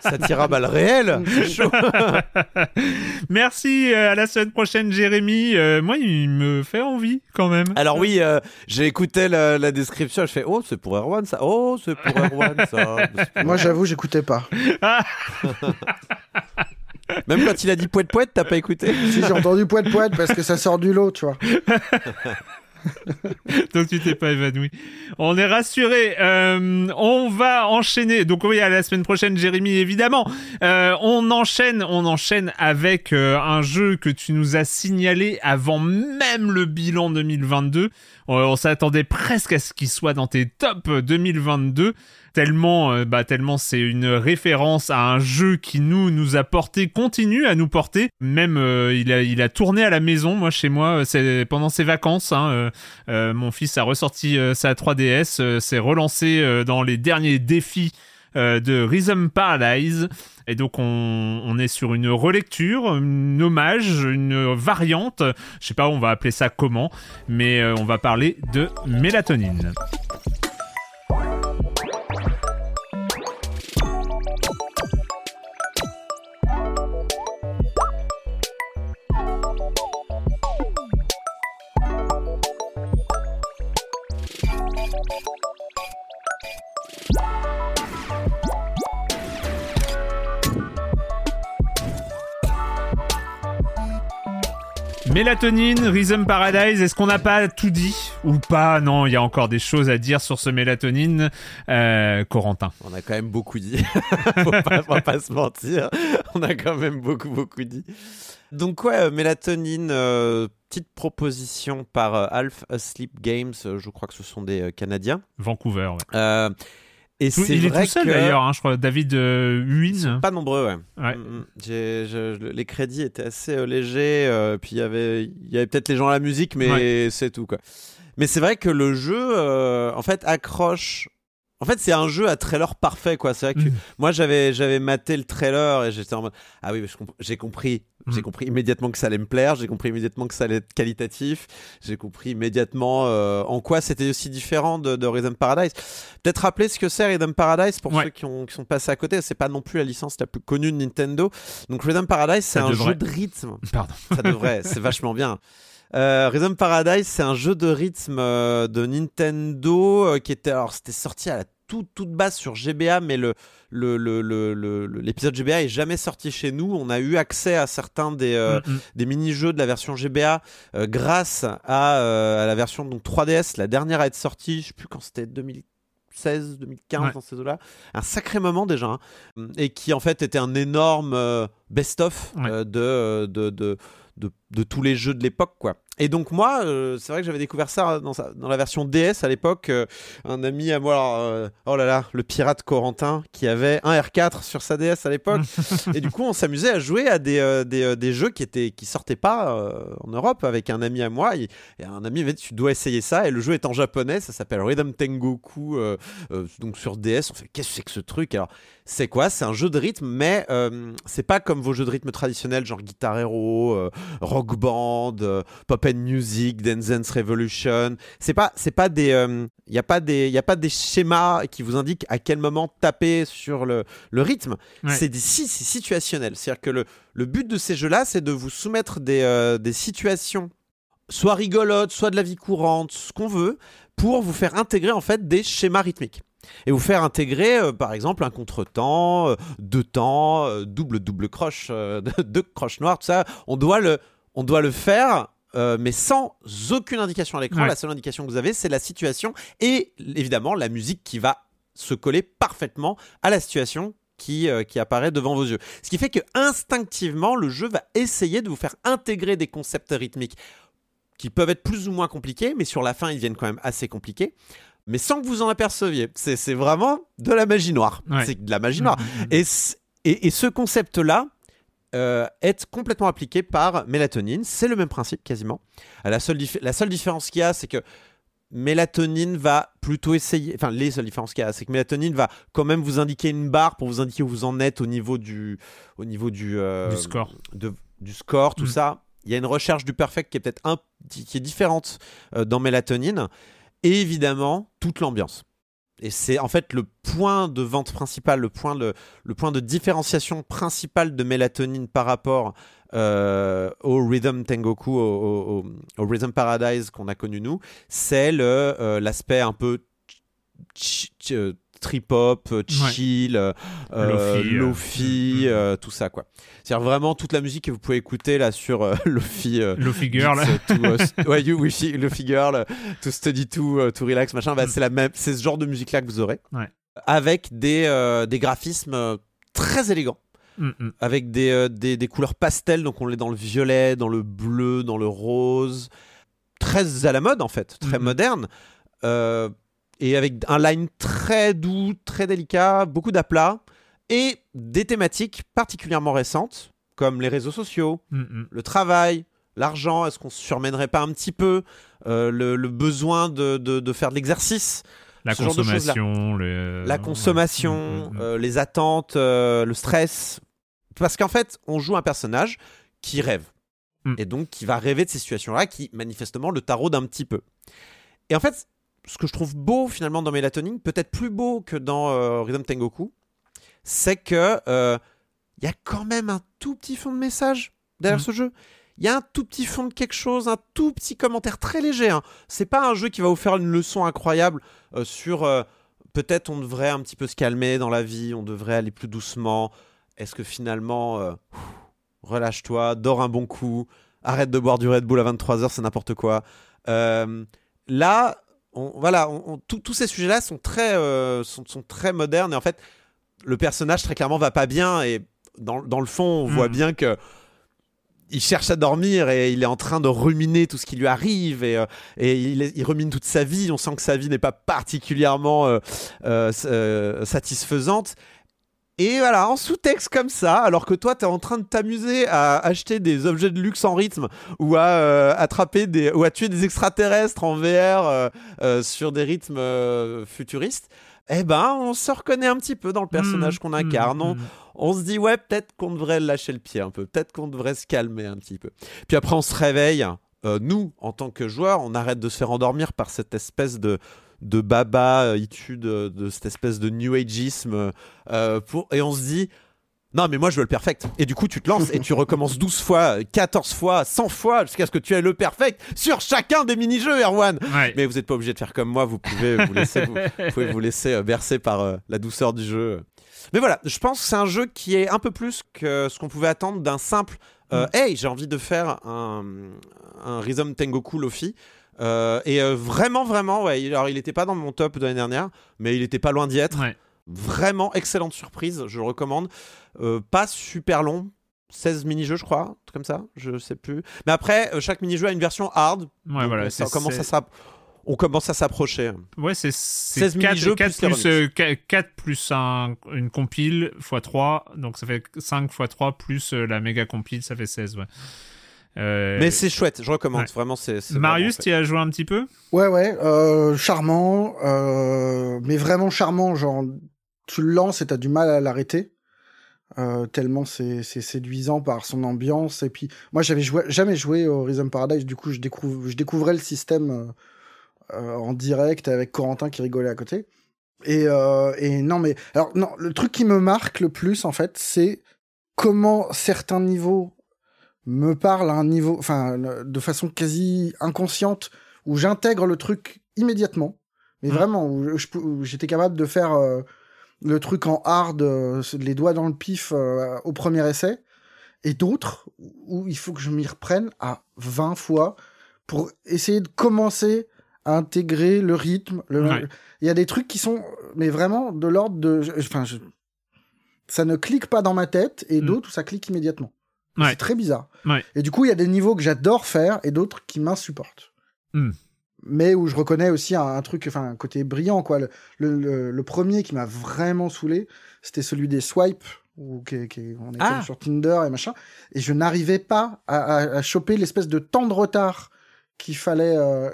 Speaker 2: Ça tire à balles réelles. C'est chaud.
Speaker 1: Merci, euh, à la semaine prochaine, Jérémy. Euh, moi, il me fait envie quand même.
Speaker 2: Alors oui, euh, j'ai écouté la, la description, je fais oh c'est pour Erwan ça, oh c'est pour Erwan ça. Pour-
Speaker 3: Moi, j'avoue, j'écoutais pas.
Speaker 2: Même quand il a dit poète poète, t'as pas écouté?
Speaker 3: Si j'ai entendu poète poète parce que ça sort du lot, tu vois.
Speaker 1: Donc tu t'es pas évanoui. On est rassuré. Euh, on va enchaîner. Donc oui, à la semaine prochaine, Jérémy, évidemment. Euh, on enchaîne, on enchaîne avec euh, un jeu que tu nous as signalé avant même le bilan 2022. On s'attendait presque à ce qu'il soit dans tes tops 2022 tellement, euh, bah, tellement c'est une référence à un jeu qui nous nous a porté, continue à nous porter. Même euh, il a il a tourné à la maison, moi chez moi, euh, c'est pendant ses vacances. Hein, mon fils a ressorti sa 3DS, s'est relancé dans les derniers défis de Rhythm Paradise. Et donc on, on, est sur une relecture, un hommage, une variante. Je sais pas, on va appeler ça comment, mais on va parler de mélatonine. Mélatonine, Rhythm Paradise, est-ce qu'on n'a pas tout dit ou pas? Non, il y a encore des choses à dire sur ce mélatonine. Euh, Corentin.
Speaker 2: On a quand même beaucoup dit. faut, pas, faut pas se mentir. On a quand même beaucoup, beaucoup dit. Donc ouais, euh, mélatonine, euh, petite proposition par Half Asleep Games, je crois que ce sont des Canadiens.
Speaker 1: Vancouver,
Speaker 2: ouais.
Speaker 1: Et c'est il est tout seul d'ailleurs, hein, je crois. David euh,
Speaker 2: Pas nombreux, ouais. ouais. Mm, mm. les crédits étaient assez euh, légers. Euh, puis il y avait, il y avait peut-être les gens à la musique, mais c'est tout quoi. Mais c'est vrai que le jeu, euh, en fait, accroche. En fait, c'est un jeu à trailer parfait, quoi. C'est vrai que mm. moi, j'avais, j'avais maté le trailer et j'étais en mode, ah oui, j'ai compris j'ai mm. compris immédiatement que ça allait me plaire, j'ai compris immédiatement que ça allait être qualitatif, j'ai compris immédiatement euh, en quoi c'était aussi différent de, de Rhythm Paradise. Peut-être rappeler ce que c'est Rhythm Paradise pour ceux qui, ont, qui, sont passés à côté, c'est pas non plus la licence la plus connue de Nintendo. Donc Rhythm Paradise, c'est un jeu de rythme.
Speaker 1: Pardon.
Speaker 2: Ça devrait, c'est vachement bien. Euh, Rhythm Paradise, c'est un jeu de rythme euh, de Nintendo euh, qui était alors c'était sorti à la toute toute base sur GBA, mais le l'épisode le, GBA est jamais sorti chez nous. On a eu accès à certains des, euh, mm, mm. des mini-jeux de la version GBA euh, grâce à, euh, à, la version donc 3DS, la dernière à être sortie, je sais plus quand c'était 2016, 2015 dans ces eaux-là, un sacré moment déjà, hein. et qui en fait était un énorme best-of de, de, de, de, tous les jeux de l'époque, quoi. Et donc moi, euh, c'est vrai que j'avais découvert ça dans, dans, la version DS à l'époque. Euh, un ami à moi, euh, oh là là, le pirate Corentin, qui avait un R4 sur sa DS à l'époque. et du coup, on s'amusait à jouer à des, des, des, jeux qui étaient qui sortaient pas en Europe avec un ami à moi. Et, un ami m'a dit, tu dois essayer ça. Et le jeu est en japonais, ça s'appelle Rhythm Tengoku, donc sur DS. On fait, qu'est-ce que c'est que ce truc? Alors, c'est quoi? C'est un jeu de rythme, mais c'est pas comme vos jeux de rythme traditionnels, genre Guitar Hero, Rock Band, Pop Music, Dance Dance Revolution. C'est pas, c'est pas des, il euh, y a pas des, y a pas des schémas qui vous indiquent à quel moment taper sur le, le rythme. C'est des, c'est situationnel. C'est-à-dire que le, le but de ces jeux-là, c'est de vous soumettre des, euh, des situations, soit rigolotes, soit de la vie courante, ce qu'on veut, pour vous faire intégrer en fait des schémas rythmiques et vous faire intégrer euh, par exemple un contretemps, deux temps, double double croche, deux croches noires, tout ça. On doit le, on doit le faire euh, mais sans aucune indication à l'écran. La seule indication que vous avez, c'est la situation et évidemment la musique qui va se coller parfaitement à la situation qui, euh, qui apparaît devant vos yeux. Ce qui fait que instinctivement, le jeu va essayer de vous faire intégrer des concepts rythmiques qui peuvent être plus ou moins compliqués, mais sur la fin, ils viennent quand même assez compliqués mais sans que vous en aperceviez. C'est vraiment de la magie noire. C'est de la magie noire. Mm, mm, mm. et, et, ce concept-là, euh, être complètement appliqué par mélatonine. C'est le même principe quasiment. Euh, la seule, la seule différence qu'il y a, c'est que mélatonine va plutôt essayer, enfin les seules différences qu'il y a, c'est que mélatonine va quand même vous indiquer une barre pour vous indiquer où vous en êtes au niveau du, au niveau du,
Speaker 1: euh, du score,
Speaker 2: de, du score, tout mm. ça. Il y a une recherche du perfect qui est peut-être un, qui est différente dans mélatonine, et évidemment toute l'ambiance. Et c'est en fait le point de vente principal, le point le point de différenciation principal de mélatonine par rapport euh, au Rhythm Tengoku, au, Rhythm Paradise qu'on a connu nous, c'est euh, l'aspect un peu trip hop, chill, lofi, tout ça quoi. C'est-à-dire vraiment toute la musique que vous pouvez écouter là sur Lofi,
Speaker 1: Lofi Girl,
Speaker 2: ouais, you, Lofi, Lofi Girl, to study to, to relax machin. Bah, c'est la même, c'est ce genre de musique là que vous aurez, avec des des graphismes très élégants. Mm, mm. avec des, des, des, couleurs pastel, donc on est dans le violet, dans le bleu, dans le rose, très à la mode en fait, très mhm. moderne. Euh, et avec un line très doux, très délicat, beaucoup d'aplats et des thématiques particulièrement récentes comme les réseaux sociaux, mhm. le travail, l'argent. Est-ce qu'on se surmènerait pas un petit peu euh, le, besoin de, de, faire de l'exercice?
Speaker 1: La consommation,
Speaker 2: la consommation, mhm, les attentes, euh, le stress. Parce qu'en fait, on joue un personnage qui rêve. Mm. Et donc qui va rêver de ces situations-là qui manifestement le tarot d'un petit peu. Et en fait, ce que je trouve beau finalement dans Melatonin, peut-être plus beau que dans euh, Rhythm Tengoku, c'est que euh, il y a quand même un tout petit fond de message derrière mm. ce jeu. Il y a un tout petit fond de quelque chose, un tout petit commentaire très léger. Hein. C'est pas un jeu qui va vous faire une leçon incroyable euh, sur peut-être on devrait un petit peu se calmer dans la vie, on devrait aller plus doucement. Est-ce que finalement relâche-toi, dors un bon coup, arrête de boire du Red Bull à 23h, c'est n'importe quoi. Euh, là, voilà, tous ces sujets-là sont très, euh, sont, très modernes et en fait, le personnage très clairement va pas bien et dans, le fond, on voit hmm. bien que il cherche à dormir et il est en train de ruminer tout ce qui lui arrive et, euh, et il, rumine toute sa vie. On sent que sa vie n'est pas particulièrement satisfaisante. Et voilà, en sous-texte comme ça, alors que toi, tu es en train de t'amuser à acheter des objets de luxe en rythme ou à euh, attraper des ou à tuer des extraterrestres en VR euh, euh, sur des rythmes futuristes, eh ben, on se reconnaît un petit peu dans le personnage mmh, qu'on incarne. Mmh, mmh. on, se dit, ouais, peut-être qu'on devrait lâcher le pied un peu, peut-être qu'on devrait se calmer un petit peu. Puis après, on se réveille. nous, en tant que joueurs, on arrête de se faire endormir par cette espèce de, de baba euh, issu de, cette espèce de new ageisme euh, pour, et on se dit non mais moi je veux le perfect. Et du coup tu te lances et tu recommences 12 fois 14 fois 100 fois jusqu'à ce que tu aies le perfect sur chacun des mini-jeux Erwan. Mais vous n'êtes pas obligé de faire comme moi vous pouvez vous laisser, vous, pouvez vous laisser euh, bercer par la douceur du jeu. Mais voilà je pense que c'est un jeu qui est un peu plus que ce qu'on pouvait attendre d'un simple mm. hey j'ai envie de faire un, un Rhythm Tengoku Lofi euh, et euh, vraiment, vraiment, ouais. Alors, il n'était pas dans mon top de l'année dernière, mais il était pas loin d'y être. Vraiment excellente surprise, je le recommande. Euh, pas super long, 16 mini-jeux, je crois, comme ça, je sais plus. Mais après, chaque mini-jeu a une version hard.
Speaker 1: Ouais, voilà.
Speaker 2: Ça commence à on commence à s'approcher.
Speaker 1: Ouais, c'est 16 mini-jeux 4, plus, 4, plus une compile x 3, donc ça fait 5 x 3 plus la méga compile, ça fait 16, ouais.
Speaker 2: Euh, Mais c'est chouette, je recommande. Vraiment, c'est.
Speaker 1: Marius, tu as joué un petit peu?
Speaker 3: Ouais, ouais. Euh, charmant, euh, mais vraiment charmant. Genre, tu le lances et t'as du mal à l'arrêter. tellement c'est séduisant par son ambiance. Et puis, moi, j'avais jamais joué au Rhythm Paradise. Du coup, je, découvre, je découvrais le système en direct avec Corentin qui rigolait à côté. Et, et non, mais alors, non, le truc qui me marque le plus, en fait, c'est comment certains niveaux me parle à un niveau, enfin, de façon quasi inconsciente, où j'intègre le truc immédiatement, mais mmh. vraiment, où, j'étais capable de faire euh, le truc en hard, euh, les doigts dans le pif euh, au premier essai, et d'autres où il faut que je m'y reprenne à 20 fois pour essayer de commencer à intégrer le rythme. Il y a des trucs qui sont, mais vraiment de l'ordre de, enfin, ça ne clique pas dans ma tête, et mmh. d'autres où ça clique immédiatement. C'est très bizarre. Et du coup, il y a des niveaux que j'adore faire et d'autres qui m'insupportent. Hmm. Mais où je reconnais aussi un, truc, enfin, un côté brillant, quoi. Le, premier qui m'a vraiment saoulé, c'était celui des swipes, où on était ah. sur Tinder et machin. Et je n'arrivais pas à, choper l'espèce de temps de retard qu'il fallait, euh,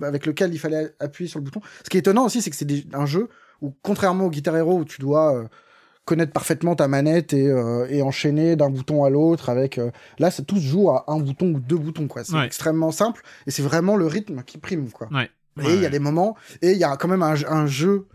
Speaker 3: avec lequel il fallait appuyer sur le bouton. Ce qui est étonnant aussi, c'est que c'est un jeu où, contrairement au Guitar Hero, où tu dois euh, connaître parfaitement ta manette et, euh, et enchaîner d'un bouton à l'autre avec euh, là c'est tout se joue à un bouton ou deux boutons quoi. C'est extrêmement simple et c'est vraiment le rythme qui prime quoi. Et il y a des moments et il y a quand même un, jeu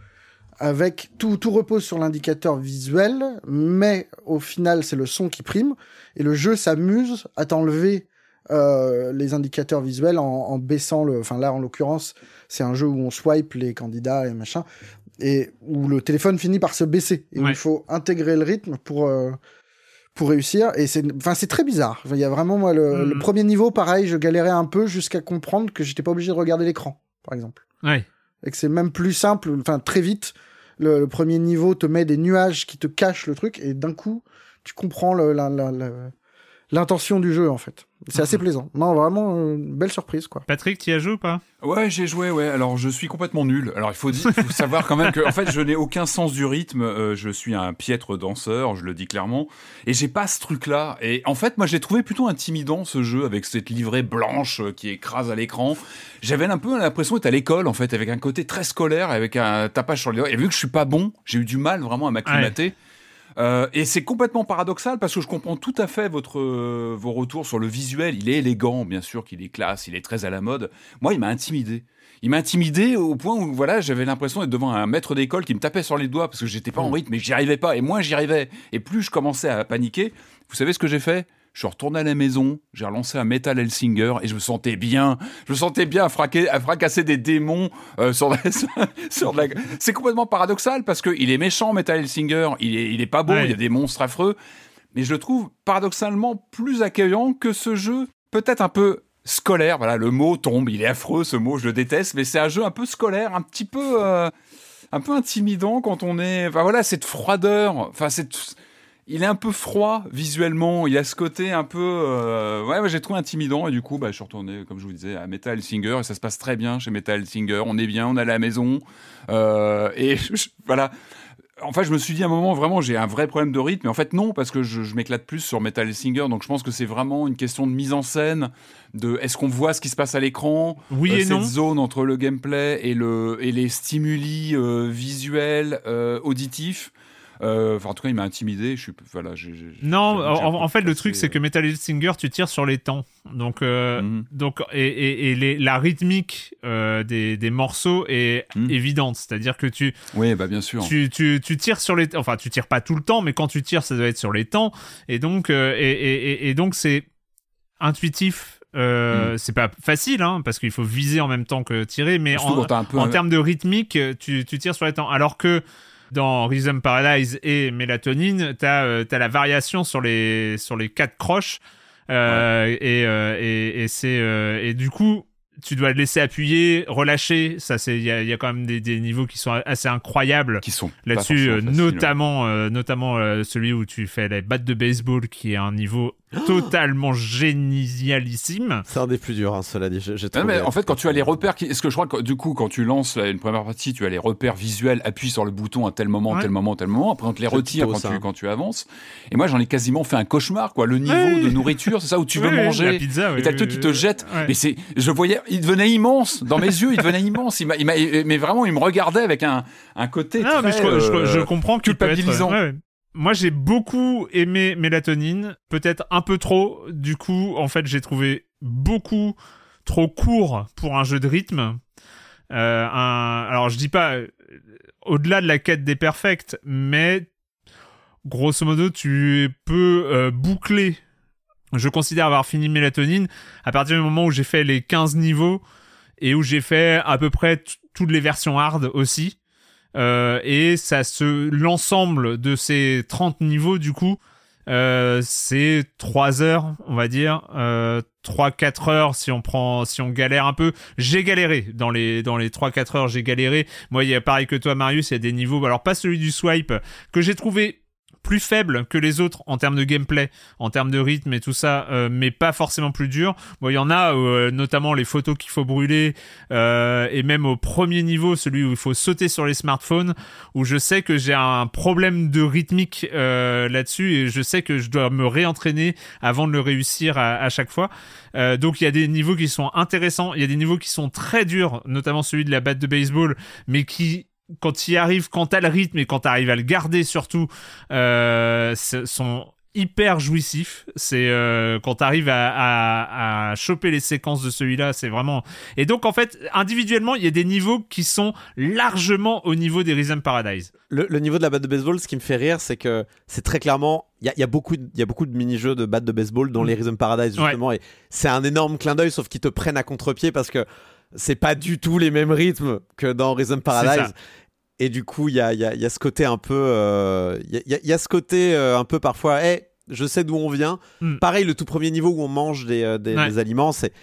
Speaker 3: avec tout tout repose sur l'indicateur visuel mais au final c'est le son qui prime et le jeu s'amuse à t'enlever euh, les indicateurs visuels en, en baissant le enfin là en l'occurrence c'est un jeu où on swipe les candidats et machin et où le téléphone finit par se baisser et où il faut intégrer le rythme pour pour réussir. Et c'est, enfin, c'est très bizarre. Il y a vraiment, moi, le, mm. premier niveau, pareil, je galérais un peu jusqu'à comprendre que j'étais pas obligé de regarder l'écran, par exemple.
Speaker 1: Ouais.
Speaker 3: Et que c'est même plus simple, enfin, très vite. Le, premier niveau te met des nuages qui te cachent le truc et d'un coup, tu comprends l'intention du jeu, en fait. C'est assez plaisant. Non, vraiment, euh, une belle surprise, quoi.
Speaker 1: Patrick, tu y as joué ou pas?
Speaker 4: Ouais, j'ai joué, ouais. Alors, je suis complètement nul. Alors, il faut, faut savoir quand même que, en fait, je n'ai aucun sens du rythme. Euh, je suis un piètre danseur, je le dis clairement. Et j'ai pas ce truc-là. Et en fait, moi, j'ai trouvé plutôt intimidant, ce jeu, avec cette livrée blanche euh, qui écrase à l'écran. J'avais un peu l'impression d'être à l'école, en fait, avec un côté très scolaire, avec un tapage sur les doigts. Et vu que je suis pas bon, j'ai eu du mal vraiment à m'acclimater. Euh, et c'est complètement paradoxal parce que je comprends tout à fait votre, euh, vos retours sur le visuel. Il est élégant, bien sûr, qu'il est classe, il est très à la mode. Moi, il m'a intimidé. Il m'a intimidé au point où voilà, j'avais l'impression d'être devant un maître d'école qui me tapait sur les doigts parce que j'étais pas en mm. rythme, mais j'y arrivais pas. Et moins j'y arrivais, et plus je commençais à paniquer. Vous savez ce que j'ai fait? Je suis retourné à la maison, j'ai relancé un Metal Hellsinger et je me sentais bien. Je me sentais bien à, fracasser des démons euh, sur, la, sur la... C'est complètement paradoxal parce qu'il est méchant, Metal Hellsinger. Il est, il est pas beau, il y a des monstres affreux. Mais je le trouve paradoxalement plus accueillant que ce jeu, peut-être un peu scolaire. Voilà, le mot tombe, il est affreux ce mot, je le déteste, mais c'est un jeu un peu scolaire, un petit peu, euh, un peu intimidant quand on est. Enfin voilà, cette froideur. Enfin cette il est un peu froid visuellement. Il a ce côté un peu. Euh, ouais, j'ai trouvé intimidant et du coup, bah, je suis retourné, comme je vous disais, à Metal Singer et ça se passe très bien chez Metal Singer. On est bien, on est à la maison euh, et voilà. En fait, je me suis dit à un moment vraiment, j'ai un vrai problème de rythme. Mais en fait, non, parce que je, m'éclate plus sur Metal Singer. Donc, je pense que c'est vraiment une question de mise en scène. De est-ce qu'on voit ce qui se passe à l'écran
Speaker 1: Oui euh, et
Speaker 4: cette
Speaker 1: non.
Speaker 4: zone entre le gameplay et le et les stimuli visuels, auditifs. Euh, en tout cas, il m'a intimidé. Je suis, voilà,
Speaker 1: non, en, fait, le truc, c'est que Metal Singer, tu tires sur les temps. Donc, euh, mhm. donc et, et, la rythmique euh, des, des, morceaux est mhm. évidente. C'est-à-dire que tu.
Speaker 4: Oui, bah bien sûr.
Speaker 1: Tu, tu, tu, tires sur les. Enfin, tu tires pas tout le temps, mais quand tu tires, ça doit être sur les temps. Et donc, et, et, donc, c'est intuitif mhm. c'est pas facile hein, parce qu'il faut viser en même temps que tirer, mais en, en termes de rythmique, tu, tu, tires sur les temps. Alors que dans Rhythm Paradise et Mélatonine, tu as, euh, la variation sur les, sur les quatre croches. Euh, et, euh, et, et c'est et du coup tu dois le laisser appuyer, relâcher. Ça, c'est il y, a, quand même des, niveaux qui sont assez incroyables.
Speaker 4: Qui sont
Speaker 1: là-dessus, notamment, notamment celui où tu fais les battes de baseball, qui est un niveau totalement génialissime.
Speaker 2: C'est un des plus durs, hein, cela dit.
Speaker 4: mais en fait, quand tu as les repères, est-ce que je crois que du coup, quand tu lances une première partie, tu as les repères visuels, appuie sur le bouton à tel moment, tel moment, tel moment. Après, on te les retire quand tu, quand tu avances. Et moi, j'en ai quasiment fait un cauchemar, quoi. Le niveau de nourriture, c'est ça où tu veux manger. La
Speaker 1: pizza,
Speaker 4: et t'as le truc qui te jette. Mais c'est, je voyais, il devenait immense dans mes yeux, il devenait immense. Il m'a, mais vraiment, il me regardait avec un, un côté non, très, mais
Speaker 1: je, je, comprends que culpabilisant. Moi, j'ai beaucoup aimé Mélatonine, peut-être un peu trop. Du coup, en fait, j'ai trouvé beaucoup trop court pour un jeu de rythme. Euh, Alors, je dis pas euh, au-delà de la quête des perfects, mais grosso modo, tu peux euh, boucler. Je considère avoir fini Mélatonine à partir du moment où j'ai fait les 15 niveaux et où j'ai fait à peu près toutes les versions hard aussi. Euh, et ça se l'ensemble de ces 30 niveaux du coup euh, c'est 3 heures on va dire euh, 3 4 heures si on prend si on galère un peu. J'ai galéré dans les dans les 3 4 heures j'ai galéré. Moi il y a pareil que toi Marius il y a des niveaux alors pas celui du swipe que j'ai trouvé plus faible que les autres en termes de gameplay, en termes de rythme et tout ça, euh, mais pas forcément plus dur. Bon, il y en a, euh, notamment les photos qu'il faut brûler, euh, et même au premier niveau, celui où il faut sauter sur les smartphones, où je sais que j'ai un problème de rythmique là-dessus, et je sais que je dois me réentraîner avant de le réussir à, à chaque fois. donc il y a des niveaux qui sont intéressants, il y a des niveaux qui sont très durs, notamment celui de la batte de baseball, mais qui quand tu y arrives, quand t'as le rythme et quand t'arrives à le garder surtout, euh, sont hyper jouissifs. C'est euh, quand t'arrives à, à, à, choper les séquences de celui-là, c'est vraiment. Et donc en fait, individuellement, il y a des niveaux qui sont largement au niveau des Rhythm Paradise.
Speaker 2: Le, niveau de la batte de baseball, ce qui me fait rire, c'est que c'est très clairement, il y a, y a, beaucoup, il y a beaucoup de mini-jeux de batte de baseball dans mm. les Rhythm Paradise justement, et c'est un énorme clin d'œil, sauf qu'ils te prennent à contre-pied parce que c'est pas du tout les mêmes rythmes que dans Rhythm Paradise. Et, du coup, il y a, y, a, y a, ce côté un peu. Il y, a, y, a, ce côté un peu parfois. Hey, je sais d'où on vient. Mm. Pareil, le tout premier niveau où on mange des, des, des aliments, c'est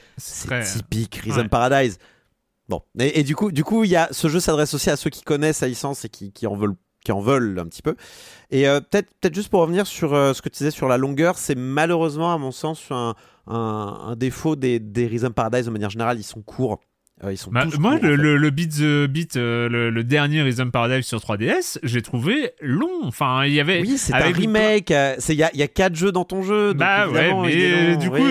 Speaker 2: typique Rhythm Paradise. Bon, et, du coup, du coup, il y a ce jeu s'adresse aussi à ceux qui connaissent la licence et qui, qui en veulent qui en veulent un petit peu. Et euh, peut-être peut juste pour revenir sur euh, ce que tu disais sur la longueur, c'est malheureusement à mon sens un, un, défaut des, des Rhythm Paradise de manière générale, ils sont courts. Euh, ils sont bah,
Speaker 1: moi,
Speaker 2: le,
Speaker 1: le, Beat the Beat, euh, le, dernier Rhythm Paradise sur 3DS, j'ai trouvé long. Enfin, il y avait.
Speaker 2: Oui, c'est un remake. Euh, il y a, y a quatre jeux dans ton jeu.
Speaker 1: bah ouais, mais du coup,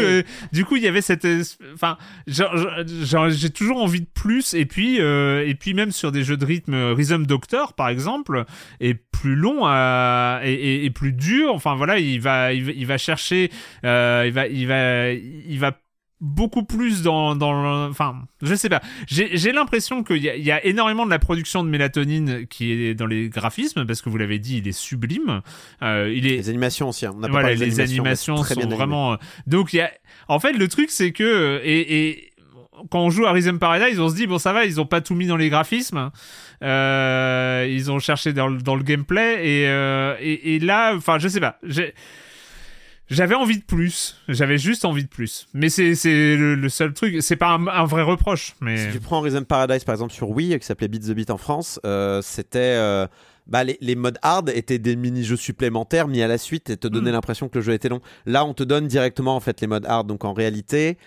Speaker 1: du coup, il y avait cette. Enfin, j'ai toujours envie de plus. Et puis, et puis même sur des jeux de rythme, Rhythm Doctor, par exemple, est plus long à, et, et, plus dur. Enfin voilà, il va, il va, chercher, il va, il va, il va beaucoup plus dans, dans enfin je sais pas. J'ai l'impression qu'il y, y, a énormément de la production de mélatonine qui est dans les graphismes parce que vous l'avez dit il est sublime. Euh, il est
Speaker 2: les animations aussi hein. on
Speaker 1: a voilà, les animations, sont vraiment donc il y a en fait le truc c'est que et, et quand on joue à Rhythm Paradise, on se dit bon ça va, ils ont pas tout mis dans les graphismes, euh, ils ont cherché dans, dans le gameplay et, euh, et, et là, enfin je sais pas, j'ai j'avais envie de plus. J'avais juste envie de plus. Mais c'est le, seul truc. C'est pas un, vrai reproche. Mais...
Speaker 2: Si tu prends Rhythm Paradise par exemple sur Wii, qui s'appelait Beat the Beat en France, euh, c'était. Euh, bah, les, les, modes hard étaient des mini-jeux supplémentaires mis à la suite et te donnaient mm. l'impression que le jeu était long. Là, on te donne directement en fait les modes hard. Donc en réalité.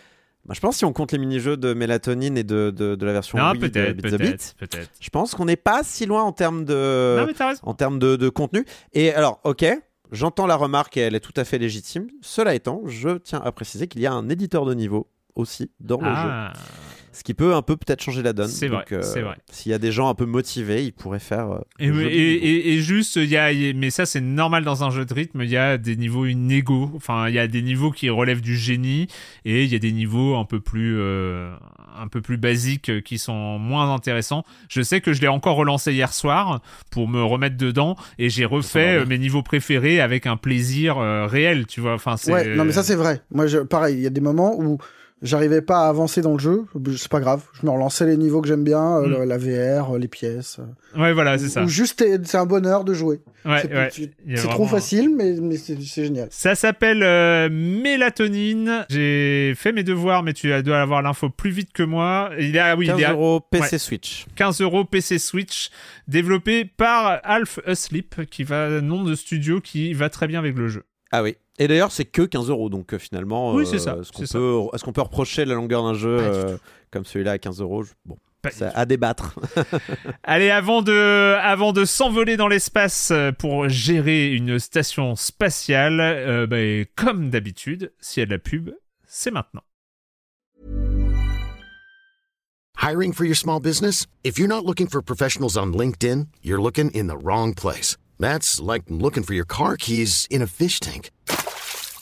Speaker 2: Bah, je pense si on compte les mini-jeux de mélatonine et de, de, de la version Wii de Beat the Beat, je pense qu'on n'est pas si loin en termes de, en termes de, de contenu. Et alors, ok, J'entends la remarque et elle est tout à fait légitime. Cela étant, je tiens à préciser qu'il y a un éditeur de niveau aussi dans le ah. jeu. Ce qui peut un peu peut-être changer la donne.
Speaker 1: C'est vrai. Euh, vrai.
Speaker 2: S'il y a des gens un peu motivés, ils pourraient faire. Euh,
Speaker 1: et, et, et, juste, il y a, mais ça c'est normal dans un jeu de rythme. Il y a des niveaux inégaux. Enfin, il y a des niveaux qui relèvent du génie et il y a des niveaux un peu plus, euh, un peu plus basiques qui sont moins intéressants. Je sais que je l'ai encore relancé hier soir pour me remettre dedans et j'ai refait mes niveaux préférés avec un plaisir réel. Tu vois. Enfin,
Speaker 3: ouais. Non, mais ça c'est vrai. Moi, je, pareil. Il y a des moments où J'arrivais pas à avancer dans le jeu, c'est pas grave. Je me relançais les niveaux que j'aime bien, euh, mm. la VR, euh, les pièces.
Speaker 1: Euh. Ouais, voilà, c'est ça.
Speaker 3: Ou juste, c'est un bonheur de jouer.
Speaker 1: Ouais, ouais.
Speaker 3: C'est trop facile, mais, mais c'est génial.
Speaker 1: Ça s'appelle Mélatonine. J'ai fait mes devoirs, mais tu dois avoir l'info plus vite que moi.
Speaker 2: Il est, oui, 15 il euros PC Switch.
Speaker 1: 15 euros PC Switch, développé par Half Asleep, qui va nom de studio qui va très bien avec le jeu.
Speaker 2: Ah oui. Et d'ailleurs, c'est que 15 euros, donc euh, finalement,
Speaker 1: oui, c'est ça.
Speaker 2: Euh, est-ce qu'on peut, est qu'on peut reprocher la longueur d'un jeu euh, comme celui-là à 15 euros? Bon, ça, à débattre.
Speaker 1: Allez, avant de, avant de s'envoler dans l'espace pour gérer une station spatiale, bah, comme d'habitude, s'il y a de la pub, c'est maintenant.
Speaker 6: Hiring for your small business? If you're not looking for professionals on LinkedIn, you're looking in the wrong place. That's like looking for your car keys in a fish tank.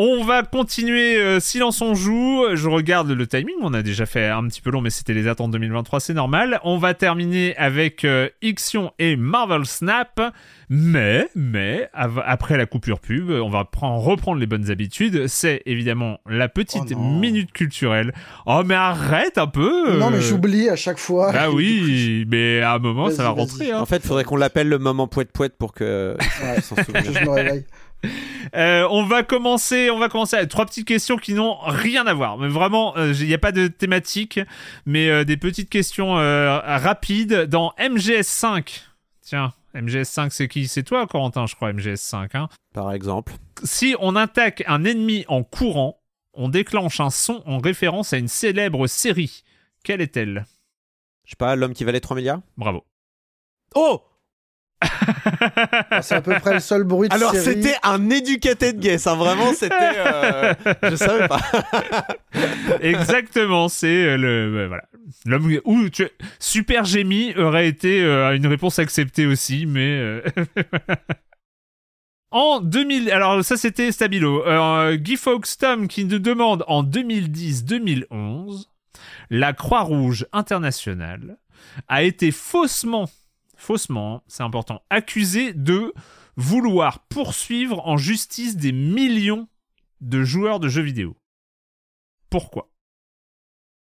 Speaker 1: On va continuer euh, Silence on joue. Je regarde le timing, on a déjà fait un petit peu long, mais c'était les attentes 2023, c'est normal. On va terminer avec euh, Ixion et Marvel Snap. Mais, mais, après la coupure pub, on va reprendre les bonnes habitudes. C'est évidemment la petite oh minute culturelle. Oh, mais arrête un peu
Speaker 3: Non, mais j'oublie à chaque fois.
Speaker 1: Ah oui, mais à un moment, ça va rentrer. Hein.
Speaker 2: En fait, il faudrait qu'on l'appelle le moment poète-poète pour que...
Speaker 3: Ouais, je me réveille.
Speaker 1: Euh, on va commencer, on va commencer avec trois petites questions qui n'ont rien à voir. Mais vraiment, il euh, n'y a pas de thématique, mais euh, des petites questions rapides dans MGS5. Tiens, MGS5, c'est qui? C'est toi, Corentin, je crois, MGS5. Hein
Speaker 2: Par exemple.
Speaker 1: Si on attaque un ennemi en courant, on déclenche un son en référence à une célèbre série. Quelle est-elle?
Speaker 2: Je sais pas, l'homme qui valait 3 milliards?
Speaker 1: Bravo.
Speaker 2: Oh
Speaker 3: c'est à peu près le seul bruit de
Speaker 2: Alors c'était un educated guess, hein, vraiment c'était. Euh... je savais pas.
Speaker 1: Exactement, c'est euh, le euh, voilà l'homme ou tu... Super Gémy aurait été euh, une réponse acceptée aussi, mais. En 2000, alors ça c'était Stabilo. Euh, Guy Fawkes Tom qui nous demande en 2010-2011, la Croix-Rouge internationale a été faussement, faussement, c'est important, accusée de vouloir poursuivre en justice des millions de joueurs de jeux vidéo. Pourquoi?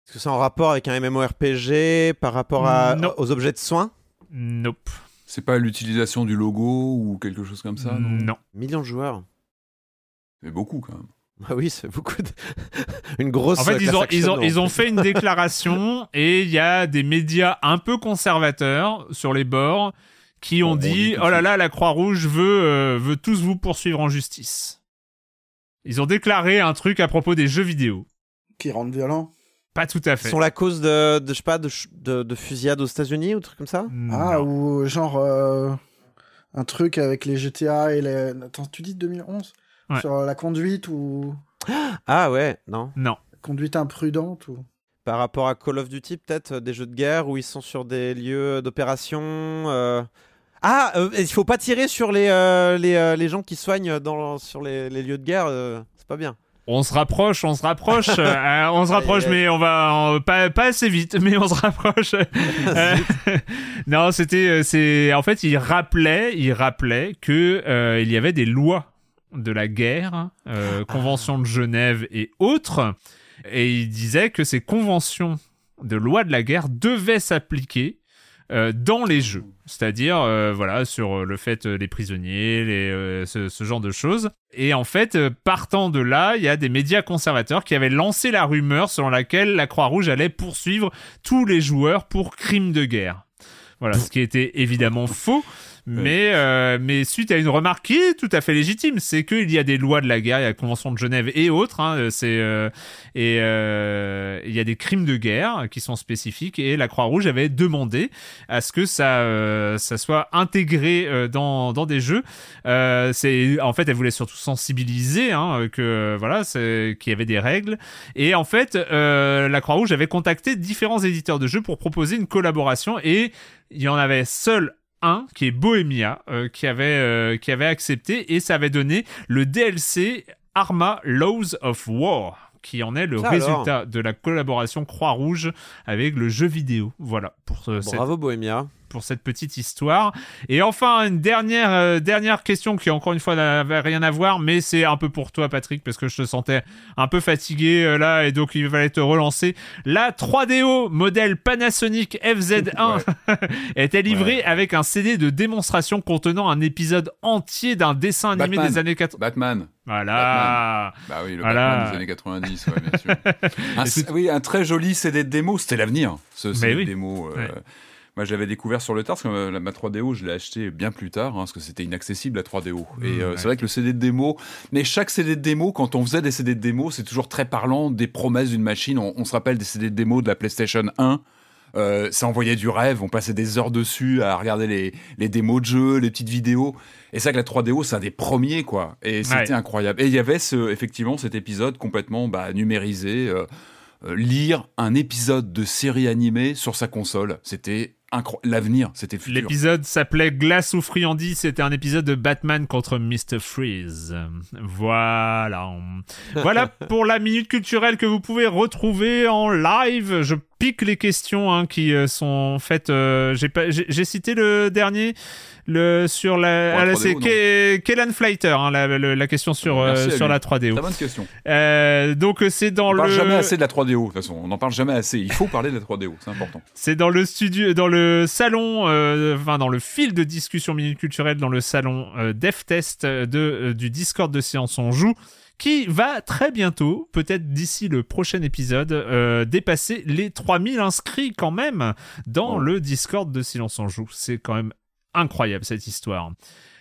Speaker 2: Est-ce que c'est en rapport avec un MMORPG par rapport à,
Speaker 1: Non.
Speaker 2: aux objets de soins?
Speaker 1: Nope.
Speaker 4: C'est pas l'utilisation du logo ou quelque chose comme ça, non?
Speaker 1: Non.
Speaker 2: Millions de joueurs.
Speaker 4: C'est beaucoup quand même.
Speaker 2: Ah oui, c'est beaucoup de... Une grosse
Speaker 1: En fait, ils ont, ils, ont, ils ont fait une déclaration et il y a des médias un peu conservateurs sur les bords qui ont
Speaker 4: On- on dit
Speaker 1: Oh là là, la Croix-Rouge veut, euh, veut tous vous poursuivre en justice. Ils ont déclaré un truc à propos des jeux vidéo.
Speaker 3: Qui rendent violent?
Speaker 1: Pas tout à
Speaker 2: Ils
Speaker 1: fait.
Speaker 2: sont la cause de, de je sais pas, de, de, de fusillade aux États-Unis ou truc comme ça?
Speaker 3: Ah, ou genre euh, un truc avec les GTA et les. Attends, tu dis 2011
Speaker 1: Ouais.
Speaker 3: Sur euh, la conduite ou.
Speaker 2: Ah ouais, non.
Speaker 1: Non.
Speaker 3: Conduite imprudente ou.
Speaker 2: Par rapport à Call of Duty, peut-être euh, des jeux de guerre où ils sont sur des lieux d'opération. euh. Ah, euh, il faut pas tirer sur les, euh, les, euh, les gens qui soignent dans, sur les, les lieux de guerre. euh, c'est pas bien.
Speaker 1: On se rapproche, on se rapproche, euh, on se rapproche, mais on va on- pas pas assez vite, mais on se rapproche. Euh, non, c'était c'est en fait il rappelait il rappelait que euh, il y avait des lois de la guerre, euh,
Speaker 2: Ah.
Speaker 1: convention de Genève et autres, et il disait que ces conventions de loi de la guerre devaient s'appliquer euh, dans les jeux, c'est-à-dire euh, voilà sur le fait les prisonniers, les, ce, ce genre de choses. Et en fait, partant de là, il y a des médias conservateurs qui avaient lancé la rumeur selon laquelle la Croix-Rouge allait poursuivre tous les joueurs pour crimes de guerre. Voilà, ce qui était évidemment faux. Mais, euh, mais suite à une remarque qui est tout à fait légitime, c'est qu'il y a des lois de la guerre, il y a la Convention de Genève et autres, hein, c'est, euh, et euh, il y a des crimes de guerre qui sont spécifiques, et la Croix-Rouge avait demandé à ce que ça, euh, ça soit intégré euh, dans, dans des jeux. Euh, c'est, en fait, elle voulait surtout sensibiliser hein, que voilà, c'est, qu'il y avait des règles. Et en fait, euh, la Croix-Rouge avait contacté différents éditeurs de jeux pour proposer une collaboration, et il y en avait seul un qui est Bohemia euh, qui avait euh, qui avait accepté et ça avait donné le DLC Arma Laws of War qui en est le
Speaker 2: Ça
Speaker 1: résultat de la collaboration Croix-Rouge avec le jeu vidéo. Voilà pour euh, cette
Speaker 2: Bravo Bohemia.
Speaker 1: Pour cette petite histoire. Et enfin, une dernière, euh, dernière question qui, encore une fois, n'avait rien à voir, mais c'est un peu pour toi, Patrick, parce que je te sentais un peu fatigué euh, là, et donc il fallait te relancer. La 3DO modèle Panasonic FZ1 était livrée avec un CD de démonstration contenant un épisode entier d'un dessin animé
Speaker 4: Batman.
Speaker 1: des années 80.
Speaker 4: Batman.
Speaker 1: Voilà.
Speaker 4: Bah oui, le
Speaker 1: Voilà.
Speaker 4: Batman des années 90, ouais, bien sûr. un, oui, un très joli CD de démo, c'était l'avenir, ce CD
Speaker 1: oui.
Speaker 4: de démo. euh,
Speaker 1: Ouais.
Speaker 4: Moi, je l'avais découvert sur le tard, parce que euh, la- ma 3DO, je l'ai acheté bien plus tard, hein, parce que c'était inaccessible, la 3DO. Et euh,
Speaker 1: ouais.
Speaker 4: c'est vrai que le CD de démo, mais chaque CD de démo, quand on faisait des CD de démo, c'est toujours très parlant des promesses d'une machine. On, on se rappelle des CD de démo de la PlayStation 1. Euh, ça envoyait du rêve, on passait des heures dessus à regarder les, les démos de jeux, les petites vidéos. Et c'est vrai que la 3DO, c'est un des premiers, quoi. Et c'était
Speaker 1: Ouais.
Speaker 4: incroyable. Et il y avait ce, effectivement cet épisode complètement bah, numérisé. euh, lire un épisode de série animée sur sa console, c'était. L'avenir, c'était le futur.
Speaker 1: L'épisode s'appelait Glace ou friandise. C'était un épisode de Batman contre Mr. Freeze. Voilà. Voilà pour la minute culturelle que vous pouvez retrouver en live. Je pique les questions hein, qui euh, sont faites. euh, j'ai cité le dernier. Le sur la, ah, là,
Speaker 4: 3DO,
Speaker 1: c'est Kellan Flighter hein, la, question sur euh, sur la 3DO.
Speaker 4: Très bonne question.
Speaker 1: Euh, donc c'est dans
Speaker 4: On
Speaker 1: le
Speaker 4: parle jamais assez de la 3DO, de toute façon. On n'en parle jamais assez. Il faut parler de la 3DO, c'est important.
Speaker 1: C'est dans le studio, dans le salon, enfin dans le fil de discussion minute culturelle, dans le salon DevTest de, du Discord de Séance on Joue, qui va très bientôt, peut-être d'ici le prochain épisode, euh, dépasser les 3000 inscrits quand même dans
Speaker 4: Oh.
Speaker 1: le Discord de Silence on Joue. C'est quand même incroyable cette histoire.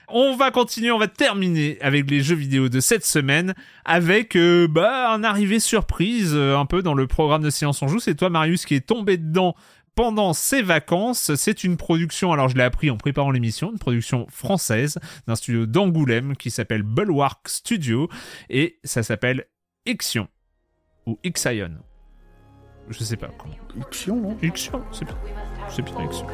Speaker 1: On va continuer, on va terminer avec les jeux vidéo de cette semaine avec euh, bah, un arrivé surprise euh, un peu dans le programme de Silence on Joue. C'est toi Marius qui est tombé dedans pendant ses vacances. C'est une production, alors je l'ai appris en préparant l'émission, une production française d'un studio d'Angoulême qui s'appelle Bulwark Studio et ça s'appelle Ixion ou Ixion. Je sais pas comment.
Speaker 3: Ixion, non?
Speaker 1: Ixion, c'est bien. C'est bien Ixion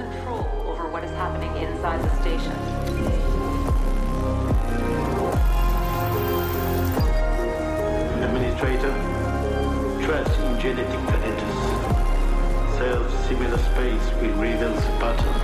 Speaker 7: predators. Self-similar space will reveal the pattern.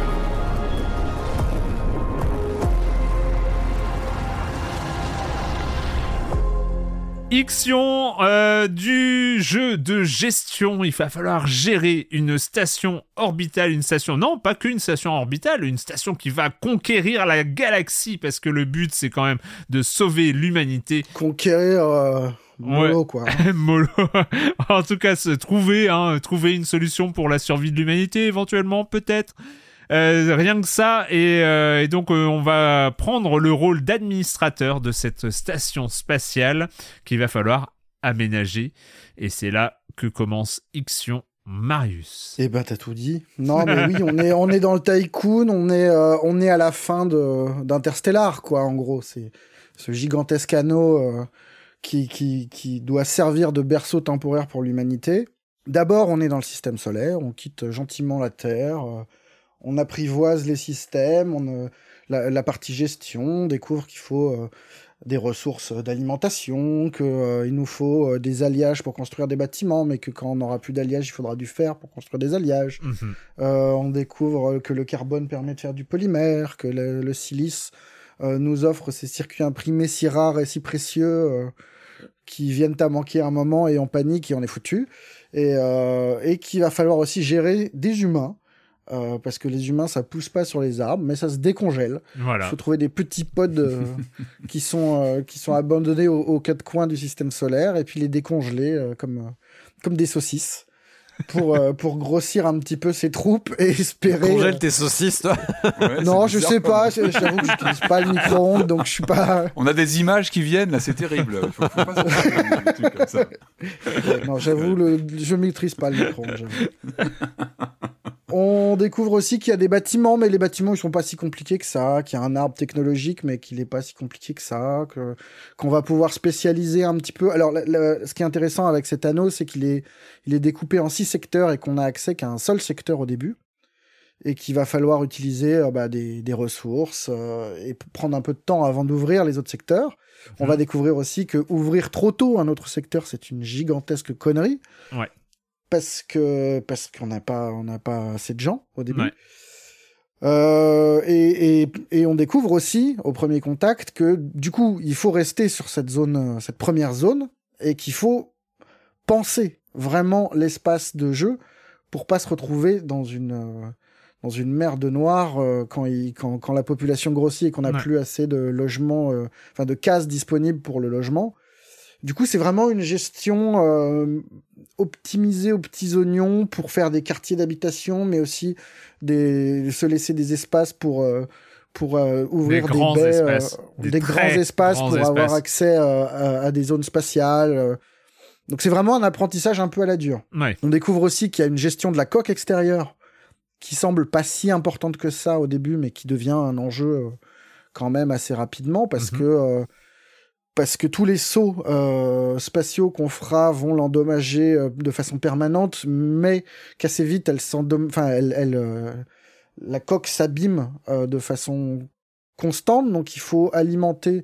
Speaker 1: Ixion euh, du jeu de gestion, il va falloir gérer une station orbitale, une station, non pas qu'une station orbitale, une station qui va conquérir la galaxie, parce que le but c'est quand même de sauver l'humanité.
Speaker 3: Conquérir... Euh... Molo, quoi.
Speaker 1: Molo. en tout cas, se trouver, hein, trouver une solution pour la survie de l'humanité, éventuellement, peut-être. Euh, rien que ça, et, euh, et donc euh, on va prendre le rôle d'administrateur de cette station spatiale qu'il va falloir aménager. Et c'est là que commence Ixion Marius.
Speaker 3: Eh ben t'as tout dit. Non mais oui, on est on est dans le tycoon, on est on est à la fin de d'Interstellar quoi. En gros, c'est ce gigantesque anneau qui, qui qui doit servir de berceau temporaire pour l'humanité. D'abord, on est dans le système solaire, on quitte gentiment la Terre on apprivoise les systèmes, on, euh, la, partie gestion, on découvre qu'il faut euh, des ressources d'alimentation, qu'il euh, nous faut des alliages pour construire des bâtiments, mais que quand on n'aura plus d'alliages, il faudra du fer pour construire des alliages. Mhm. on découvre que le carbone permet de faire du polymère, que le, silice nous offre ces circuits imprimés si rares et si précieux qui viennent à manquer un moment et on panique et on est foutu. Et, et qu'il va falloir aussi gérer des humains euh, parce que les humains ça pousse pas sur les arbres mais ça se décongèle
Speaker 1: voilà.
Speaker 3: il faut trouver des petits pods euh, qui sont euh, qui sont abandonnés aux, quatre coins du système solaire et puis les décongeler comme comme des saucisses pour pour grossir un petit peu ses troupes et espérer
Speaker 2: congèle tes saucisses toi.
Speaker 3: Non je sais pas j'avoue que j'utilise pas le micro-ondes donc je suis pas
Speaker 4: on a des images qui viennent là c'est terrible. Faut, faut pas comme ça.
Speaker 3: non j'avoue le je maîtrise pas le micro-ondes on découvre aussi qu'il y a des bâtiments, mais les bâtiments ils sont pas si compliqués que ça, qu'il y a un arbre technologique, mais qu'il n'est pas si compliqué que ça, que qu'on va pouvoir spécialiser un petit peu. Alors, ce qui est intéressant avec cet anneau, c'est qu'il est, il est découpé en six secteurs et qu'on a accès qu'à un seul secteur au début, et qu'il va falloir utiliser euh, bah, des, ressources euh, et prendre un peu de temps avant d'ouvrir les autres secteurs. On va découvrir aussi que ouvrir trop tôt un autre secteur, c'est une gigantesque connerie.
Speaker 1: Ouais
Speaker 3: parce que parce qu'on n'a pas on n'a pas assez de gens au début. Euh, et, et, et, on découvre aussi au premier contact que du coup il faut rester sur cette zone, cette première zone, et qu'il faut penser vraiment l'espace de jeu pour pas se retrouver dans une dans une mer de noir euh, quand, il, quand, quand la population grossit et qu'on n'a plus assez de logements, euh, enfin de cases disponibles pour le logement. Du coup, c'est vraiment une gestion euh, optimisée aux petits oignons pour faire des quartiers d'habitation, mais aussi des, se laisser des espaces pour, euh, pour euh, ouvrir des,
Speaker 1: grands
Speaker 3: baies,
Speaker 1: espaces,
Speaker 3: des, grands espaces pour avoir accès à, des zones spatiales. Donc c'est vraiment un apprentissage un peu à la dure. On découvre aussi qu'il y a une gestion de la coque extérieure qui semble pas si importante que ça au début, mais qui devient un enjeu quand même assez rapidement parce mhm. que parce que tous les sauts euh, spatiaux qu'on fera vont l'endommager euh, de façon permanente, mais qu'assez vite, elle enfin, elle, elle euh, la coque s'abîme de façon constante, donc il faut alimenter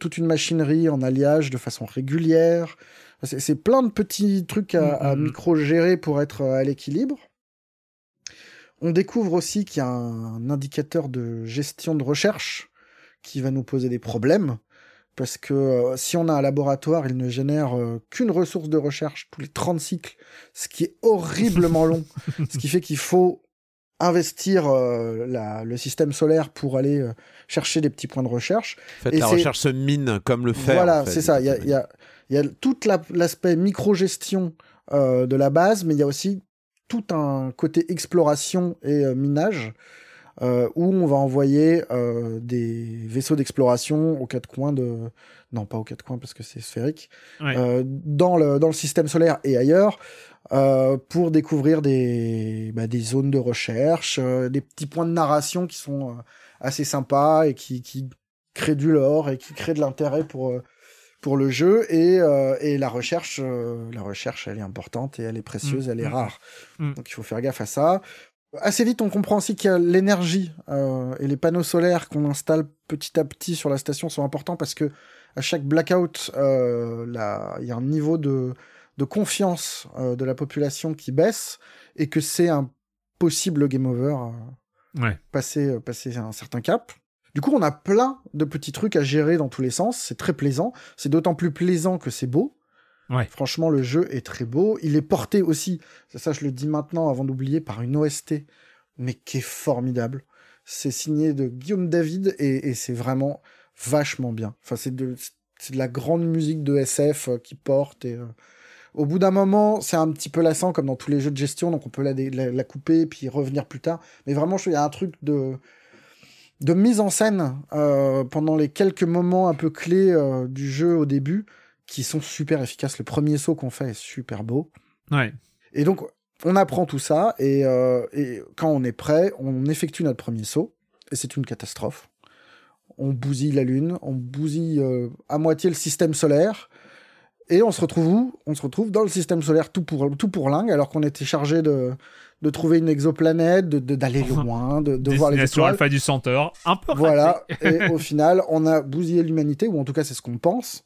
Speaker 3: toute une machinerie en alliage de façon régulière. C'est plein de petits trucs à, à mm-hmm. micro-gérer pour être à l'équilibre. On découvre aussi qu'il y a un indicateur de gestion de recherche qui va nous poser des problèmes parce que euh, si on a un laboratoire, il ne génère euh, qu'une ressource de recherche tous les 30 cycles, ce qui est horriblement long, ce qui fait qu'il faut investir euh, le système solaire pour aller chercher des petits points de recherche.
Speaker 2: En fait, la recherche se mine comme le fer.
Speaker 3: Voilà, c'est ça. Il y a, y a, tout l'aspect micro-gestion de la base, mais il y a aussi tout un côté exploration et minage euh, où on va envoyer euh, des vaisseaux d'exploration aux quatre coins de... Non, pas aux quatre coins parce que c'est sphérique. Euh, dans, le, dans le système solaire et ailleurs. pour découvrir des, bah, des zones de recherche, des petits points de narration qui sont assez sympas et qui, qui créent du lore et qui créent de l'intérêt pour, pour le jeu et, et la recherche la recherche elle est importante et elle est précieuse mm. elle est mm. rare mm. donc il faut faire gaffe à ça Assez vite, on comprend aussi que l'énergie euh, et les panneaux solaires qu'on installe petit à petit sur la station sont importants parce que à chaque blackout, euh, il y a un niveau de, de confiance de la population qui baisse et que c'est un possible game over
Speaker 1: ouais.
Speaker 3: passer, passer un certain cap. Du coup, on a plein de petits trucs à gérer dans tous les sens. C'est très plaisant. C'est d'autant plus plaisant que c'est beau. Franchement, le jeu est très beau. Il est porté aussi, ça je le dis maintenant avant d'oublier, par une OST, mais qui est formidable. C'est signé de Guillaume David et, c'est vraiment vachement bien. Enfin, c'est de, la grande musique de SF euh, qui porte et euh, au bout d'un moment, c'est un petit peu lassant comme dans tous les jeux de gestion, donc on peut la, la, couper puis revenir plus tard. Mais vraiment, il y a un truc de de mise en scène euh, pendant les quelques moments un peu clés du jeu au début qui sont super efficaces. Le premier saut qu'on fait est super beau.
Speaker 1: Ouais.
Speaker 3: Et donc, on apprend tout ça, et, euh, et, quand on est prêt, on effectue notre premier saut, et c'est une catastrophe. On bousille la Lune, on bousille euh, à moitié le système solaire, et on se retrouve où? On se retrouve dans le système solaire tout pour, tout pour lingue, alors qu'on était chargé de, de trouver une exoplanète, d'aller de, loin, de, de voir les étoiles.
Speaker 1: Alpha du Centaure, un peu
Speaker 3: Voilà, et au final, on a bousillé l'humanité, ou en tout cas c'est ce qu'on pense,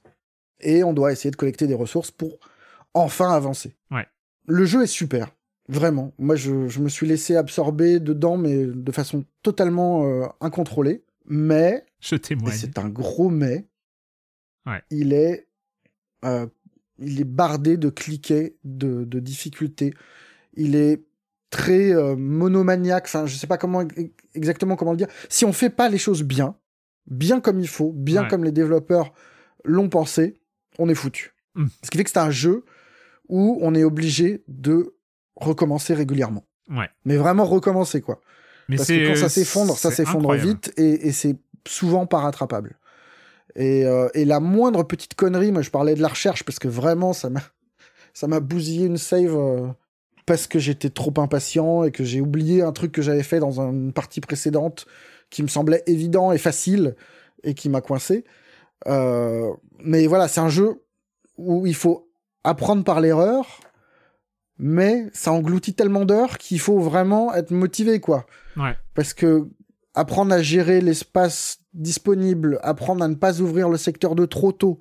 Speaker 3: et on doit essayer de collecter des ressources pour enfin avancer.
Speaker 1: Ouais.
Speaker 3: Le jeu est super, vraiment. Moi, je, me suis laissé absorber dedans, mais de façon totalement euh, incontrôlée. Mais,
Speaker 1: je témoigne.
Speaker 3: C'est un gros mais.
Speaker 1: Ouais.
Speaker 3: Il est, euh, il est bardé de cliquets, de, difficultés. Il est très euh, monomaniaque. Enfin, je sais pas comment exactement comment le dire. Si on fait pas les choses bien, bien comme il faut, bien comme les développeurs l'ont pensé, on est foutu. Hmm. Ce qui fait que c'est un jeu où on est obligé de recommencer régulièrement.
Speaker 1: Ouais.
Speaker 3: Mais vraiment recommencer, quoi. Mais Parce que quand ça s'effondre, ça s'effondre vite et, c'est souvent pas rattrapable. Euh, et, la moindre petite connerie, moi je parlais de la recherche parce que vraiment ça m'a ça m'a bousillé une save euh, parce que j'étais trop impatient et que j'ai oublié un truc que j'avais fait dans une partie précédente qui me semblait évident et facile et qui m'a coincé. Euh, mais voilà, c'est un jeu où il faut apprendre par l'erreur, mais ça engloutit tellement d'heures qu'il faut vraiment être motivé, quoi.
Speaker 1: Ouais.
Speaker 3: Parce que apprendre à gérer l'espace disponible, apprendre à ne pas ouvrir le secteur de trop tôt,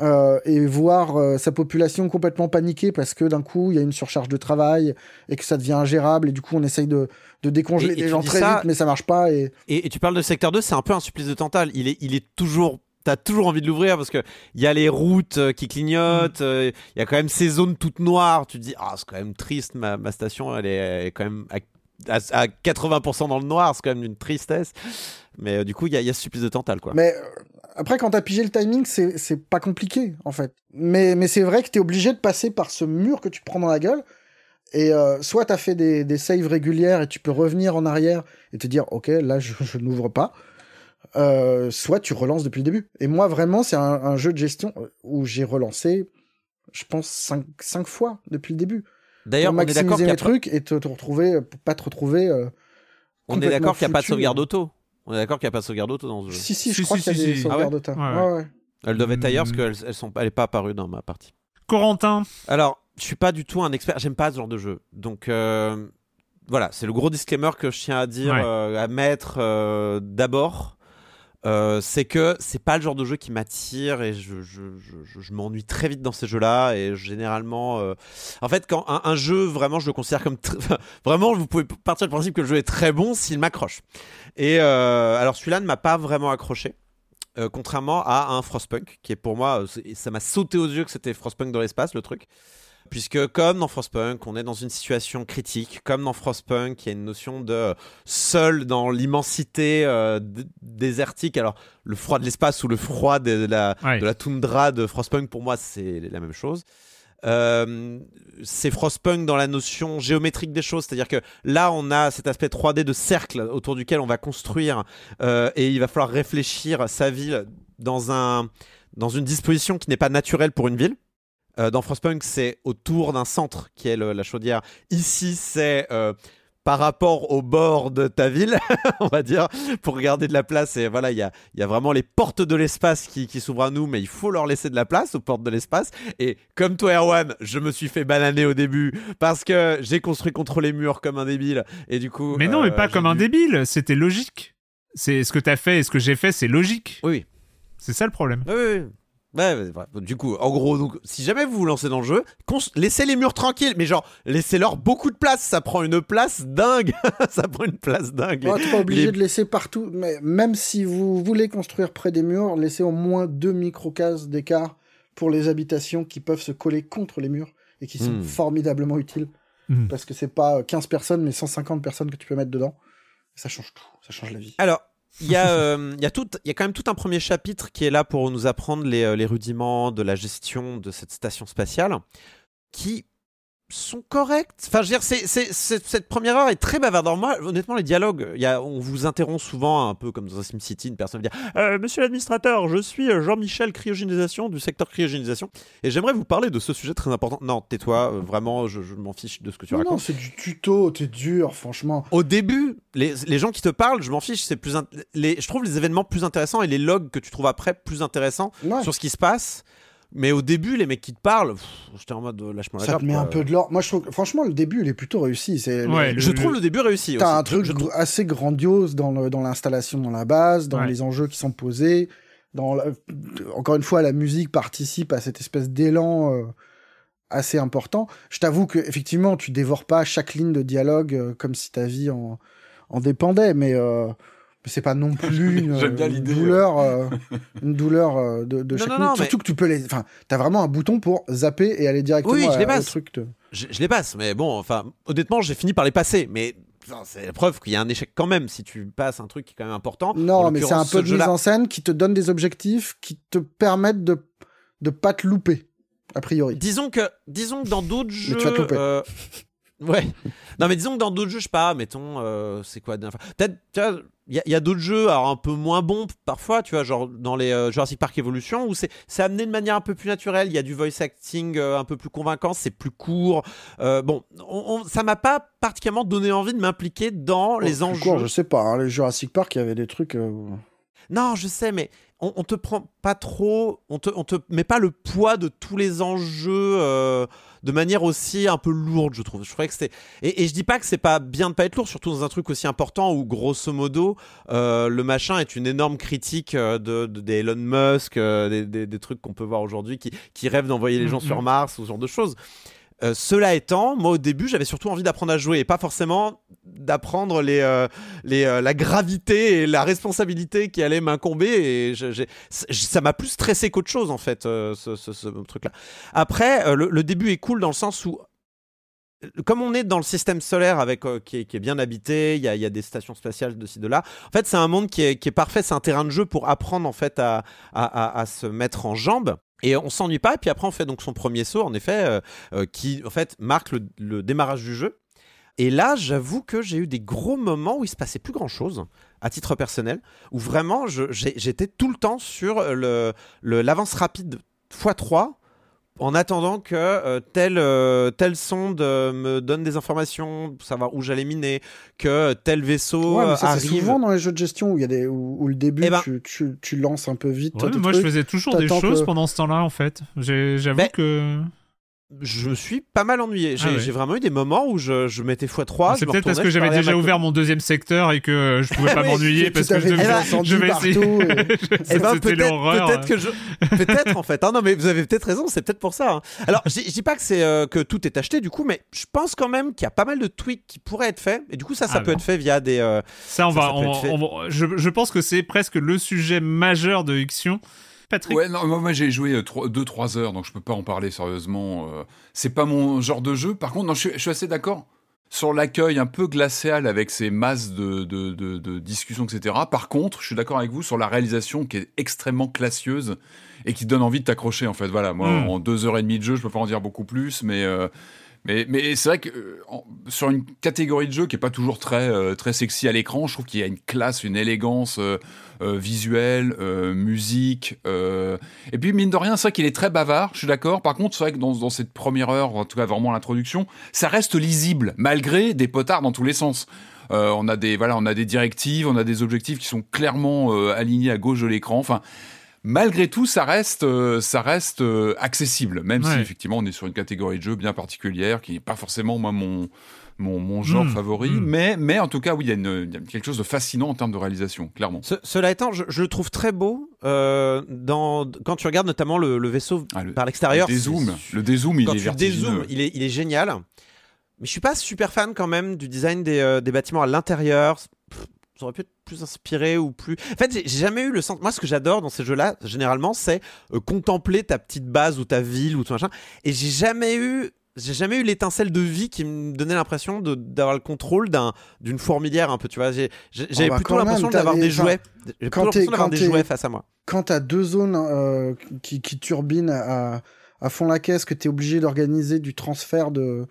Speaker 3: euh, et voir euh, sa population complètement paniquée parce que d'un coup il y a une surcharge de travail et que ça devient ingérable et du coup on essaye de, de décongeler les gens très vite mais ça marche pas et...
Speaker 2: et... tu parles de secteur 2 c'est un peu un supplice de Tantal il est, il est toujours t'as toujours envie de l'ouvrir parce que il y a les routes euh, qui clignotent, mm. euh, il y a quand même ces zones toutes noires. Tu te dis ah c'est quand même triste ma, ma station elle est, quand même à, à, 80% dans le noir, c'est quand même une tristesse. Mais euh, du coup il y a, y a ce supplice de Tantal quoi.
Speaker 3: Mais après quand t'as pigé le timing c'est pas compliqué en fait. Mais mais c'est vrai que t'es obligé de passer par ce mur que tu prends dans la gueule. Et soit t'as fait des, des saves régulières et tu peux revenir en arrière et te dire ok là je, je n'ouvre pas euh, soit tu relances depuis le début. Et moi, vraiment, c'est un, jeu de gestion où j'ai relancé, je pense, cinq, cinq fois depuis le début.
Speaker 2: D'ailleurs, on est d'accord qu'il
Speaker 3: y a trucs et te, retrouver, pas te retrouver. Euh,
Speaker 2: on est d'accord qu'il n'y a pas de sauvegarde auto. On est d'accord qu'il n'y a pas de sauvegarde auto dans ce jeu.
Speaker 3: Si, si, je crois qu'il y a des sauvegardes auto.
Speaker 2: Elles doivent être ailleurs parce qu'elles elles sont, est pas apparue dans ma partie.
Speaker 1: Corentin.
Speaker 2: Alors, je suis pas du tout un expert. J'aime pas ce genre de jeu. Donc. Euh, voilà, c'est le gros disclaimer que je tiens à dire, à mettre d'abord. Euh, c'est que c'est pas le genre de jeu qui m'attire et je, je, je, m'ennuie très vite dans ces jeux-là et généralement euh... en fait quand un, jeu vraiment je le considère comme vraiment vous pouvez partir du principe que le jeu est très bon s'il m'accroche. Et euh, alors celui-là ne m'a pas vraiment accroché contrairement à un Frostpunk qui est pour moi ça m'a sauté aux yeux que c'était Frostpunk dans l'espace le truc puisque comme dans Frostpunk, on est dans une situation critique, comme dans Frostpunk, il y a une notion de seul dans l'immensité euh, désertique. Alors, le froid de l'espace ou le froid de la, de la toundra de Frostpunk, pour moi, c'est la même chose. Euh, c'est Frostpunk dans la notion géométrique des choses, c'est-à-dire que là on a cet aspect 3D de cercle autour duquel on va construire euh, et il va falloir réfléchir sa ville dans un dans une disposition qui n'est pas naturelle pour une ville. Euh, dans Frostpunk, c'est autour d'un centre qui est la chaudière. Ici, c'est euh, par rapport au bord de ta ville, on va dire, pour garder de la place. Et voilà, il y a, y a, vraiment les portes de l'espace qui, qui s'ouvrent à nous, mais il faut leur laisser de la place aux portes de l'espace. Et comme toi, Erwan, je me suis fait bananer au début parce que j'ai construit contre les murs comme un débile. Et du coup.
Speaker 1: Mais non, mais pas euh, comme un débile. C'était logique. C'est ce que tu as fait et ce que j'ai fait, c'est logique.
Speaker 2: Oui.
Speaker 1: C'est ça le problème.
Speaker 2: Oui, oui. Ouais, ouais, ouais. Du coup, en gros, donc, si jamais vous vous lancez dans le jeu, laissez les murs tranquilles, mais genre, laissez-leur beaucoup de place. Ça prend une place dingue. ça prend une place dingue.
Speaker 3: Oh, t'es pas obligé
Speaker 2: les-
Speaker 3: de laisser partout, mais même si vous voulez construire près des murs, laissez au moins deux micro-cases d'écart pour les habitations qui peuvent se coller contre les murs et qui sont
Speaker 2: Hmm.
Speaker 3: formidablement utiles.
Speaker 1: Hmm.
Speaker 3: Parce que c'est pas 15 personnes, mais 150 personnes que tu peux mettre dedans. Ça change tout, ça change la vie.
Speaker 2: Alors, il y, a, euh, il y, a tout- quand même tout un premier chapitre qui est là pour nous apprendre les, euh, les rudiments de la gestion de cette station spatiale, qui sont corrects. Enfin, je veux dire, cette première heure est très bavarde. Alors moi, honnêtement, les dialogues, il y a, on vous interrompt souvent, un peu comme dans un SimCity, une personne dire Euh, Monsieur l'administrateur, je suis euh, Jean-Michel Cryogénisation du secteur cryogénisation, et j'aimerais vous parler de ce sujet très important. Non, tais-toi, euh, vraiment, je, je m'en fiche de ce que tu
Speaker 3: Non,
Speaker 2: racontes.
Speaker 3: non, c'est du tuto, t'es dur, franchement.
Speaker 2: Au début, les, les gens qui te parlent, je m'en fiche, c'est plus les, je trouve les événements plus intéressants et les logs que tu trouves après plus intéressants
Speaker 3: Ouais.
Speaker 2: sur ce qui se passe. Mais au début, les mecs qui te parlent, j'étais en mode euh, lâche-moi la
Speaker 3: Ça
Speaker 2: grappe,
Speaker 3: te met
Speaker 2: quoi.
Speaker 3: un peu de l'or. Moi, je trouve, franchement, le début, il est plutôt réussi. C'est
Speaker 1: Ouais,
Speaker 3: le-
Speaker 2: Je trouve le début réussi.
Speaker 3: T'as un truc
Speaker 2: Je- je trouve-
Speaker 3: assez grandiose dans le- dans l'installation dans la base, dans
Speaker 1: Ouais.
Speaker 3: les enjeux qui sont posés. Dans la- Encore une fois, la musique participe à cette espèce d'élan euh, assez important. Je t'avoue que effectivement, tu dévores pas chaque ligne de dialogue euh, comme si ta vie en, en dépendait, mais euh, c'est pas non plus une,
Speaker 4: J'aime bien
Speaker 3: une douleur, euh, une douleur euh, de, de
Speaker 2: Non,
Speaker 3: chaque
Speaker 2: non,
Speaker 3: Surtout que tu peux les, enfin, t'as vraiment un bouton pour zapper et aller directement
Speaker 2: Oui, je
Speaker 3: à-
Speaker 2: les
Speaker 3: au
Speaker 2: passe.
Speaker 3: truc. de-
Speaker 2: je, je les passe, mais bon, enfin, honnêtement, j'ai fini par les passer. Mais c'est la preuve qu'il y a un échec quand même si tu passes un truc qui est quand même important.
Speaker 3: Non, mais c'est un peu
Speaker 2: ce
Speaker 3: de mise en scène qui te donne des objectifs qui te permettent de de pas te louper, a priori.
Speaker 2: Disons que, disons que dans d'autres jeux.
Speaker 3: tu vas te louper.
Speaker 2: euh, Ouais. Non, mais disons que dans d'autres jeux, je sais pas, mettons, euh, c'est quoi la dernière fois Peut-être, tu vois, il y a, d'autres jeux, alors un peu moins bons parfois, tu vois, genre dans les euh, Jurassic Park Evolution, où c'est amené de manière un peu plus naturelle, il y a du voice acting euh, un peu plus convaincant, c'est plus court. Bon, on, on- ça m'a pas particulièrement donné envie de m'impliquer dans les
Speaker 3: Oh,
Speaker 2: enjeux.
Speaker 3: court, je sais pas, hein, les Jurassic Park, il y avait des trucs.
Speaker 2: Non, je sais, mais on, on te prend pas trop, on te, on te met pas le poids de tous les enjeux de manière aussi un peu lourde, je trouve. Je trouvais que c'était et, et je dis pas que c'est pas bien de pas être lourd, surtout dans un truc aussi important où grosso modo euh, le machin est une énorme critique euh, de, de- des Elon Musk, euh, des, des- des trucs qu'on peut voir aujourd'hui qui, qui rêvent d'envoyer les gens
Speaker 1: Mhm.
Speaker 2: sur Mars ou ce genre de choses. Euh, cela étant, moi au début j'avais surtout envie d'apprendre à jouer et pas forcément d'apprendre euh, euh, la gravité et la responsabilité qui allait m'incomber ça m'a plus stressé qu'autre chose en fait ce, ce- ce truc là après le, début est cool dans le sens où comme on est dans le système solaire avec qui, est, bien habité, il y a, des stations spatiales de ci de là. En fait, c'est un monde qui est, parfait. C'est un terrain de jeu pour apprendre en fait à- à se mettre en jambes. Et on s'ennuie pas. Et puis après, on fait donc son premier saut, en effet, euh, euh, qui en fait marque le, démarrage du jeu. Et là, j'avoue que j'ai eu des gros moments où il se passait plus grand chose, à titre personnel, où vraiment j'étais tout le temps sur le le- l'avance rapide x3 en attendant que euh, telle, euh, telle sonde euh, me donne des informations pour savoir où j'allais miner, que tel vaisseau
Speaker 3: Ouais, mais
Speaker 2: euh,
Speaker 3: ça, c'est
Speaker 2: arrive.
Speaker 3: souvent dans les jeux de gestion où il y a des où, où le début
Speaker 2: Eh ben-
Speaker 3: tu, tu, tu lances un peu vite.
Speaker 1: Ouais, moi, je faisais toujours des choses
Speaker 3: que-
Speaker 1: pendant ce temps-là, en fait. J'ai- J'avoue
Speaker 2: Mais-
Speaker 1: que.
Speaker 2: Je me suis pas mal ennuyé. J'ai
Speaker 1: Ah ouais.
Speaker 2: j'ai vraiment eu des moments où je, je mettais x3.
Speaker 1: C'est
Speaker 2: je me
Speaker 1: peut-être parce que
Speaker 2: je
Speaker 1: j'avais déjà ouvert mon deuxième secteur et que je pouvais pas
Speaker 2: Oui,
Speaker 1: m'ennuyer parce que je
Speaker 3: incendies
Speaker 1: je vais essayer.
Speaker 3: partout et-
Speaker 2: ben,
Speaker 1: C'était
Speaker 2: peut-être,
Speaker 1: l'horreur.
Speaker 2: peut-être que je, peut-être en fait. Ah non, mais vous avez peut-être raison. C'est peut-être pour ça. hein. Alors, je dis- je pas que c'est euh, que tout est acheté du coup, mais je pense quand même qu'il y a pas mal de tweaks qui pourraient être faits. Et du coup, ça, ça
Speaker 1: Ah
Speaker 2: peut
Speaker 1: bon.
Speaker 2: être fait via des. euh,
Speaker 1: Ça, va. on va- je, je pense que c'est presque le sujet majeur de Ixion. Patrick.
Speaker 4: Ouais, non, moi, j'ai joué 2-3 heures, donc je peux pas en parler sérieusement. euh, c'est pas mon genre de jeu. Par contre, non, je, suis, je suis assez d'accord sur l'accueil un peu glacial avec ces masses de, de, de- de discussions, etc. Par contre, je suis d'accord avec vous sur la réalisation qui est extrêmement classieuse et qui donne envie de t'accrocher, en fait. Voilà, moi,
Speaker 1: Mm.
Speaker 4: en deux heures et demie de jeu, je peux pas en dire beaucoup plus, mais. euh, mais, mais c'est vrai que euh, sur une catégorie de jeu qui est pas toujours très euh, très sexy à l'écran, je trouve qu'il y a une classe, une élégance euh, euh, visuelle, musique. Et puis mine de rien, c'est vrai qu'il est très bavard. Je suis d'accord. Par contre, c'est vrai que dans, dans cette première heure, en tout cas vraiment l'introduction, ça reste lisible malgré des potards dans tous les sens. On a des voilà, on a des directives, on a des objectifs qui sont clairement alignés à gauche de l'écran. Enfin. Malgré tout, ça reste, euh, ça reste euh, accessible, même si effectivement on est sur une catégorie de jeu bien particulière qui n'est pas forcément moi mon mon, mon genre
Speaker 1: Mm,
Speaker 4: favori,
Speaker 1: mm.
Speaker 4: mais mais en tout cas oui, il y, a une- il y a quelque chose de fascinant en termes de réalisation, clairement.
Speaker 2: Ce- cela étant, je, je le trouve très beau euh, dans, quand tu regardes notamment le, le vaisseau
Speaker 4: Ah, le-
Speaker 2: par l'extérieur.
Speaker 4: le dézoom, le dézoom, il est
Speaker 2: tu il est, il est génial. Mais je suis pas super fan quand même du design des, euh, des bâtiments à l'intérieur. Ça aurait pu être plus inspiré ou plus. En fait, j'ai- jamais eu le sens. Moi, ce que j'adore dans ces jeux-là, généralement, c'est euh, contempler ta petite base ou ta ville ou tout machin. Et j'ai jamais eu. J'ai jamais eu l'étincelle de vie qui me donnait l'impression d'avoir le contrôle d'un- d'une fourmilière un peu, tu vois. J'avais
Speaker 3: bah,
Speaker 2: plutôt l'impression d'avoir des jouets. J'ai
Speaker 3: quand
Speaker 2: plutôt l'impression d'avoir des jouets face à moi.
Speaker 3: quand t'as deux zones euh, qui, qui turbinent à, à fond la caisse, que t'es obligé d'organiser du transfert de,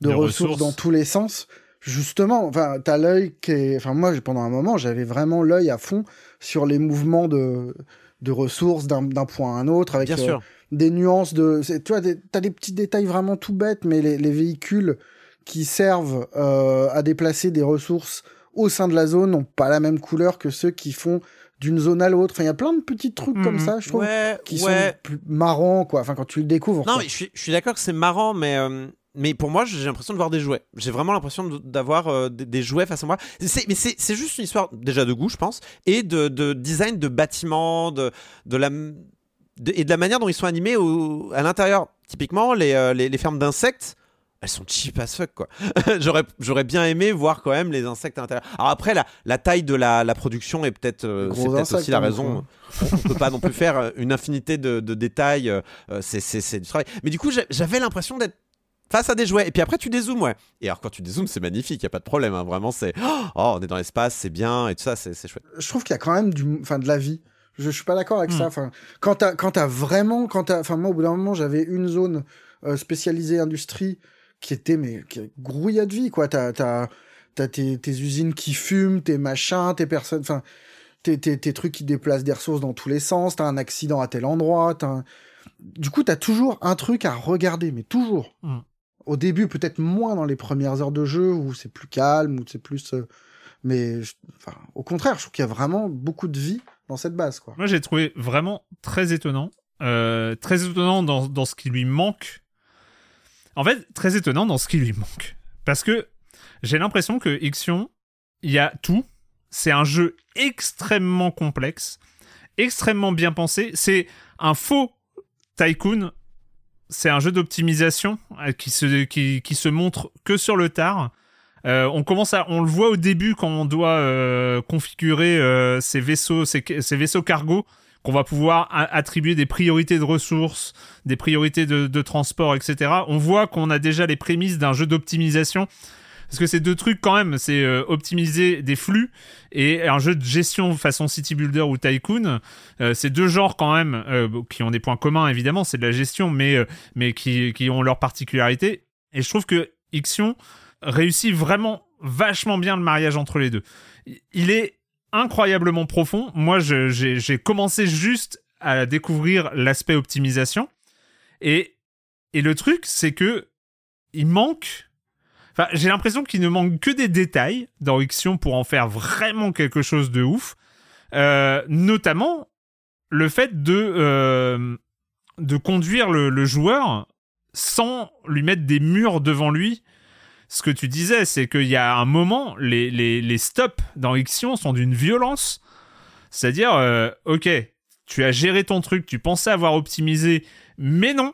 Speaker 3: de
Speaker 1: De
Speaker 3: ressources,
Speaker 1: ressources.
Speaker 3: dans tous les sens, justement, enfin, t'as l'œil qui est. Enfin, moi, pendant un moment, j'avais vraiment l'œil à fond sur les mouvements de, de ressources d'un point à un autre, avec
Speaker 2: Bien
Speaker 3: euh, des nuances de. Tu vois, t'as des petits détails vraiment tout bêtes, mais les, les véhicules qui servent euh, à déplacer des ressources au sein de la zone n'ont pas la même couleur que ceux qui font d'une zone à l'autre. Enfin, il y a plein de petits trucs comme
Speaker 1: Mhm.
Speaker 3: ça, je trouve,
Speaker 2: Ouais,
Speaker 3: qui
Speaker 2: ouais.
Speaker 3: sont plus marrants, quoi. Enfin, quand tu le découvres.
Speaker 2: Non,
Speaker 3: quoi.
Speaker 2: mais je suis, je suis d'accord que c'est marrant, mais, euh, mais pour moi, j'ai l'impression de voir des jouets. J'ai vraiment l'impression d'avoir euh, des, des jouets face à moi. Mais c'est juste une histoire déjà de goût, je pense, et de, de design de bâtiments, de, de la, de- et de la manière dont ils sont animés au- à l'intérieur. Typiquement, les, euh, les, les fermes d'insectes. Elles sont cheap as fuck, quoi. J'aurais j'aurais bien aimé voir quand même les insectes à l'intérieur. Alors après, la, la taille de la, la production est peut-être euh, c'est peut-être aussi la
Speaker 3: hein,
Speaker 2: raison. On peut pas non plus faire euh, une infinité de, de détails. euh, euh, c'est- du travail. Mais du coup, j'a- j'avais l'impression d'être face à des jouets. Et puis après, tu dézoomes, ouais. Et alors, quand tu dézoomes, c'est magnifique, il y a pas de problème. hein. Vraiment, c'est. Oh, on est dans l'espace, c'est bien, et tout ça, c'est c'est chouette.
Speaker 3: je trouve qu'il y a quand même du, enfin, de la vie. Je, je suis pas d'accord avec
Speaker 1: Hmm.
Speaker 3: ça. Enfin, quand t'as, quand t'as vraiment, quand t'as, enfin, moi, au bout d'un moment, j'avais une zone euh, spécialisée industrie qui était, mais, qui grouillait de vie, quoi. T'as, t'as, t'as tes, tes usines qui fument, tes machins, tes personnes, enfin, tes, tes, tes trucs qui déplacent des ressources dans tous les sens. T'as un accident à tel endroit. T'as un- Du coup, t'as toujours un truc à regarder, mais toujours.
Speaker 1: Hmm.
Speaker 3: Au début, peut-être moins dans les premières heures de jeu où c'est plus calme, où c'est plus. euh, Mais au contraire, je trouve qu'il y a vraiment beaucoup de vie dans cette base, quoi.
Speaker 1: Moi, j'ai trouvé vraiment très étonnant. euh, très étonnant dans, dans ce qui lui manque. En fait, très étonnant dans ce qui lui manque. Parce que j'ai l'impression que Ixion, il y a tout. C'est un jeu extrêmement complexe, extrêmement bien pensé. C'est un faux tycoon. C'est un jeu d'optimisation euh, qui se, montre que sur le tard. Euh, on le voit au début quand on doit euh, configurer ces vaisseaux, cargo, qu'on va pouvoir attribuer des priorités de ressources, des priorités de transport, etc. On voit qu'on a déjà les prémices d'un jeu d'optimisation. Parce que c'est deux trucs quand même, c'est euh, optimiser des flux et un jeu de gestion façon City Builder ou Tycoon. Euh, c'est deux genres quand même euh, qui ont des points communs évidemment, c'est de la gestion, mais euh, mais qui, qui ont leurs particularités. Et je trouve que Ixion réussit vraiment vachement bien le mariage entre les deux. Il est incroyablement profond. Moi, j'ai commencé juste à découvrir l'aspect optimisation. Et, et le truc, c'est que il manque. J'ai l'impression qu'il ne manque que des détails dans Ixion pour en faire vraiment quelque chose de ouf. Euh, notamment le fait de, euh, de conduire le, le joueur sans lui mettre des murs devant lui. Ce que tu disais, c'est qu'il y a un moment, les, les, les stops dans Ixion sont d'une violence. C'est-à-dire, euh, ok, tu as géré ton truc, tu pensais avoir optimisé, mais non.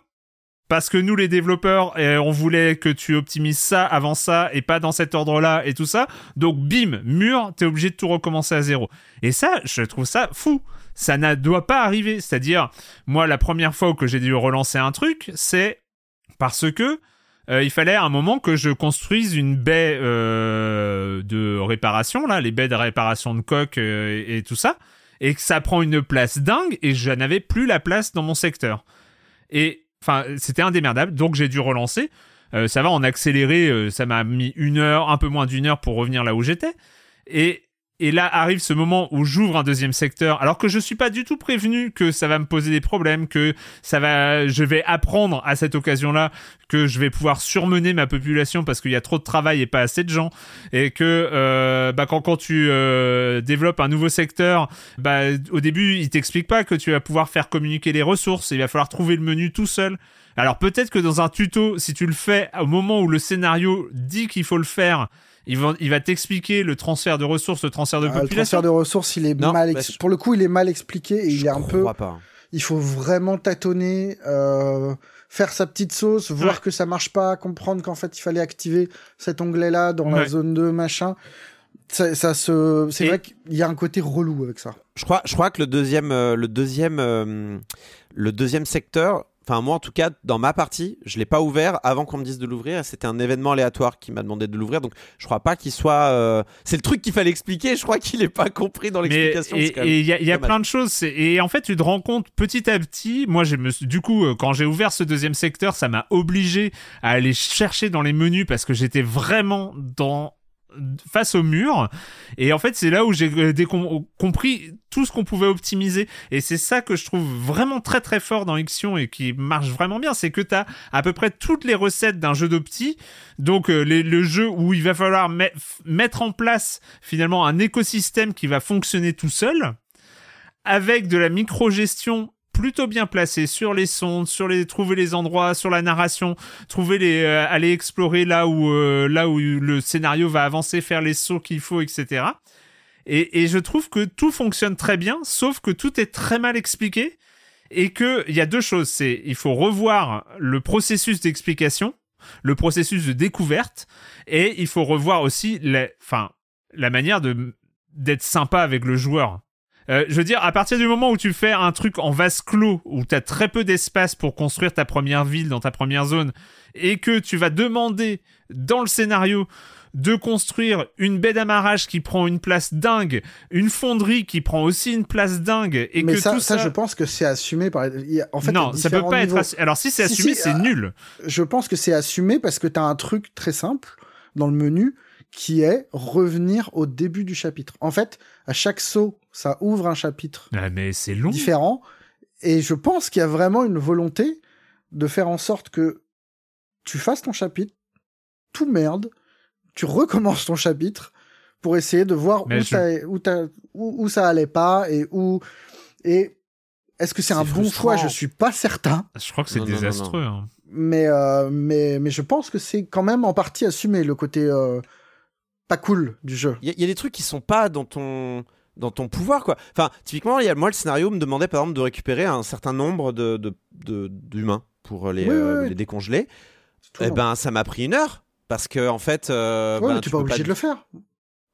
Speaker 1: Parce que nous, les développeurs, euh, on voulait que tu optimises ça avant ça et pas dans cet ordre-là et tout ça. Donc, bim, mur, t'es obligé de tout recommencer à zéro. Et ça, je trouve ça fou. Ça ne doit pas arriver. C'est-à-dire, moi, la première fois que j'ai dû relancer un truc, c'est parce que euh, il fallait à un moment que je construise une baie euh, de réparation, là, les baies de réparation de et, et tout ça, et que ça prend une place dingue, et je n'avais plus la place dans mon secteur. Et enfin, c'était indémerdable, donc j'ai dû relancer. Euh, ça va en accéléré, euh, ça m'a mis une heure, un peu moins d'une heure pour revenir là où j'étais. Et, et là arrive ce moment où j'ouvre un deuxième secteur, alors que je suis pas du tout prévenu que ça va me poser des problèmes, que ça va, je vais apprendre à cette occasion-là que je vais pouvoir surmener ma population parce qu'il y a trop de travail et pas assez de gens, et que euh, bah, quand, quand tu euh, développes un nouveau secteur, bah, au début il t'explique pas que tu vas pouvoir faire communiquer les ressources, il va falloir trouver le menu tout seul. Alors peut-être que dans un tuto, si tu le fais au moment où le scénario dit qu'il faut le faire, il va, il va t'expliquer le transfert de ressources, le transfert de
Speaker 3: Ah, le
Speaker 1: population.
Speaker 3: transfert de ressources, il est
Speaker 2: Non,
Speaker 3: mal.
Speaker 2: bah, je-
Speaker 3: Pour le coup, il est mal expliqué et il est un peu.
Speaker 2: crois pas.
Speaker 3: Il faut vraiment tâtonner, euh, faire sa petite sauce, voir
Speaker 1: Ouais.
Speaker 3: que ça marche pas, comprendre qu'en fait il fallait activer cet onglet-là dans la zone 2, machin. Ça, ça se, c'est
Speaker 1: Et-
Speaker 3: vrai qu'il y a un côté relou avec ça.
Speaker 2: Je crois, je crois que le deuxième, euh, le deuxième, euh, le deuxième secteur. Enfin, moi, en tout cas, dans ma partie, je l'ai pas ouvert avant qu'on me dise de l'ouvrir. et C'était un événement aléatoire qui m'a demandé de l'ouvrir. Donc, je crois pas qu'il soit. euh, C'est le truc qu'il fallait expliquer. Je crois qu'il est pas compris dans l'explication.
Speaker 1: et il y a, y plein de choses. Et en fait, tu te rends compte petit à petit. Moi, je me suis- du coup, euh, quand j'ai ouvert ce deuxième secteur, ça m'a obligé à aller chercher dans les menus parce que j'étais vraiment dans face au mur. Et en fait c'est là où j'ai euh, compris tout ce qu'on pouvait optimiser. Et c'est ça que je trouve vraiment très très fort dans Ixion et qui marche vraiment bien. C'est que tu as à peu près toutes les recettes d'un jeu d'opti. Donc euh, le jeu où il va falloir mettre en place finalement un écosystème qui va fonctionner tout seul avec de la micro-gestion plutôt bien placée sur les sondes, sur les trouver les endroits, sur la narration, trouver les euh, aller explorer là où euh, là où le scénario va avancer, faire les sauts qu'il faut, etc. Et, et je trouve que tout fonctionne très bien, sauf que tout est très mal expliqué et que il y a deux choses, c'est il faut revoir le processus d'explication, le processus de découverte, et il faut revoir aussi la, enfin la manière de d'être sympa avec le joueur. Euh, je veux dire, à partir du moment où tu fais un truc en vase clos, où tu as très peu d'espace pour construire ta première ville dans ta première zone, et que tu vas demander dans le scénario de construire une baie d'amarrage qui prend une place dingue, une fonderie qui prend aussi une place dingue, et
Speaker 3: Mais
Speaker 1: que
Speaker 3: ça,
Speaker 1: tout
Speaker 3: ça,
Speaker 1: ça...
Speaker 3: je pense que c'est assumé par. En fait,
Speaker 1: non, ça peut pas
Speaker 3: niveaux.
Speaker 1: être... assu- Alors si c'est
Speaker 3: Si,
Speaker 1: assumé,
Speaker 3: si,
Speaker 1: c'est
Speaker 3: euh,
Speaker 1: nul.
Speaker 3: Je pense que c'est assumé parce que tu as un truc très simple dans le menu qui est revenir au début du chapitre. En fait, à chaque saut, ça ouvre un chapitre
Speaker 1: Ah, mais c'est long.
Speaker 3: différent. Et je pense qu'il y a vraiment une volonté de faire en sorte que tu fasses ton chapitre, tout merde, tu recommences ton chapitre pour essayer de voir où,
Speaker 1: je-
Speaker 3: ça, où, t'as- où- où ça allait pas et où. Et est-ce que c'est un bon choix? Je suis pas certain.
Speaker 1: Je crois que c'est
Speaker 2: Non, non, non,
Speaker 1: désastreux. hein.
Speaker 3: Mais, euh, mais, mais je pense que c'est quand même en partie assumé le côté euh, pas cool du jeu.
Speaker 2: Il y, y a des trucs qui sont pas dans ton dans ton pouvoir quoi. Enfin, typiquement, il y a, moi le scénario me demandait par exemple de récupérer un certain nombre de de- de- d'humains pour les,
Speaker 3: Oui,
Speaker 2: euh,
Speaker 3: oui.
Speaker 2: les décongeler.
Speaker 3: Tout
Speaker 2: Eh ben, ça m'a pris une heure parce que en fait, euh,
Speaker 3: ouais,
Speaker 2: ben,
Speaker 3: mais
Speaker 2: tu
Speaker 3: tu es pas obligé de le faire.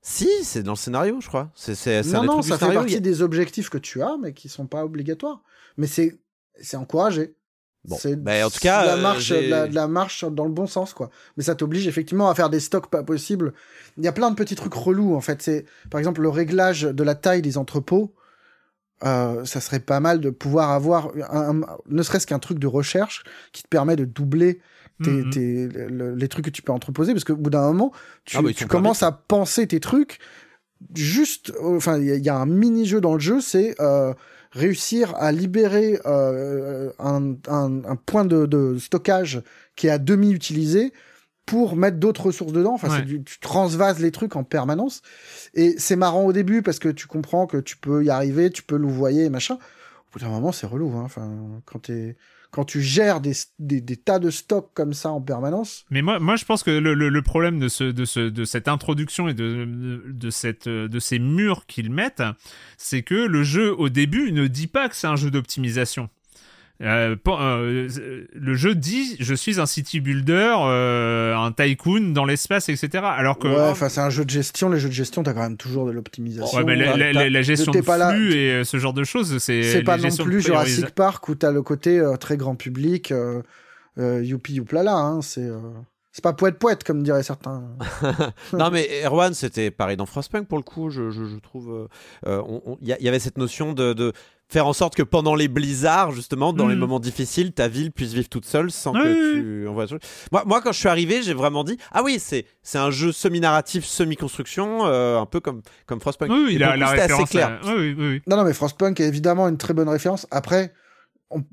Speaker 2: Si, c'est dans le scénario, je crois. C'est c'est c'est un
Speaker 3: Non, non, ça fait partie
Speaker 2: a-
Speaker 3: des objectifs que tu as, mais qui sont pas obligatoires. Mais c'est c'est encouragé.
Speaker 2: Bon,
Speaker 3: c'est
Speaker 2: bah, en tout cas,
Speaker 3: de la
Speaker 2: euh,
Speaker 3: marche, de la, de la marche dans le bon sens, quoi. Mais ça t'oblige effectivement à faire des stocks pas possibles. Il y a plein de petits trucs relous, en fait. C'est, par exemple, le réglage de la taille des entrepôts. Euh, ça serait pas mal de pouvoir avoir un, un- ne serait-ce qu'un truc de recherche qui te permet de doubler tes,
Speaker 1: Mhm.
Speaker 3: tes- le- les trucs que tu peux entreposer parce qu'au bout d'un moment tu,
Speaker 2: Ah bah,
Speaker 3: tu commences à penser tes trucs juste enfin il y, a- il y a un mini jeu dans le jeu c'est euh, réussir à libérer euh, un, un- un point de, de stockage qui est à demi utilisé pour mettre d'autres ressources dedans. Enfin,
Speaker 1: Ouais.
Speaker 3: du- tu transvases les trucs en permanence. Et c'est marrant au début parce que tu comprends que tu peux y arriver, tu peux louvoyer et machin. Au bout d'un moment, c'est relou. Hein. Enfin, quand, t'es- quand tu gères des, tas de stocks comme ça en permanence,
Speaker 1: Mais moi, moi, je pense que le, problème de, ce, de, ce, de cette introduction et de, de ces murs qu'ils mettent, c'est que le jeu, au début, ne dit pas que c'est un jeu d'optimisation. Euh, pas- euh, le jeu dit je suis un city builder, euh, un tycoon dans l'espace, etc. Alors que
Speaker 3: ouais, enfin, c'est un jeu de gestion. Les jeux de gestion, t'as quand même toujours de l'optimisation.
Speaker 1: Ouais, mais la, la- la- la gestion
Speaker 3: t'es
Speaker 1: de
Speaker 3: pas là-
Speaker 1: flux et euh, ce genre de choses, c'est
Speaker 3: C'est pas non plus Jurassic Park où t'as le côté euh, très grand public, euh, euh, youpi youplala. Hein, c'est euh, c'est pas poète poète comme diraient certains.
Speaker 2: non mais Erwan c'était pareil dans Frostpunk pour le coup je, je, je trouve euh, euh, il y, avait cette notion de, de faire en sorte que pendant les blizzards, justement, dans les
Speaker 1: Mhm.
Speaker 2: moments difficiles, ta ville puisse vivre toute seule sans
Speaker 1: Oui,
Speaker 2: que
Speaker 1: oui,
Speaker 2: tu envoies. Moi, moi, quand je suis arrivé, j'ai vraiment dit ah oui, c'est c'est un jeu semi-narratif, semi-construction, euh, un peu comme comme Frostpunk.
Speaker 1: Oui, oui,
Speaker 2: Et
Speaker 1: la,
Speaker 2: c'était assez
Speaker 1: référence.
Speaker 2: clair.
Speaker 1: à- Oui, oui, oui.
Speaker 3: Non, non, mais Frostpunk est évidemment une très bonne référence. Après,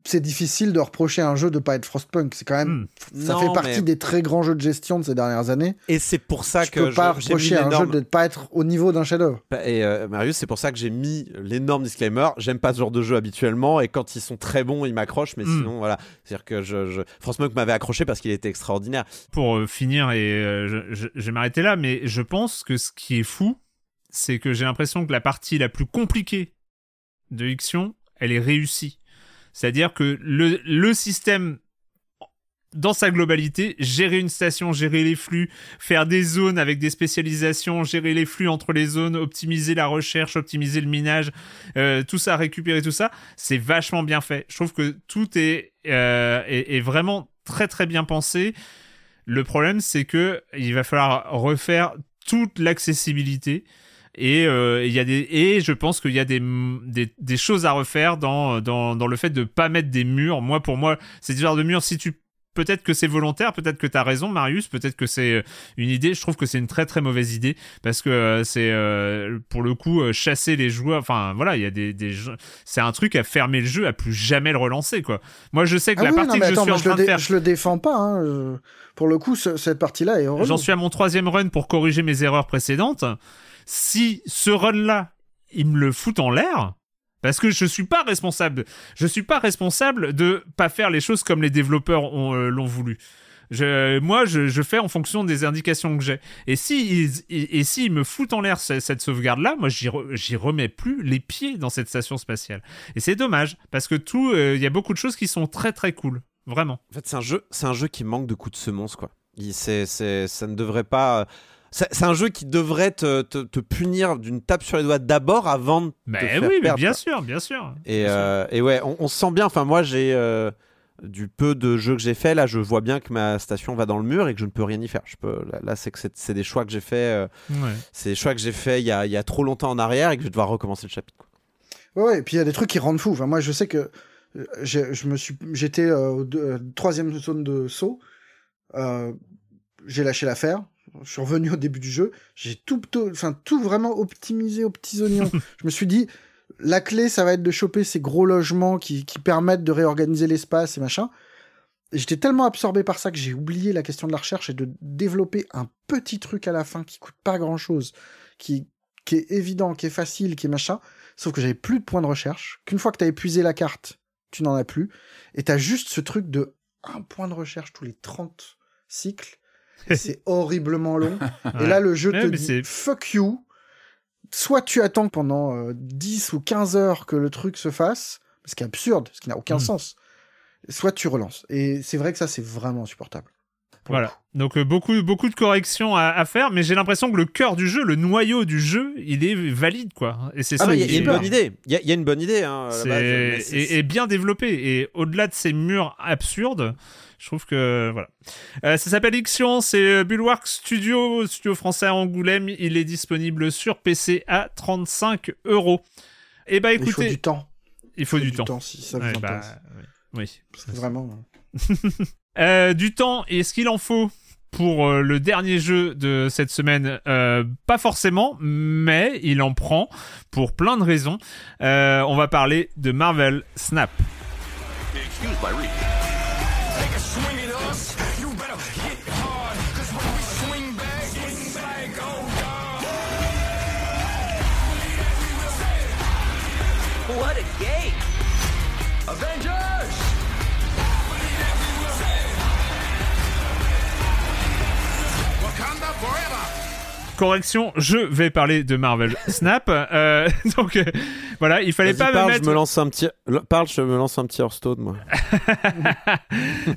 Speaker 3: c'est difficile de reprocher à un jeu de pas être Frostpunk. C'est quand même, ça
Speaker 2: Non,
Speaker 3: fait partie
Speaker 2: mais-
Speaker 3: des très grands jeux de gestion de ces dernières années.
Speaker 2: Et c'est pour ça
Speaker 3: Je
Speaker 2: que
Speaker 3: peux pas
Speaker 2: je- j'ai mis
Speaker 3: reprocher à un jeu de ne pas être au niveau d'un chef-d'œuvre.
Speaker 2: Et euh, Marius, c'est pour ça que j'ai mis l'énorme disclaimer. J'aime pas ce genre de jeu habituellement, et quand ils sont très bons, ils m'accrochent. Mais
Speaker 1: Mm.
Speaker 2: sinon, voilà, c'est-à-dire que je, je... Frostpunk m'avait accroché parce qu'il était extraordinaire.
Speaker 1: Pour euh, finir, et euh, je, je- je vais m'arrêter là, mais je pense que ce qui est fou, c'est que j'ai l'impression que la partie la plus compliquée de Ixion, elle est réussie. C'est-à-dire que le, système dans sa globalité, gérer une station, gérer les flux, faire des zones avec des spécialisations, gérer les flux entre les zones, optimiser la recherche, optimiser le minage, euh, tout ça, récupérer tout ça, c'est vachement bien fait. Je trouve que tout est, euh, est, est vraiment très très bien pensé. Le problème, c'est que il va falloir refaire toute l'accessibilité. Et euh, il y a des et je pense qu'il y a des, des, des choses à refaire dans, dans, dans le fait de pas mettre des murs. Moi, pour moi, c'est ce genre de mur. Si tu peut-être que c'est volontaire, peut-être que tu as raison, Marius, peut-être que c'est euh, une idée. Je trouve que c'est une très très mauvaise idée parce que euh, c'est euh, pour le coup euh, chasser les joueurs. Enfin voilà, il y a des, des jeux- c'est un truc à fermer le jeu, à plus jamais le relancer quoi. Moi, je sais que
Speaker 3: Ah
Speaker 1: la
Speaker 3: oui,
Speaker 1: partie
Speaker 3: non,
Speaker 1: que
Speaker 3: attends,
Speaker 1: je suis en
Speaker 3: je,
Speaker 1: train de faire,
Speaker 3: je le défends pas. hein, Pour le coup, ce- cette partie-là est heureuse.
Speaker 1: J'en suis à mon troisième run pour corriger mes erreurs précédentes. Si ce run-là, il me le fout en l'air, parce que je suis pas responsable. Je suis pas responsable de pas faire les choses comme les développeurs euh, l'ont voulu. Moi, je, fais en fonction des indications que j'ai. Et si et, s'ils me foutent en l'air ce- cette sauvegarde-là, moi, j'y, re- j'y remets plus les pieds dans cette station spatiale. Et c'est dommage parce que tout, euh, il y a beaucoup de choses qui sont très très cool, vraiment.
Speaker 2: En fait, c'est un jeu, c'est un jeu qui manque de coups de semonce, quoi. Il, c'est, ça ne devrait pas. C'est, un jeu qui devrait te, te, te punir d'une tape sur les doigts d'abord avant de te
Speaker 1: Mais
Speaker 2: faire
Speaker 1: oui, mais
Speaker 2: perdre,
Speaker 1: bien sûr, bien sûr.
Speaker 2: Et,
Speaker 1: Bien sûr.
Speaker 2: euh, et ouais, on, on se sent bien. Enfin, moi, j'ai euh, du peu de jeux que j'ai fait. Là, je vois bien que ma station va dans le mur et que je ne peux rien y faire. Je peux. Là, là, c'est que c'est, des choix que j'ai fait. euh,
Speaker 1: Ouais.
Speaker 2: c'est des choix que j'ai fait il y a, il y a trop longtemps en arrière et que je vais devoir recommencer le chapitre. quoi.
Speaker 3: Ouais, ouais, et puis il y a des trucs qui rendent fou. Enfin, moi, je sais que je me suis, j'étais euh, euh, troisième zone de saut. Euh, j'ai lâché l'affaire. Je suis revenu au début du jeu. J'ai tout, to- enfin tout vraiment optimisé aux petits oignons. je me suis dit, la clé, ça va être de choper ces gros logements qui, qui permettent de réorganiser l'espace et machin. Et J'étais tellement absorbé par ça que j'ai oublié la question de la recherche et de développer un petit truc à la fin qui coûte pas grand chose, qui, qui est évident, qui est facile, qui est machin. Sauf que j'avais plus de points de recherche. Qu'une fois que t'as épuisé la carte, tu n'en as plus. Et t'as juste ce truc de un point de recherche tous les 30 cycles. C'est horriblement long. Et là, le jeu
Speaker 1: Ouais,
Speaker 3: te dit
Speaker 1: c'est-
Speaker 3: fuck you. Soit tu attends pendant euh, 10 ou 15 heures que le truc se fasse, ce qui est absurde, ce qui n'a aucun
Speaker 1: Mm.
Speaker 3: sens. Soit tu relances. Et c'est vrai que ça, c'est vraiment insupportable.
Speaker 1: Voilà. Donc euh, beaucoup, beaucoup de corrections à, à faire, mais j'ai l'impression que le cœur du jeu, le noyau du jeu, il est valide, quoi. Et c'est
Speaker 2: Ah,
Speaker 1: ça.
Speaker 2: il y, y a une bonne idée. Il y a, il y a une bonne idée. Hein, à la
Speaker 1: c'est-
Speaker 2: base, mais c'est-
Speaker 1: et, et bien développé. Et au-delà de ces murs absurdes, je trouve que voilà. Euh, ça s'appelle Ixion, c'est euh, Bulwark Studio, studio français à Angoulême. Il est disponible sur PC à 35 euros. Et bah
Speaker 3: Mais il faut
Speaker 1: écoutez,
Speaker 3: du temps.
Speaker 1: il faut du temps.
Speaker 3: si ça vous
Speaker 1: Ouais, bah, oui.
Speaker 3: vraiment.
Speaker 1: Euh, du temps, est-ce qu'il en faut pour le dernier jeu de cette semaine Euh, Pas forcément, mais il en prend pour plein de raisons. Euh, on va parler de Marvel Snap.
Speaker 8: Excuse my
Speaker 1: Correction, je vais parler de Marvel Snap. Euh, donc euh, voilà, il fallait pas
Speaker 2: parle,
Speaker 1: me mettre.
Speaker 2: je me lance un petit. le- Parle, je me lance un petit Hearthstone, moi.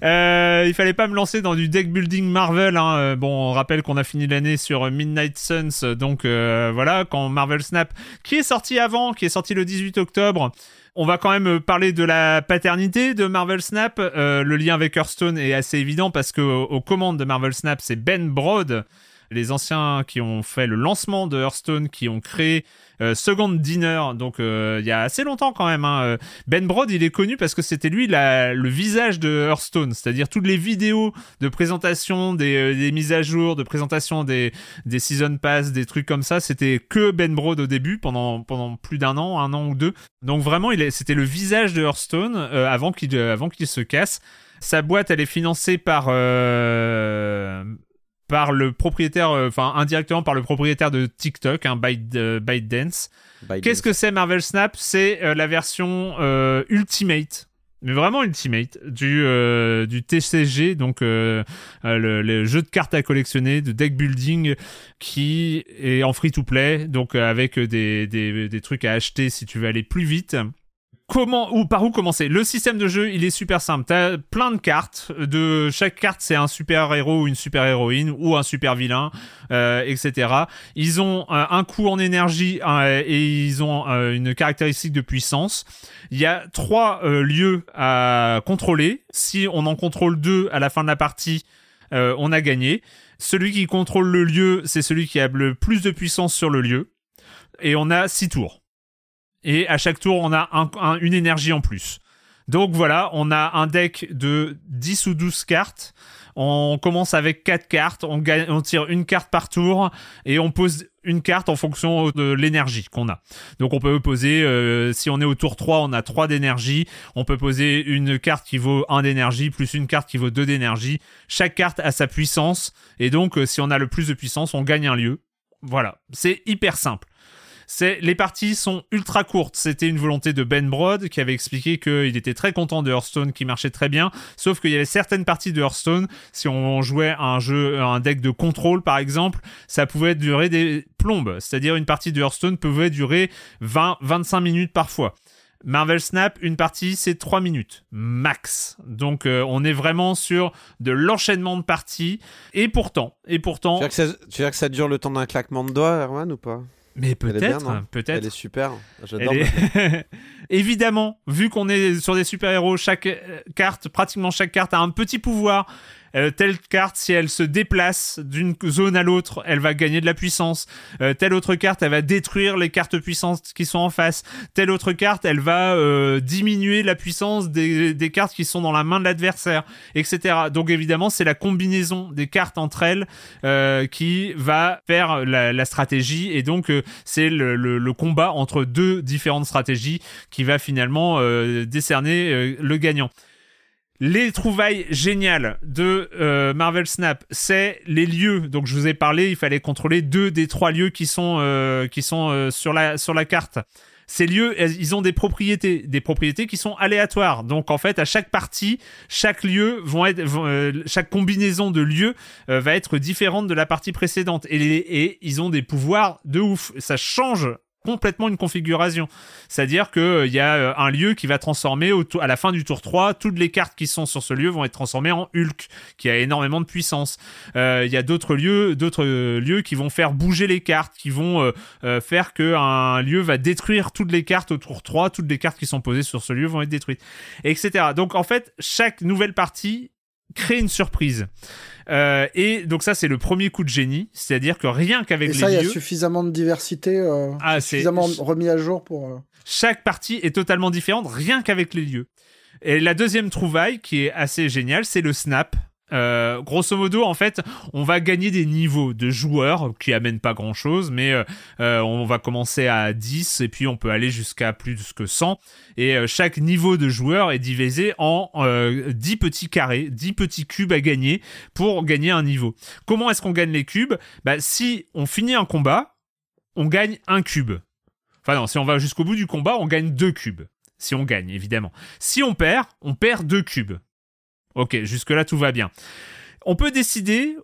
Speaker 1: Euh, il fallait pas me lancer dans du deck building Marvel. hein. Bon, on rappelle qu'on a fini l'année sur Midnight Suns, donc voilà, quand Marvel Snap, qui est sorti avant, qui est sorti le 18 octobre. On va quand même parler de la paternité de Marvel Snap. Le lien avec Hearthstone est assez évident parce que aux aux commandes de Marvel Snap, c'est Ben Broad. Les anciens qui ont fait le lancement de Hearthstone, qui ont créé euh, Second Dinner, donc euh, il y a assez longtemps quand même. hein. Euh, Ben Brod, il est connu parce que c'était lui la- le visage de Hearthstone, c'est-à-dire toutes les vidéos de présentation, des, mises à jour, de présentation des, des season pass, des trucs comme ça. C'était que Ben Brod au début pendant plus d'un an, un an ou deux. Donc vraiment, c'était le visage de Hearthstone euh, avant qu'il se casse. Sa boîte, elle est financée par par le propriétaire, euh, enfin indirectement par le propriétaire de TikTok, hein, Byte, euh, ByteDance. Qu'est-ce que c'est Marvel Snap? C'est euh, la version euh, Ultimate. Mais vraiment Ultimate du, du TCG, donc le, le jeu de cartes à collectionner, de deck building, qui est en free-to-play, donc euh, avec des, des, des trucs à acheter si tu veux aller plus vite. Comment ou par où commencer Le système de jeu, il est super simple. T'as plein de cartes. De chaque carte, c'est un super héros ou une super héroïne ou un super vilain, euh, etc. Ils ont euh, un coût en énergie euh, et ils ont euh, une caractéristique de puissance. Il y a trois euh, lieux à contrôler. Si on en contrôle deux à la fin de la partie, euh, on a gagné. Celui qui contrôle le lieu, c'est celui qui a le plus de puissance sur le lieu. Et on a six tours. Et à chaque tour, on a un- un- une énergie en plus. Donc voilà, on a un deck de 10 ou 12 cartes. On commence avec 4 cartes, on tire une carte par tour et on pose une carte en fonction de l'énergie qu'on a. Donc on peut poser, euh, si on est au tour 3, on a 3 d'énergie. On peut poser une carte qui vaut 1 d'énergie plus une carte qui vaut 2 d'énergie. Chaque carte a sa puissance et donc euh, si on a le plus de puissance, on gagne un lieu. Voilà, c'est hyper simple. C'est les parties sont ultra courtes. C'était une volonté de Ben Brod qui avait expliqué qu'il était très content de Hearthstone qui marchait très bien. Sauf qu'il y avait certaines parties de Hearthstone, si on jouait un jeu, un deck de contrôle par exemple, ça pouvait durer des plombes. C'est-à-dire une partie de Hearthstone pouvait durer 20-25 minutes parfois. Marvel Snap, une partie, c'est 3 minutes, max. Donc euh, on est vraiment sur de l'enchaînement de parties. Et pourtant, et pourtant...
Speaker 2: Tu veux, que ça, que ça dure le temps d'un claquement de doigts, Erwan, ou pas?
Speaker 1: Mais peut-être, peut-être.
Speaker 2: Elle est super. J'adore.
Speaker 1: Est- Évidemment, vu qu'on est sur des super-héros, chaque euh, carte, pratiquement chaque carte a un petit pouvoir. Euh, telle carte, si elle se déplace d'une zone à l'autre, elle va gagner de la puissance. Euh, telle autre carte, elle va détruire les cartes puissantes qui sont en face. Telle autre carte, elle va euh, diminuer la puissance des, cartes qui sont dans la main de l'adversaire, etc. Donc évidemment, c'est la combinaison des cartes entre elles qui va faire la, stratégie et donc c'est le, combat entre deux différentes stratégies qui va finalement décerner le gagnant. Les trouvailles géniales de euh, Marvel Snap, c'est les lieux. Donc je vous ai parlé, il fallait contrôler deux des trois lieux qui sont euh, qui sont euh, sur la sur la carte. Ces lieux, ils ont des propriétés, des propriétés qui sont aléatoires. Donc en fait, à chaque partie, chaque lieu vont être, euh, chaque combinaison de lieux euh, va être différente de la partie précédente. Et, et ils ont des pouvoirs de ouf. Ça change complètement une configuration. C'est-à-dire que il y a euh, un lieu qui va transformer à la fin du tour 3, toutes les cartes qui sont sur ce lieu vont être transformées en Hulk, qui a énormément de puissance. Euh, Il y a d'autres lieux, d'autres euh, lieux qui vont faire bouger les cartes, qui vont euh, euh, faire que un lieu va détruire toutes les cartes au tour 3, toutes les cartes qui sont posées sur ce lieu vont être détruites, etc. Donc en fait, chaque nouvelle partie crée une surprise. Euh, et donc ça c'est le premier coup de génie, c'est-à-dire que rien qu'avec les
Speaker 3: ça, il y a suffisamment de diversité, euh,
Speaker 1: Ah,
Speaker 3: suffisamment remis à jour pour. euh,
Speaker 1: chaque partie est totalement différente, rien qu'avec les lieux. Et la deuxième trouvaille, qui est assez géniale, c'est le snap. Euh, grosso modo, en fait, on va gagner des niveaux de joueurs qui amènent pas grand chose, mais euh, euh, on va commencer à 10 et puis on peut aller jusqu'à plus que 100. Et chaque niveau de joueur est divisé en euh, 10 petits carrés, 10 petits cubes à gagner pour gagner un niveau. Comment est-ce qu'on gagne les cubes? Bah, Si on finit un combat, on gagne un cube. Enfin non, si on va jusqu'au bout du combat, on gagne deux cubes. Si on gagne, évidemment. Si on perd, on perd deux cubes. Ok, jusque-là, tout va bien. On peut décider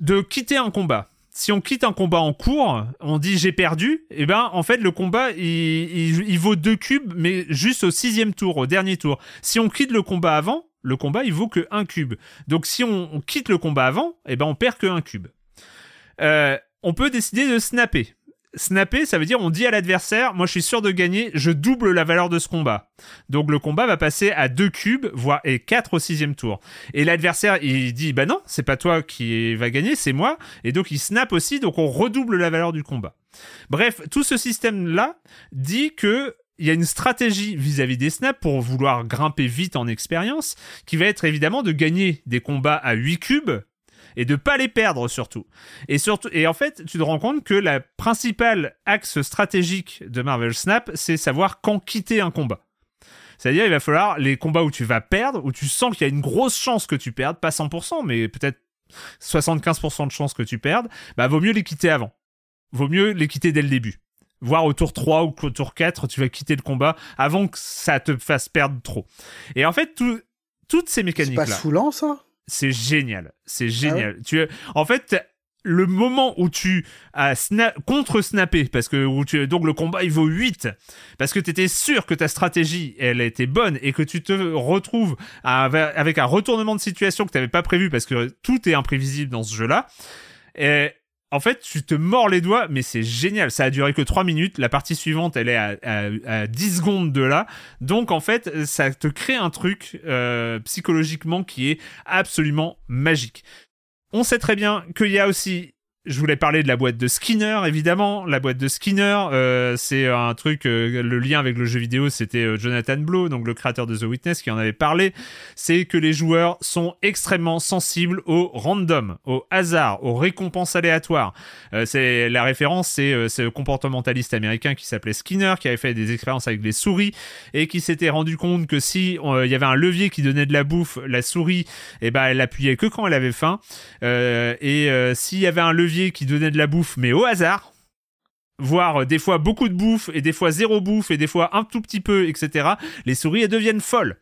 Speaker 1: de quitter un combat. Si on quitte un combat en cours, on dit j'ai perdu, et ben en fait le combat il, vaut deux cubes, mais juste au sixième tour, au dernier tour. Si on quitte le combat avant, le combat il vaut que un cube. Donc si on, quitte le combat avant, et ben on perd que un cube. Euh, on peut décider de snapper. Snapper, ça veut dire on dit à l'adversaire, moi je suis sûr de gagner, je double la valeur de ce combat. Donc le combat va passer à 2 cubes, voire et 4 au sixième tour. Et l'adversaire, il dit, bah non, c'est pas toi qui va gagner, c'est moi. Et donc il snap aussi, donc on redouble la valeur du combat. Bref, tout ce système-là dit que il y a une stratégie vis-à-vis des snaps pour vouloir grimper vite en expérience, qui va être évidemment de gagner des combats à 8 cubes, et de pas les perdre surtout. Et surtout et en fait, tu te rends compte que la principale axe stratégique de Marvel Snap, c'est savoir quand quitter un combat. C'est-à-dire, il va falloir les combats où tu vas perdre, où tu sens qu'il y a une grosse chance que tu perdes, pas 100%, mais peut-être 75% de chance que tu perdes, bah vaut mieux les quitter avant. Vaut mieux les quitter dès le début. Voire au tour 3 ou au tour 4, tu vas quitter le combat avant que ça te fasse perdre trop. Et en fait, tout- toutes ces
Speaker 3: C'est
Speaker 1: mécaniques-là
Speaker 3: pas saoulant, ça?
Speaker 1: C'est génial.
Speaker 3: Ah
Speaker 1: C'est génial. tu, en fait, le moment où tu as sna- contre-snappé, parce que où tu, donc le combat il vaut 8, parce que tu étais sûr que ta stratégie elle était bonne et que tu te retrouves à- avec un retournement de situation que tu n'avais pas prévu, parce que tout est imprévisible dans ce jeu-là. Et en fait, tu te mords les doigts, mais c'est génial. Ça a duré que 3 minutes. La partie suivante, elle est à, à- à 10 secondes de là. Donc, en fait, ça te crée un truc euh, psychologiquement qui est absolument magique. On sait très bien qu'il y a aussi. Je voulais parler de la boîte de Skinner, évidemment. La boîte de Skinner, euh, c'est un truc. euh, le lien avec le jeu vidéo, c'était euh, Jonathan Blow, donc le créateur de The Witness, qui en avait parlé. C'est que les joueurs sont extrêmement sensibles au random, au hasard, aux récompenses aléatoires. Euh, c'est la référence, c'est euh, le comportementaliste américain qui s'appelait Skinner, qui avait fait des expériences avec les souris et qui s'était rendu compte que si euh, il y avait un levier qui donnait de la bouffe, la souris, eh ben elle appuyait que quand elle avait faim. Et s'il y avait un levier qui donnait de la bouffe, mais au hasard, voire euh, des fois beaucoup de bouffe et des fois zéro bouffe et des fois un tout petit peu, etc. Les souris elles deviennent folles.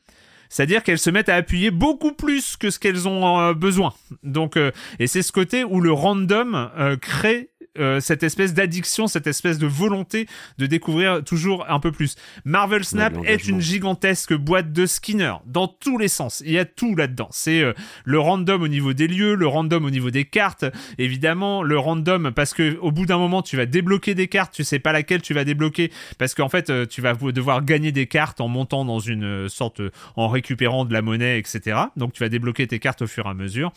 Speaker 1: C'est-à-dire qu'elles se mettent à appuyer beaucoup plus que ce qu'elles ont euh, besoin. Donc, euh, et c'est ce côté où le random crée euh, cette espèce d'addiction, cette espèce de volonté de découvrir toujours un peu plus. Marvel Snap
Speaker 2: de
Speaker 1: est une gigantesque boîte de Skinner dans tous les sens. Il y a tout là-dedans. C'est euh, le random au niveau des lieux, le random au niveau des cartes, évidemment le random parce que au bout d'un moment tu vas débloquer des cartes, tu sais pas laquelle tu vas débloquer parce qu'en fait euh, tu vas devoir gagner des cartes en montant dans une euh, sorte euh, en récupérant de la monnaie, etc. Donc tu vas débloquer tes cartes au fur et à mesure.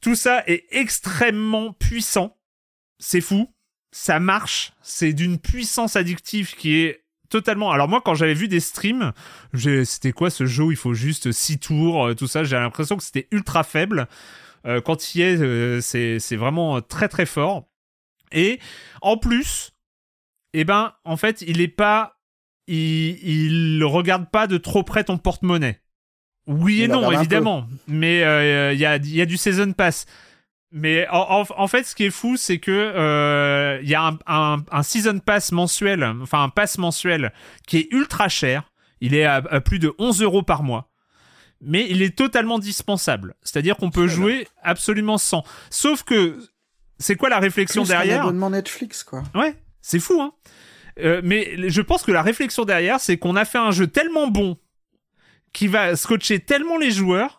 Speaker 1: Tout ça est extrêmement puissant. C'est fou. Ça marche. C'est d'une puissance addictive qui est totalement. Alors moi, quand j'avais vu des streams, c'était quoi ce jeu où il faut juste 6 tours, euh, tout ça. J'ai l'impression que c'était ultra faible. Euh, quand il y est, euh, c'est vraiment très très fort. Et en plus, eh ben, en fait, il est pas, il, il regarde pas de trop près ton porte-monnaie. Oui et
Speaker 3: Il
Speaker 1: non, évidemment. Mais euh, il y, a, il y a du season pass. Mais en, en- en fait, ce qui est fou, c'est que euh, il y a un, un- un season pass mensuel, enfin un pass mensuel qui est ultra cher. Il est à, à plus de 11 euros par mois. Mais il est totalement dispensable. C'est-à-dire qu'on peut jouer absolument sans. Sauf que, c'est quoi la réflexion
Speaker 3: Plus
Speaker 1: derrière
Speaker 3: abonnement Netflix, quoi.
Speaker 1: Ouais, c'est fou, hein. Euh, mais je pense que la réflexion derrière, c'est qu'on a fait un jeu tellement bon qui va scotcher tellement les joueurs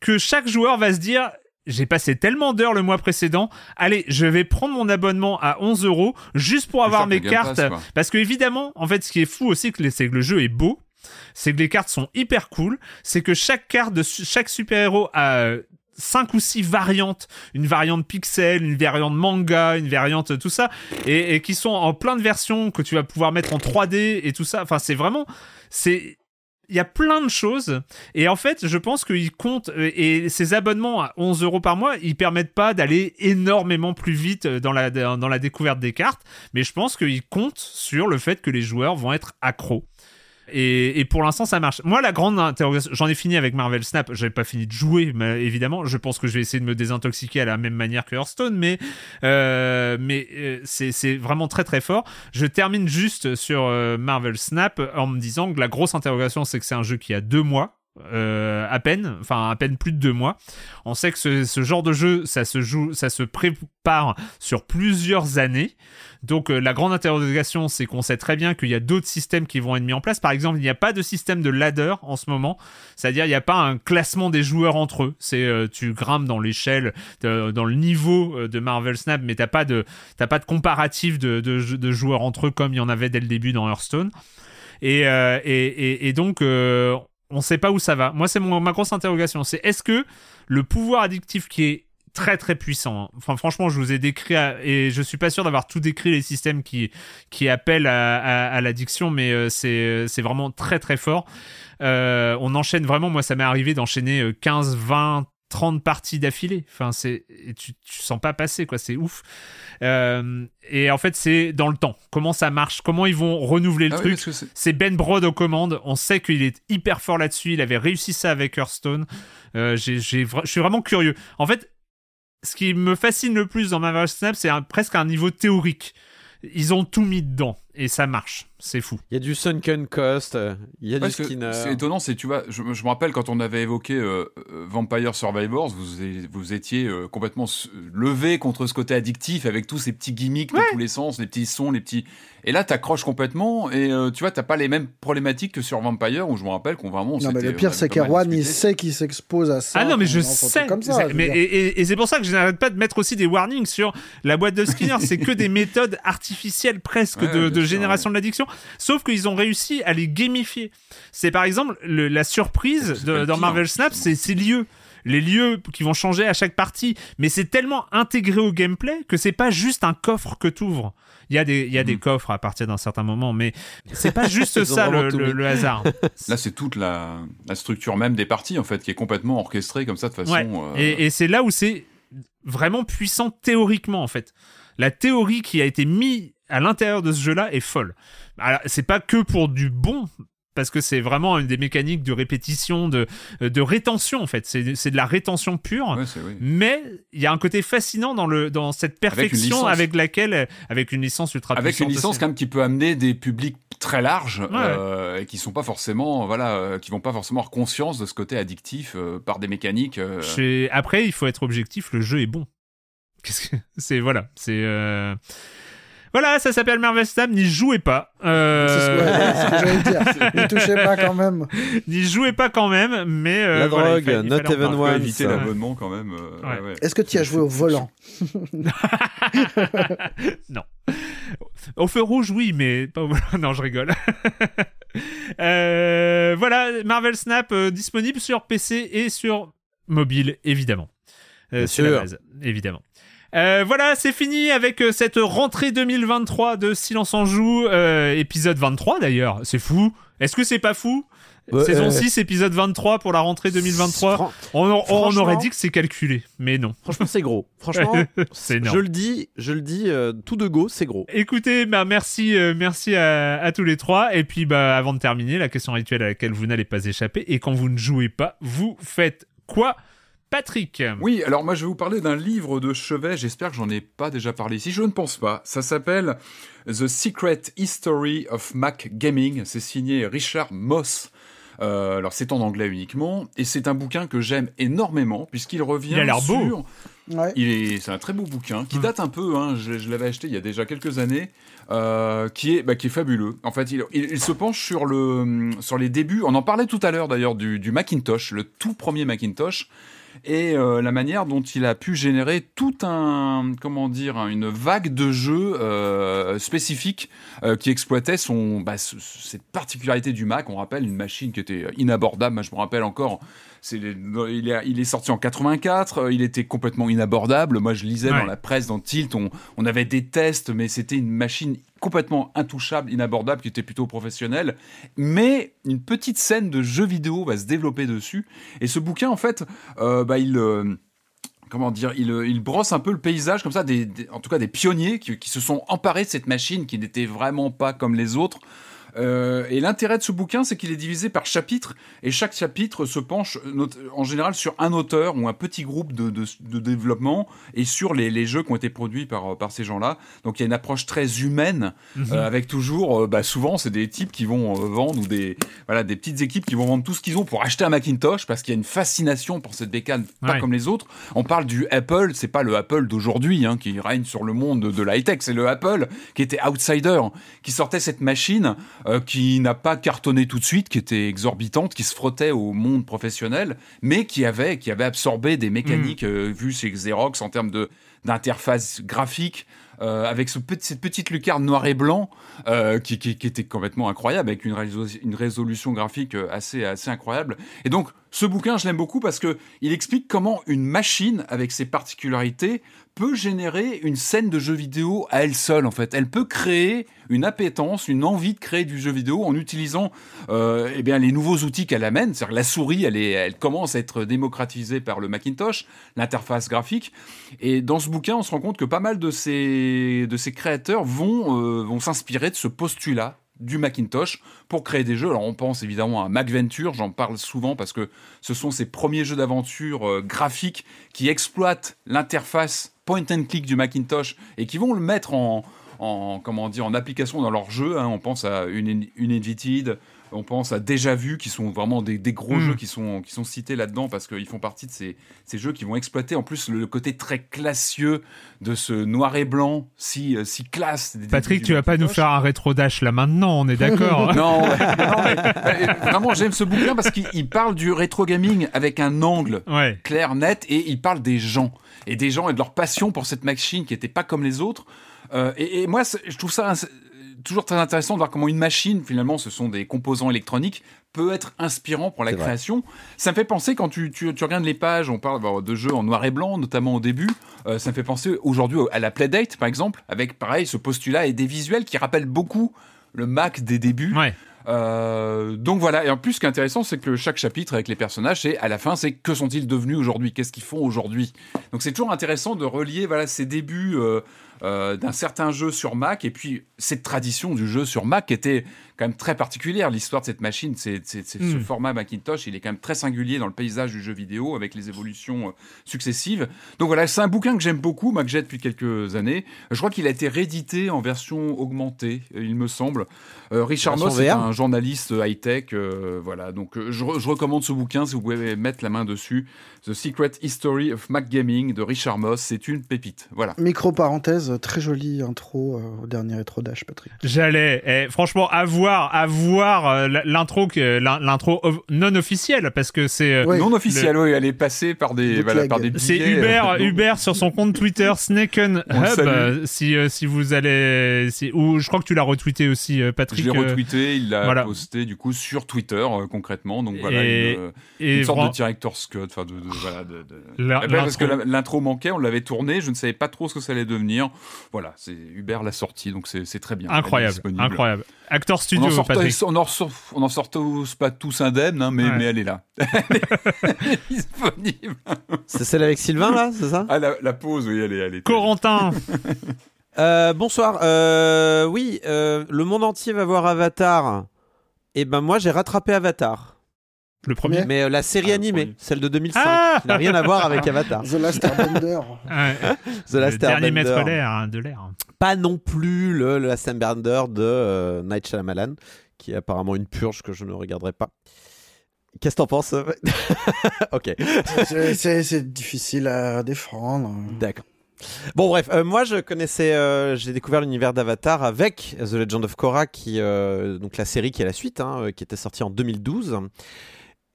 Speaker 1: que chaque joueur va se dire j'ai passé tellement d'heures le mois précédent, allez, je vais prendre mon abonnement à 11 euros juste pour avoir mes cartes.
Speaker 4: Pass.
Speaker 1: Parce que évidemment, en fait, ce qui est fou aussi, c'est que le jeu est beau, c'est que les cartes sont hyper cool, c'est que chaque carte de chaque super-héros a euh, cinq ou six variantes, une variante pixel, une variante manga, une variante tout ça, et, et qui sont en plein de versions que tu vas pouvoir mettre en 3D et tout ça. Enfin, c'est vraiment, c'est, il y a plein de choses. Et en fait, je pense qu'ils comptent, euh, et ces abonnements à 11 euros par mois, ils permettent pas d'aller énormément plus vite dans la, dans la découverte des cartes, mais je pense qu'ils comptent sur le fait que les joueurs vont être accros. Et, et pour l'instant, ça marche. Moi, la grande interrogation, j'en ai fini avec Marvel Snap. J'avais pas fini de jouer, mais évidemment. Je pense que je vais essayer de me désintoxiquer à la même manière que Hearthstone, mais euh, mais euh, c'est vraiment très très fort. Je termine juste sur euh, Marvel Snap en me disant que la grosse interrogation, c'est que c'est un jeu qui a deux mois. Euh, à peine, enfin à peine plus de deux mois. On sait que ce, genre de jeu, ça se joue, ça se prépare sur plusieurs années. Donc euh, la grande interrogation, c'est qu'on sait très bien qu'il y a d'autres systèmes qui vont être mis en place. Par exemple, il n'y a pas de système de ladder en ce moment, c'est-à-dire il n'y a pas un classement des joueurs entre eux. C'est euh, tu grimpes dans l'échelle, dans le niveau de Marvel Snap, mais t'as pas de t'as pas de comparatif de, de, joueurs entre eux comme il y en avait dès le début dans Hearthstone. Et, et, et, donc, on sait pas où ça va. Moi, c'est ma grosse interrogation. C'est est-ce que le pouvoir addictif qui est très très puissant. hein. Enfin, franchement, je vous ai décrit et je suis pas sûr d'avoir tout décrit les systèmes qui qui appellent à, l'addiction, mais euh, c'est c'est vraiment très très fort. Euh, on enchaîne vraiment. Moi, ça m'est arrivé d'enchaîner euh, 15, 20 30 parties d'affilée. Enfin, c'est tu, tu sens pas passer quoi. C'est ouf. Euh, et en fait, c'est dans le temps. Comment ça marche? Comment ils vont renouveler le
Speaker 4: Ah
Speaker 1: truc?
Speaker 4: c'est-
Speaker 1: Ben Brod aux commandes. On sait qu'il est hyper fort là-dessus. Il avait réussi ça avec Hearthstone. Euh, vra- je suis vraiment curieux. En fait, ce qui me fascine le plus dans Marvel Snap, c'est presque un niveau théorique. Ils ont tout mis dedans et ça marche. C'est fou.
Speaker 2: Il y a du Sunken Cost, euh, il y a du Skinner.
Speaker 4: c'est étonnant, c'est tu vois, je, je me rappelle quand on avait évoqué euh, euh, Vampire Survivors, vous, vous étiez euh, complètement levé contre ce côté addictif avec tous ces petits gimmicks de tous les sens, les petits sons, les petits. Et là, t'accroches complètement et euh, tu vois, t'as pas les mêmes problématiques que sur Vampire où je me rappelle qu'on vraiment.
Speaker 3: Non, mais le pire,
Speaker 4: on
Speaker 3: c'est qu'Erwan, il sait qu'il s'expose à ça.
Speaker 1: ah non, mais je sais.
Speaker 3: Comme ça,
Speaker 1: c'est-
Speaker 3: je veux
Speaker 1: mais,
Speaker 3: dire.
Speaker 1: et et- et c'est pour ça que je n'arrête pas de mettre aussi des warnings sur la boîte de Skinner. c'est que des méthodes artificielles presque
Speaker 4: Ouais,
Speaker 1: de, de génération de l'addiction. Sauf qu'ils ont réussi à les gamifier. C'est par exemple le- la surprise de- dans Marvel Snap, c'est ces lieux. Les lieux qui vont changer à chaque partie, mais c'est tellement intégré au gameplay que c'est pas juste un coffre que t'ouvres. Il y a des, il y a des
Speaker 4: Mhm.
Speaker 1: coffres à partir d'un certain moment, mais c'est pas juste ça le, hasard.
Speaker 4: Là, c'est toute la, la structure même des parties en fait qui est complètement orchestrée comme ça de façon.
Speaker 1: Ouais.
Speaker 4: euh,
Speaker 1: Et, et c'est là où c'est vraiment puissant théoriquement en fait. La théorie qui a été mise à l'intérieur de ce jeu-là est folle. C'est pas que pour du bon. Parce que c'est vraiment une des mécaniques de répétition, de, de rétention en fait. C'est c'est de la rétention pure.
Speaker 4: ouais, c'est oui.
Speaker 1: Mais il y a un côté fascinant dans, le, dans cette perfection avec, laquelle, avec une licence ultra
Speaker 4: Avec une licence quand même qui peut amener des publics très larges euh, et qui sont pas forcément voilà euh, qui vont pas forcément avoir conscience de ce côté addictif euh, par des mécaniques
Speaker 1: Après, il faut être objectif, le jeu est bon. Que c'est voilà, c'est voilà, ça s'appelle Marvel Snap. N'y jouez pas, Euh,
Speaker 3: C'est ce que- c'est ce que j'allais dire. Ne touchez pas quand même.
Speaker 1: n'y jouez pas quand même, mais euh,
Speaker 2: La
Speaker 1: voilà,
Speaker 2: drogue, not even
Speaker 4: éviter l'abonnement quand même euh,
Speaker 1: Ouais.
Speaker 4: ouais, ouais.
Speaker 3: Est-ce que tu as joué au volant
Speaker 1: non. Au feu rouge, oui, mais pas au- non, je rigole. Euh, voilà, Marvel Snap euh, disponible sur PC et sur mobile, évidemment. Euh,
Speaker 2: Bien
Speaker 1: c'est la
Speaker 2: sûr.
Speaker 1: base, évidemment. Euh, voilà, c'est fini avec euh, cette rentrée 2023 de Silence en Joue, euh, épisode 23 d'ailleurs. C'est fou. Est-ce que c'est pas fou? Saison
Speaker 2: euh,
Speaker 1: 6, épisode 23 pour la rentrée 2023.
Speaker 2: Fran-
Speaker 1: On, aurait dit que c'est calculé, mais non.
Speaker 2: Franchement, c'est gros. Franchement,
Speaker 1: C'est énorme.
Speaker 2: je le dis, je le dis, euh, tout de go, c'est gros.
Speaker 1: Écoutez, bah merci, euh, merci à, à tous les trois. Et puis, bah, avant de terminer, la question rituelle à laquelle vous n'allez pas échapper. Et quand vous ne jouez pas, vous faites quoi, Patrick
Speaker 4: Oui, alors moi je vais vous parler d'un livre de chevet, j'espère que j'en ai pas déjà parlé ici, je ne pense pas. Ça s'appelle The Secret History of Mac Gaming, c'est signé Richard Moss. Euh, alors c'est en anglais uniquement, et c'est un bouquin que j'aime énormément, puisqu'il revient
Speaker 1: Il a l'air beau.
Speaker 4: sur...
Speaker 3: Ouais.
Speaker 4: Il est, c'est un très beau bouquin qui date un peu. Hein, je je l'avais acheté il y a déjà quelques années, euh, qui est, bah, qui est fabuleux. En fait, il, il- il se penche sur le, sur les débuts. On en parlait tout à l'heure d'ailleurs du, du Macintosh, le tout premier Macintosh, et euh, la manière dont il a pu générer tout un, comment dire, une vague de jeux euh, spécifiques euh, qui exploitaient son, bah, ce- cette particularité du Mac. On rappelle une machine qui était inabordable. Moi, je me rappelle encore. C'est, il, est, il est sorti en 84, euh, il était complètement inabordable. Moi, je lisais
Speaker 1: Ouais.
Speaker 4: dans la presse, dans Tilt, on, on avait des tests, mais c'était une machine complètement intouchable, inabordable, qui était plutôt professionnelle. Mais une petite scène de jeu vidéo va se développer dessus. Et ce bouquin, en fait, euh, bah, il. euh, Comment dire, il, il brosse un peu le paysage comme ça, des, des- en tout cas des pionniers qui, qui se sont emparés de cette machine qui n'était vraiment pas comme les autres, Euh, et l'intérêt de ce bouquin, c'est qu'il est divisé par chapitres, et chaque chapitre se penche not- en général sur un auteur ou un petit groupe de, de- de développement et sur les, les jeux qui ont été produits par, par ces gens-là. Donc il y a une approche très humaine, euh, avec toujours, euh, bah, souvent, c'est des types qui vont euh, vendre ou des, voilà, des petites équipes qui vont vendre tout ce qu'ils ont pour acheter un Macintosh parce qu'il y a une fascination pour cette bécane, pas
Speaker 1: Ouais.
Speaker 4: comme les autres. On parle du Apple, c'est pas le Apple d'aujourd'hui hein, qui règne sur le monde de, de la high-tech, c'est le Apple qui était outsider, qui sortait cette machine euh, qui n'a pas cartonné tout de suite, qui était exorbitante, qui se frottait au monde professionnel, mais qui avait, qui avait absorbé des mécaniques euh, vues chez Xerox en termes de d'interface graphique. euh, avec ce petit- cette petite lucarne noir et blanc euh, qui, qui- qui était complètement incroyable, avec une, réso- une résolution graphique assez, assez incroyable. Et donc, ce bouquin, je l'aime beaucoup parce que il explique comment une machine, avec ses particularités, peut générer une scène de jeu vidéo à elle seule, en fait. Elle peut créer une appétence, une envie de créer du jeu vidéo en utilisant euh, eh bien, les nouveaux outils qu'elle amène. C'est-à-dire la souris, elle, commence à être démocratisée par le Macintosh, l'interface graphique. Et dans ce bouquin, on se rend compte que pas mal de ces, créateurs euh, vont s'inspirer de ce postulat du Macintosh pour créer des jeux. Alors on pense évidemment à MacVenture, j'en parle souvent parce que ce sont ces premiers jeux d'aventure euh, graphiques qui exploitent l'interface point and click du Macintosh et qui vont le mettre en, en comment dire en application dans leur jeu. hein. On pense à une on pense à Déjà Vu, qui sont vraiment des, des gros
Speaker 1: Mm.
Speaker 4: jeux qui sont, qui sont cités là-dedans parce qu'ils font partie de ces, ces jeux qui vont exploiter en plus le côté très classieux de ce noir et blanc si, euh, si classe. des
Speaker 1: Patrick,
Speaker 4: du
Speaker 1: tu vas pas nous faire un rétro dash là maintenant, on est d'accord.
Speaker 4: Non, ouais. Non, mais, vraiment, j'aime ce bouquin parce qu'il il parle du rétro gaming avec un angle
Speaker 1: ouais.
Speaker 4: clair, net, et il parle des gens et des gens et de leur passion pour cette machine qui était pas comme les autres. Euh, et, et moi, je trouve ça toujours très intéressant de voir comment une machine, finalement, ce sont des composants électroniques, peut être inspirant pour la
Speaker 2: vrai.
Speaker 4: création. Ça me fait penser quand tu, tu, tu regardes les pages, on parle de jeux en noir et blanc, notamment au début. euh, ça me fait penser aujourd'hui à la Playdate, par exemple, avec pareil ce postulat et des visuels qui rappellent beaucoup le Mac des débuts.
Speaker 1: Ouais.
Speaker 4: Euh, donc voilà, et en plus ce qui est intéressant, c'est que chaque chapitre avec les personnages, c'est à la fin, c'est que sont-ils devenus aujourd'hui, qu'est-ce qu'ils font aujourd'hui? Donc c'est toujours intéressant de relier voilà ces débuts euh, d'un certain jeu sur Mac et puis cette tradition du jeu sur Mac était quand même très particulière. L'histoire de cette machine, c'est ce
Speaker 1: Mm.
Speaker 4: format Macintosh, il est quand même très singulier dans le paysage du jeu vidéo avec les évolutions euh, successives. Donc voilà, c'est un bouquin que j'aime beaucoup, moi que j'ai depuis quelques années. Je crois qu'il a été réédité en version augmentée, il me semble. Euh, Richard Moss est un journaliste high-tech, euh, voilà. Donc je, re- je recommande ce bouquin si vous pouvez mettre la main dessus. The Secret History of Mac Gaming de Richard Moss, c'est une pépite. Voilà.
Speaker 3: Micro parenthèse, très jolie intro euh, au dernier rétro dash, Patrick.
Speaker 1: J'allais, eh, franchement, avoir, avoir euh, l'intro, que- l'in- l'intro of- non officielle, parce que c'est, euh,
Speaker 3: Ouais.
Speaker 4: non officiel, oui, elle est passée par des, voilà, par des
Speaker 1: c'est
Speaker 4: euh, non.
Speaker 1: Uber sur son compte Twitter Snaken
Speaker 4: On le
Speaker 1: Hub. euh, si, euh, si vous allez, si- ou je crois que tu l'as retweeté aussi, euh, Patrick.
Speaker 4: Je l'ai
Speaker 1: euh,
Speaker 4: retweeté, il l'a
Speaker 1: voilà.
Speaker 4: posté du coup sur Twitter euh, concrètement. Donc voilà,
Speaker 1: Et-
Speaker 4: une, euh,
Speaker 1: et
Speaker 4: une sorte de director's cut, enfin de, de- voilà, de, de-
Speaker 1: La-
Speaker 4: Eh ben, parce que
Speaker 1: l'intro.
Speaker 4: l'intro manquait, on l'avait tourné, je ne savais pas trop ce que ça allait devenir. Voilà, c'est Hubert l'a sorti, donc c'est très bien. Est
Speaker 1: incroyable,
Speaker 4: disponible.
Speaker 1: incroyable.
Speaker 4: On en, sort,
Speaker 1: Patrick.
Speaker 4: on, en sort, on en sort tous pas tous indemnes, hein, mais,
Speaker 1: Ouais.
Speaker 4: mais elle est là. elle est disponible.
Speaker 2: C'est celle avec Sylvain, là, c'est ça?
Speaker 4: Ah, la, la pause, oui, elle est. Elle est
Speaker 1: Corentin.
Speaker 2: Euh, bonsoir. Euh, oui, euh, le monde entier va voir Avatar. Et ben moi, j'ai rattrapé Avatar.
Speaker 1: Le premier?
Speaker 2: Mais euh, la série
Speaker 4: Ah,
Speaker 2: animée, celle de 2005,
Speaker 1: Ah
Speaker 2: qui n'a rien à voir avec Avatar.
Speaker 3: The Last Airbender.
Speaker 2: The Last
Speaker 1: le dernier maître
Speaker 2: Airbender.
Speaker 1: l'air, hein, de l'air.
Speaker 2: Pas non plus le, le Last Airbender de euh, Night Shyamalan, qui est apparemment une purge que je ne regarderai pas. Qu'est-ce que t'en penses Ok.
Speaker 3: C'est- difficile à défendre.
Speaker 2: D'accord. Bon bref, euh, moi je connaissais, euh, j'ai découvert l'univers d'Avatar avec The Legend of Korra, qui, euh, donc la série qui est la suite, hein, euh, qui était sortie en 2012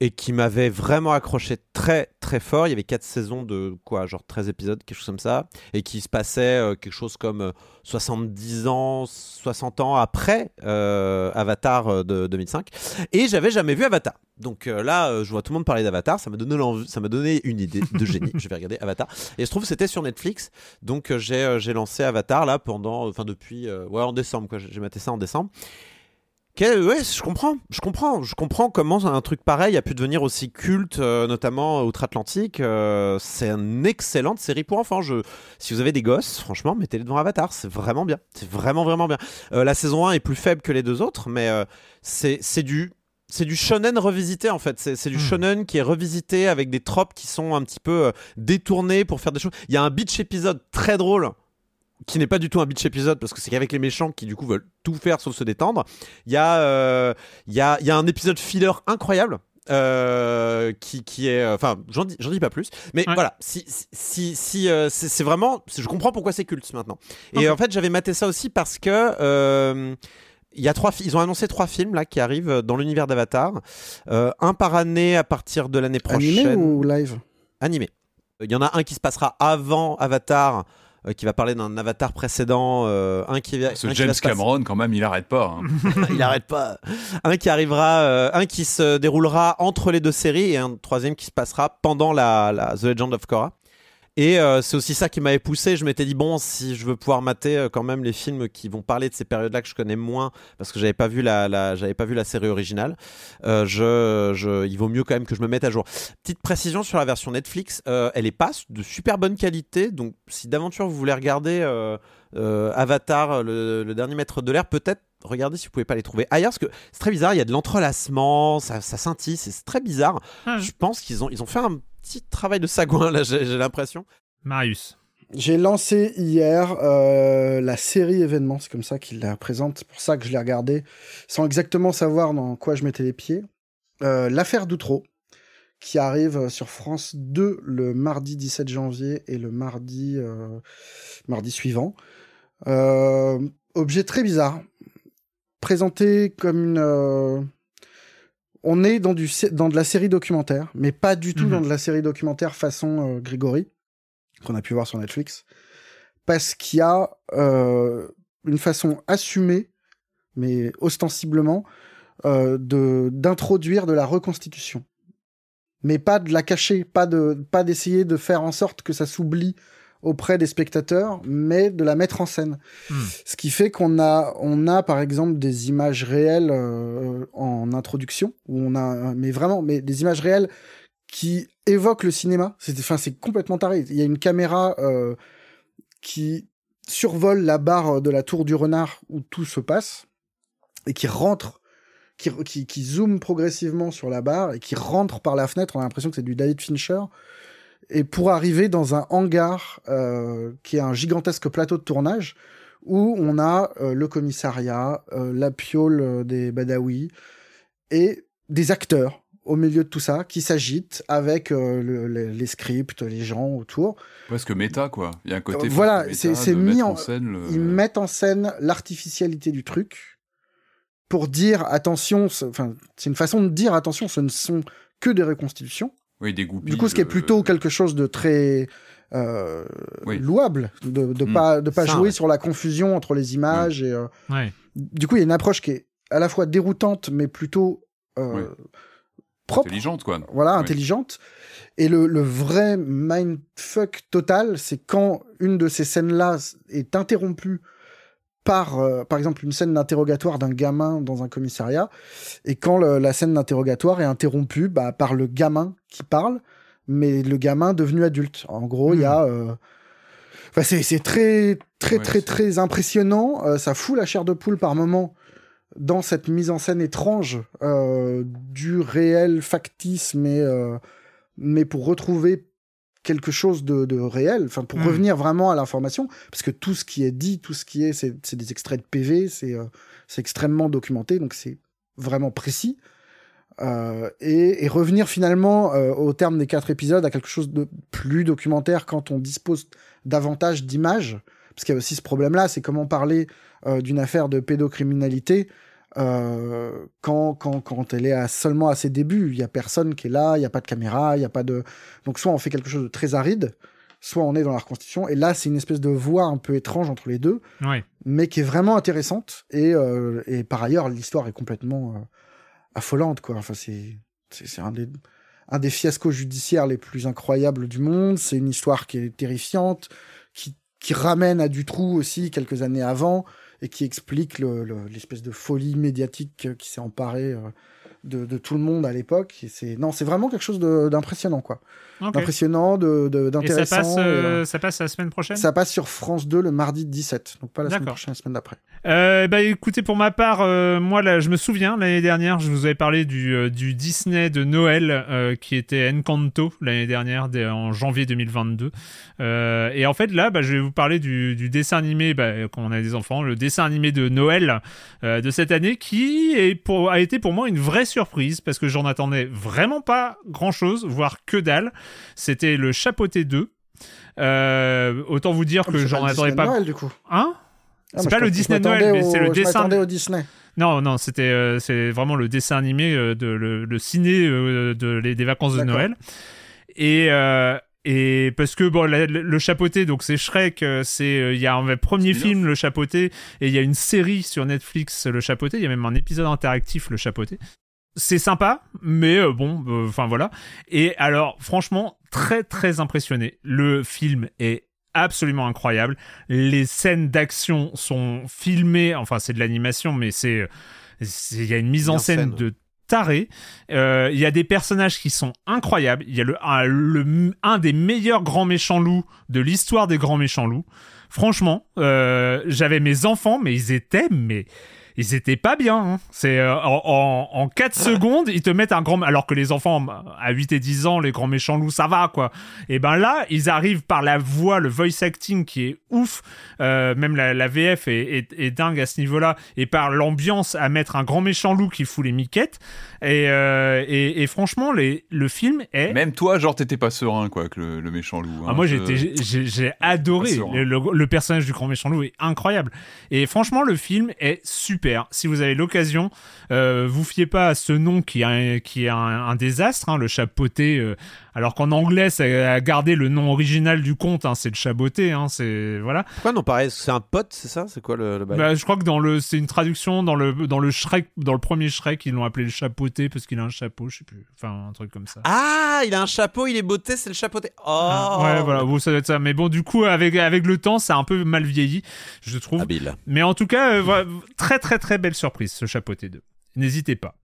Speaker 2: et qui m'avait vraiment accroché très très fort. Il y avait quatre saisons de quoi, genre 13 épisodes, quelque chose comme ça, et qui se passait euh, quelque chose comme euh, 70 ans, 60 ans après euh, Avatar euh, de 2005. Et j'avais jamais vu Avatar. Donc euh, là, euh, je vois tout le monde parler d'Avatar, ça m'a donné l'envie- ça m'a donné une idée de génie. je vais regarder Avatar. Et je trouve que c'était sur Netflix. Donc euh, j'ai euh, lancé Avatar là pendant, enfin depuis, euh, ouais en décembre quoi. J'ai maté ça en décembre. Ouais, je comprends, je comprends, je comprends comment un truc pareil a pu devenir aussi culte, euh, notamment outre-Atlantique. Euh, c'est une excellente série pour enfants. Je, si vous avez des gosses, franchement, mettez-les devant Avatar, c'est vraiment bien, c'est vraiment vraiment bien. Euh, la saison 1 est plus faible que les deux autres, mais c'est du c'est du shonen revisité en fait. C'est du
Speaker 1: Hmm.
Speaker 2: shonen qui est revisité avec des tropes qui sont un petit peu euh, détournés pour faire des choses. Il y a un beach épisode très drôle qui n'est pas du tout un beach épisode parce que c'est qu'avec les méchants qui du coup veulent tout faire sauf se détendre. Il y a euh, il y a il y a un épisode filler incroyable. euh, qui, qui est enfin j'en dis j'en dis pas plus mais
Speaker 1: Ouais.
Speaker 2: voilà si si si, si, euh, c'est vraiment je comprends pourquoi c'est culte maintenant et en fait j'avais maté ça aussi parce que euh, il y a trois, ils ont annoncé trois films là qui arrivent dans l'univers d'Avatar, Euh, un par année à partir de l'année prochaine.
Speaker 3: Animé ou live?
Speaker 2: Animé. Il y en a un qui se passera avant Avatar, euh, qui va parler d'un Avatar précédent, euh, un qui, va-
Speaker 4: Ce
Speaker 2: un qui
Speaker 4: James
Speaker 2: va passer-
Speaker 4: Cameron, quand même, il arrête pas. hein.
Speaker 2: il arrête pas. Un qui arrivera, euh, un qui se déroulera entre les deux séries et un troisième qui se passera pendant la, la The Legend of Korra. Et euh, c'est aussi ça qui m'avait poussé. Je m'étais dit bon, si je veux pouvoir mater euh, quand même les films qui vont parler de ces périodes-là que je connais moins, parce que j'avais pas vu la, la- j'avais pas vu la série originale. euh, je, je, il vaut mieux quand même que je me mette à jour. Petite précision sur la version Netflix, elle est pas de super bonne qualité. Donc si d'aventure vous voulez regarder Avatar, le, le dernier maître de l'air, peut-être regardez si vous pouvez pas les trouver ailleurs parce que c'est très bizarre il y a de l'entrelacement ça, ça scintille c'est très bizarre
Speaker 1: Ah,
Speaker 2: je pense qu'ils ont ils ont fait un petit travail de sagouin là j'ai j'ai l'impression
Speaker 1: Marius.
Speaker 3: J'ai lancé hier euh, la série événement, c'est comme ça qu'il la présente, c'est pour ça que je l'ai regardé, sans exactement savoir dans quoi je mettais les pieds. Euh, L'affaire d'Outreau, qui arrive sur France 2 le mardi 17 janvier et le mardi, euh, mardi suivant. Euh, objet très bizarre, présenté comme une... On est dans, du, sé- dans de la série documentaire, mais pas du tout
Speaker 1: Mhm.
Speaker 3: dans de la série documentaire façon euh, Grégory qu'on a pu voir sur Netflix, parce qu'il y a euh, une façon assumée, mais ostensiblement, euh, de d'introduire de la reconstitution, mais pas de la cacher, pas de pas d'essayer de faire en sorte que ça s'oublie auprès des spectateurs, mais de la mettre en scène.
Speaker 1: Hmm.
Speaker 3: Ce qui fait qu'on a on a par exemple des images réelles euh, en introduction où on a mais vraiment mais des images réelles qui évoque le cinéma. C'est, enfin, c'est complètement taré. Il y a une caméra euh, qui survole la barre de la tour du renard où tout se passe et qui rentre, qui, qui, qui zoome progressivement sur la barre et qui rentre par la fenêtre. On a l'impression que c'est du David Fincher. Et pour arriver dans un hangar euh, qui est un gigantesque plateau de tournage où on a euh, le commissariat, euh, la piole euh, des Badawi et des acteurs au milieu de tout ça qui s'agitent avec euh, le- le- les scripts, les gens autour.
Speaker 4: Presque méta, quoi. Il y a un côté.
Speaker 3: Euh, voilà, c'est- mis en-
Speaker 4: scène le-
Speaker 3: Ils mettent en scène l'artificialité du truc pour dire attention, enfin c'est une façon de dire attention, ce ne sont que des reconstitutions.
Speaker 4: Oui, des goupilles.
Speaker 3: Du coup, ce qui est
Speaker 4: de-
Speaker 3: plutôt quelque chose de très euh,
Speaker 4: Oui.
Speaker 3: louable, de de
Speaker 4: Mm.
Speaker 3: pas de pas
Speaker 2: Ça,
Speaker 3: jouer
Speaker 2: ouais.
Speaker 3: sur la confusion entre les images et euh,
Speaker 1: Ouais.
Speaker 3: du coup il y a une approche qui est à la fois déroutante mais plutôt euh, propre
Speaker 4: Intelligente, quoi.
Speaker 3: voilà, intelligente. Et le, le vrai mindfuck total, c'est quand une de ces scènes-là est interrompue par, euh, par exemple, une scène d'interrogatoire d'un gamin dans un commissariat, et quand le- la scène d'interrogatoire est interrompue bah, par le gamin qui parle, mais le gamin devenu adulte. En gros, il y a... euh, enfin, c'est c'est très, très,
Speaker 4: Ouais,
Speaker 3: très, très impressionnant. Euh, ça fout la chair de poule par moment dans cette mise en scène étrange euh, du réel factice, mais, euh, mais pour retrouver quelque chose de, de réel, enfin pour
Speaker 1: Mm.
Speaker 3: revenir vraiment à l'information, parce que tout ce qui est dit, tout ce qui est, c'est des extraits de PV, c'est euh, c'est extrêmement documenté, donc c'est vraiment précis. Euh, et, et revenir finalement euh, au terme des quatre épisodes à quelque chose de plus documentaire quand on dispose davantage d'images, parce qu'il y a aussi ce problème-là, c'est comment parler d'une affaire de pédocriminalité euh, quand, quand, quand elle est à, seulement à ses débuts. Il y a personne qui est là, il n'y a pas de caméra, il y a pas de... Donc soit on fait quelque chose de très aride, soit on est dans la reconstitution, et là c'est une espèce de voie un peu étrange entre les deux,
Speaker 1: Ouais.
Speaker 3: mais qui est vraiment intéressante, et, euh, et par ailleurs l'histoire est complètement euh, affolante, quoi. Enfin, c'est c'est un des, un des fiascos judiciaires les plus incroyables du monde, c'est une histoire qui est terrifiante, qui, qui ramène à Dutroux aussi quelques années avant, et qui explique le- le- l'espèce de folie médiatique qui s'est emparée euh, de, de tout le monde à l'époque. C'est non, c'est vraiment quelque chose d'impressionnant, quoi.
Speaker 1: Ok.
Speaker 3: D'impressionnant, de, de-
Speaker 1: ça
Speaker 3: d'intéressant.
Speaker 1: passe, euh,
Speaker 3: euh,
Speaker 1: ça passe la semaine prochaine
Speaker 3: ça passe sur France 2 le mardi 17, donc pas la semaine prochaine, la semaine d'après.
Speaker 1: Euh, bah écoutez, pour ma part, euh, moi là, je me souviens l'année dernière, je vous avais parlé du, du Disney de Noël qui était Encanto l'année dernière, dès- en janvier 2022. Euh, et en fait là, bah, je vais vous parler du, du dessin animé, bah, quand on a des enfants, le dessin animé de Noël de cette année qui est pour, a été pour moi une vraie surprise parce que j'en attendais vraiment pas grand chose, voire que dalle. C'était le Chapeauté 2. Euh, autant vous dire
Speaker 3: Ah,
Speaker 1: que
Speaker 3: c'est
Speaker 1: j'en
Speaker 3: le
Speaker 1: attendais pas.
Speaker 3: Noël, du coup.
Speaker 1: Hein
Speaker 3: Ah,
Speaker 1: C'est pas le Disney Noël, mais c'est le
Speaker 3: je
Speaker 1: dessin.
Speaker 3: au Disney.
Speaker 1: Non, non, c'était euh, c'est vraiment le dessin animé euh, de le, le ciné euh, de les- des vacances de. Noël. Et euh, et parce que bon, la- le, le chapeauté, donc c'est Shrek, c'est euh, il y a un premier film le chapeauté et il y a une série sur Netflix le chapeauté. Il y a même un épisode interactif le chapeauté. C'est sympa, mais euh, bon, euh, enfin voilà. Et alors, franchement, très très impressionné. Le film est absolument incroyable. Les scènes d'action sont filmées, enfin c'est de l'animation, mais c'est il y a une mise en scène
Speaker 2: scène.
Speaker 1: de taré. Euh, Il y a des personnages qui sont incroyables. Il y a le, un, le- un des meilleurs grands méchants loups de l'histoire des grands méchants loups. Franchement, j'avais mes enfants, mais ils étaient, mais ils étaient pas bien. hein. C'est euh, en, en, en 4 secondes, ils te mettent un grand. Alors que les enfants à 8 et 10 ans, les grands méchants loups, ça va quoi. Et ben là, ils arrivent par la voix, le voice acting qui est ouf. Euh, même la, la VF est, est, est dingue à ce niveau-là. Et par l'ambiance à mettre un grand méchant loup qui fout les miquettes. Et, euh, et, et franchement, les, le film est.
Speaker 4: Même toi, genre, t'étais pas serein, quoi, avec le, le méchant loup. hein.
Speaker 1: Ah, moi, j'ai- adoré. Le personnage du grand méchant loup est incroyable. Et franchement, le film est super. Si vous avez l'occasion, euh, vous fiez pas à ce nom qui est un, désastre, hein, le chapeauté. Alors qu'en anglais, ça a gardé le nom original du conte. hein, c'est le chaboté. Hein, c'est voilà.
Speaker 2: Pourquoi non pareil C'est un pote, c'est ça? C'est quoi le,
Speaker 1: Bah, je crois que dans le, c'est une traduction dans le dans le Shrek, dans le premier Shrek, ils l'ont appelé le chapeauté parce qu'il a un chapeau, je sais plus. Enfin, un truc comme ça.
Speaker 2: Ah, il a un chapeau, il est beauté, c'est le chapeauté. Oh
Speaker 1: Ah, ouais, voilà, bon, ça doit être ça. Mais bon, du coup, avec, avec le temps, ça a un peu mal vieilli, je trouve.
Speaker 2: Habile.
Speaker 1: Mais en tout cas, euh, voilà, très très très belle surprise, ce chapeauté 2. N'hésitez pas.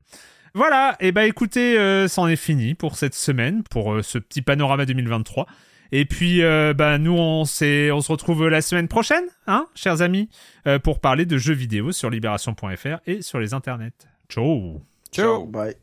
Speaker 1: Voilà, et bah écoutez, euh, c'en est fini pour cette semaine, pour euh, ce petit panorama 2023. Et puis, euh, bah, nous, on, on se retrouve la semaine prochaine, hein, chers amis, euh, pour parler de jeux vidéo sur libération.fr et sur les internets. Ciao
Speaker 4: Ciao.
Speaker 3: Bye.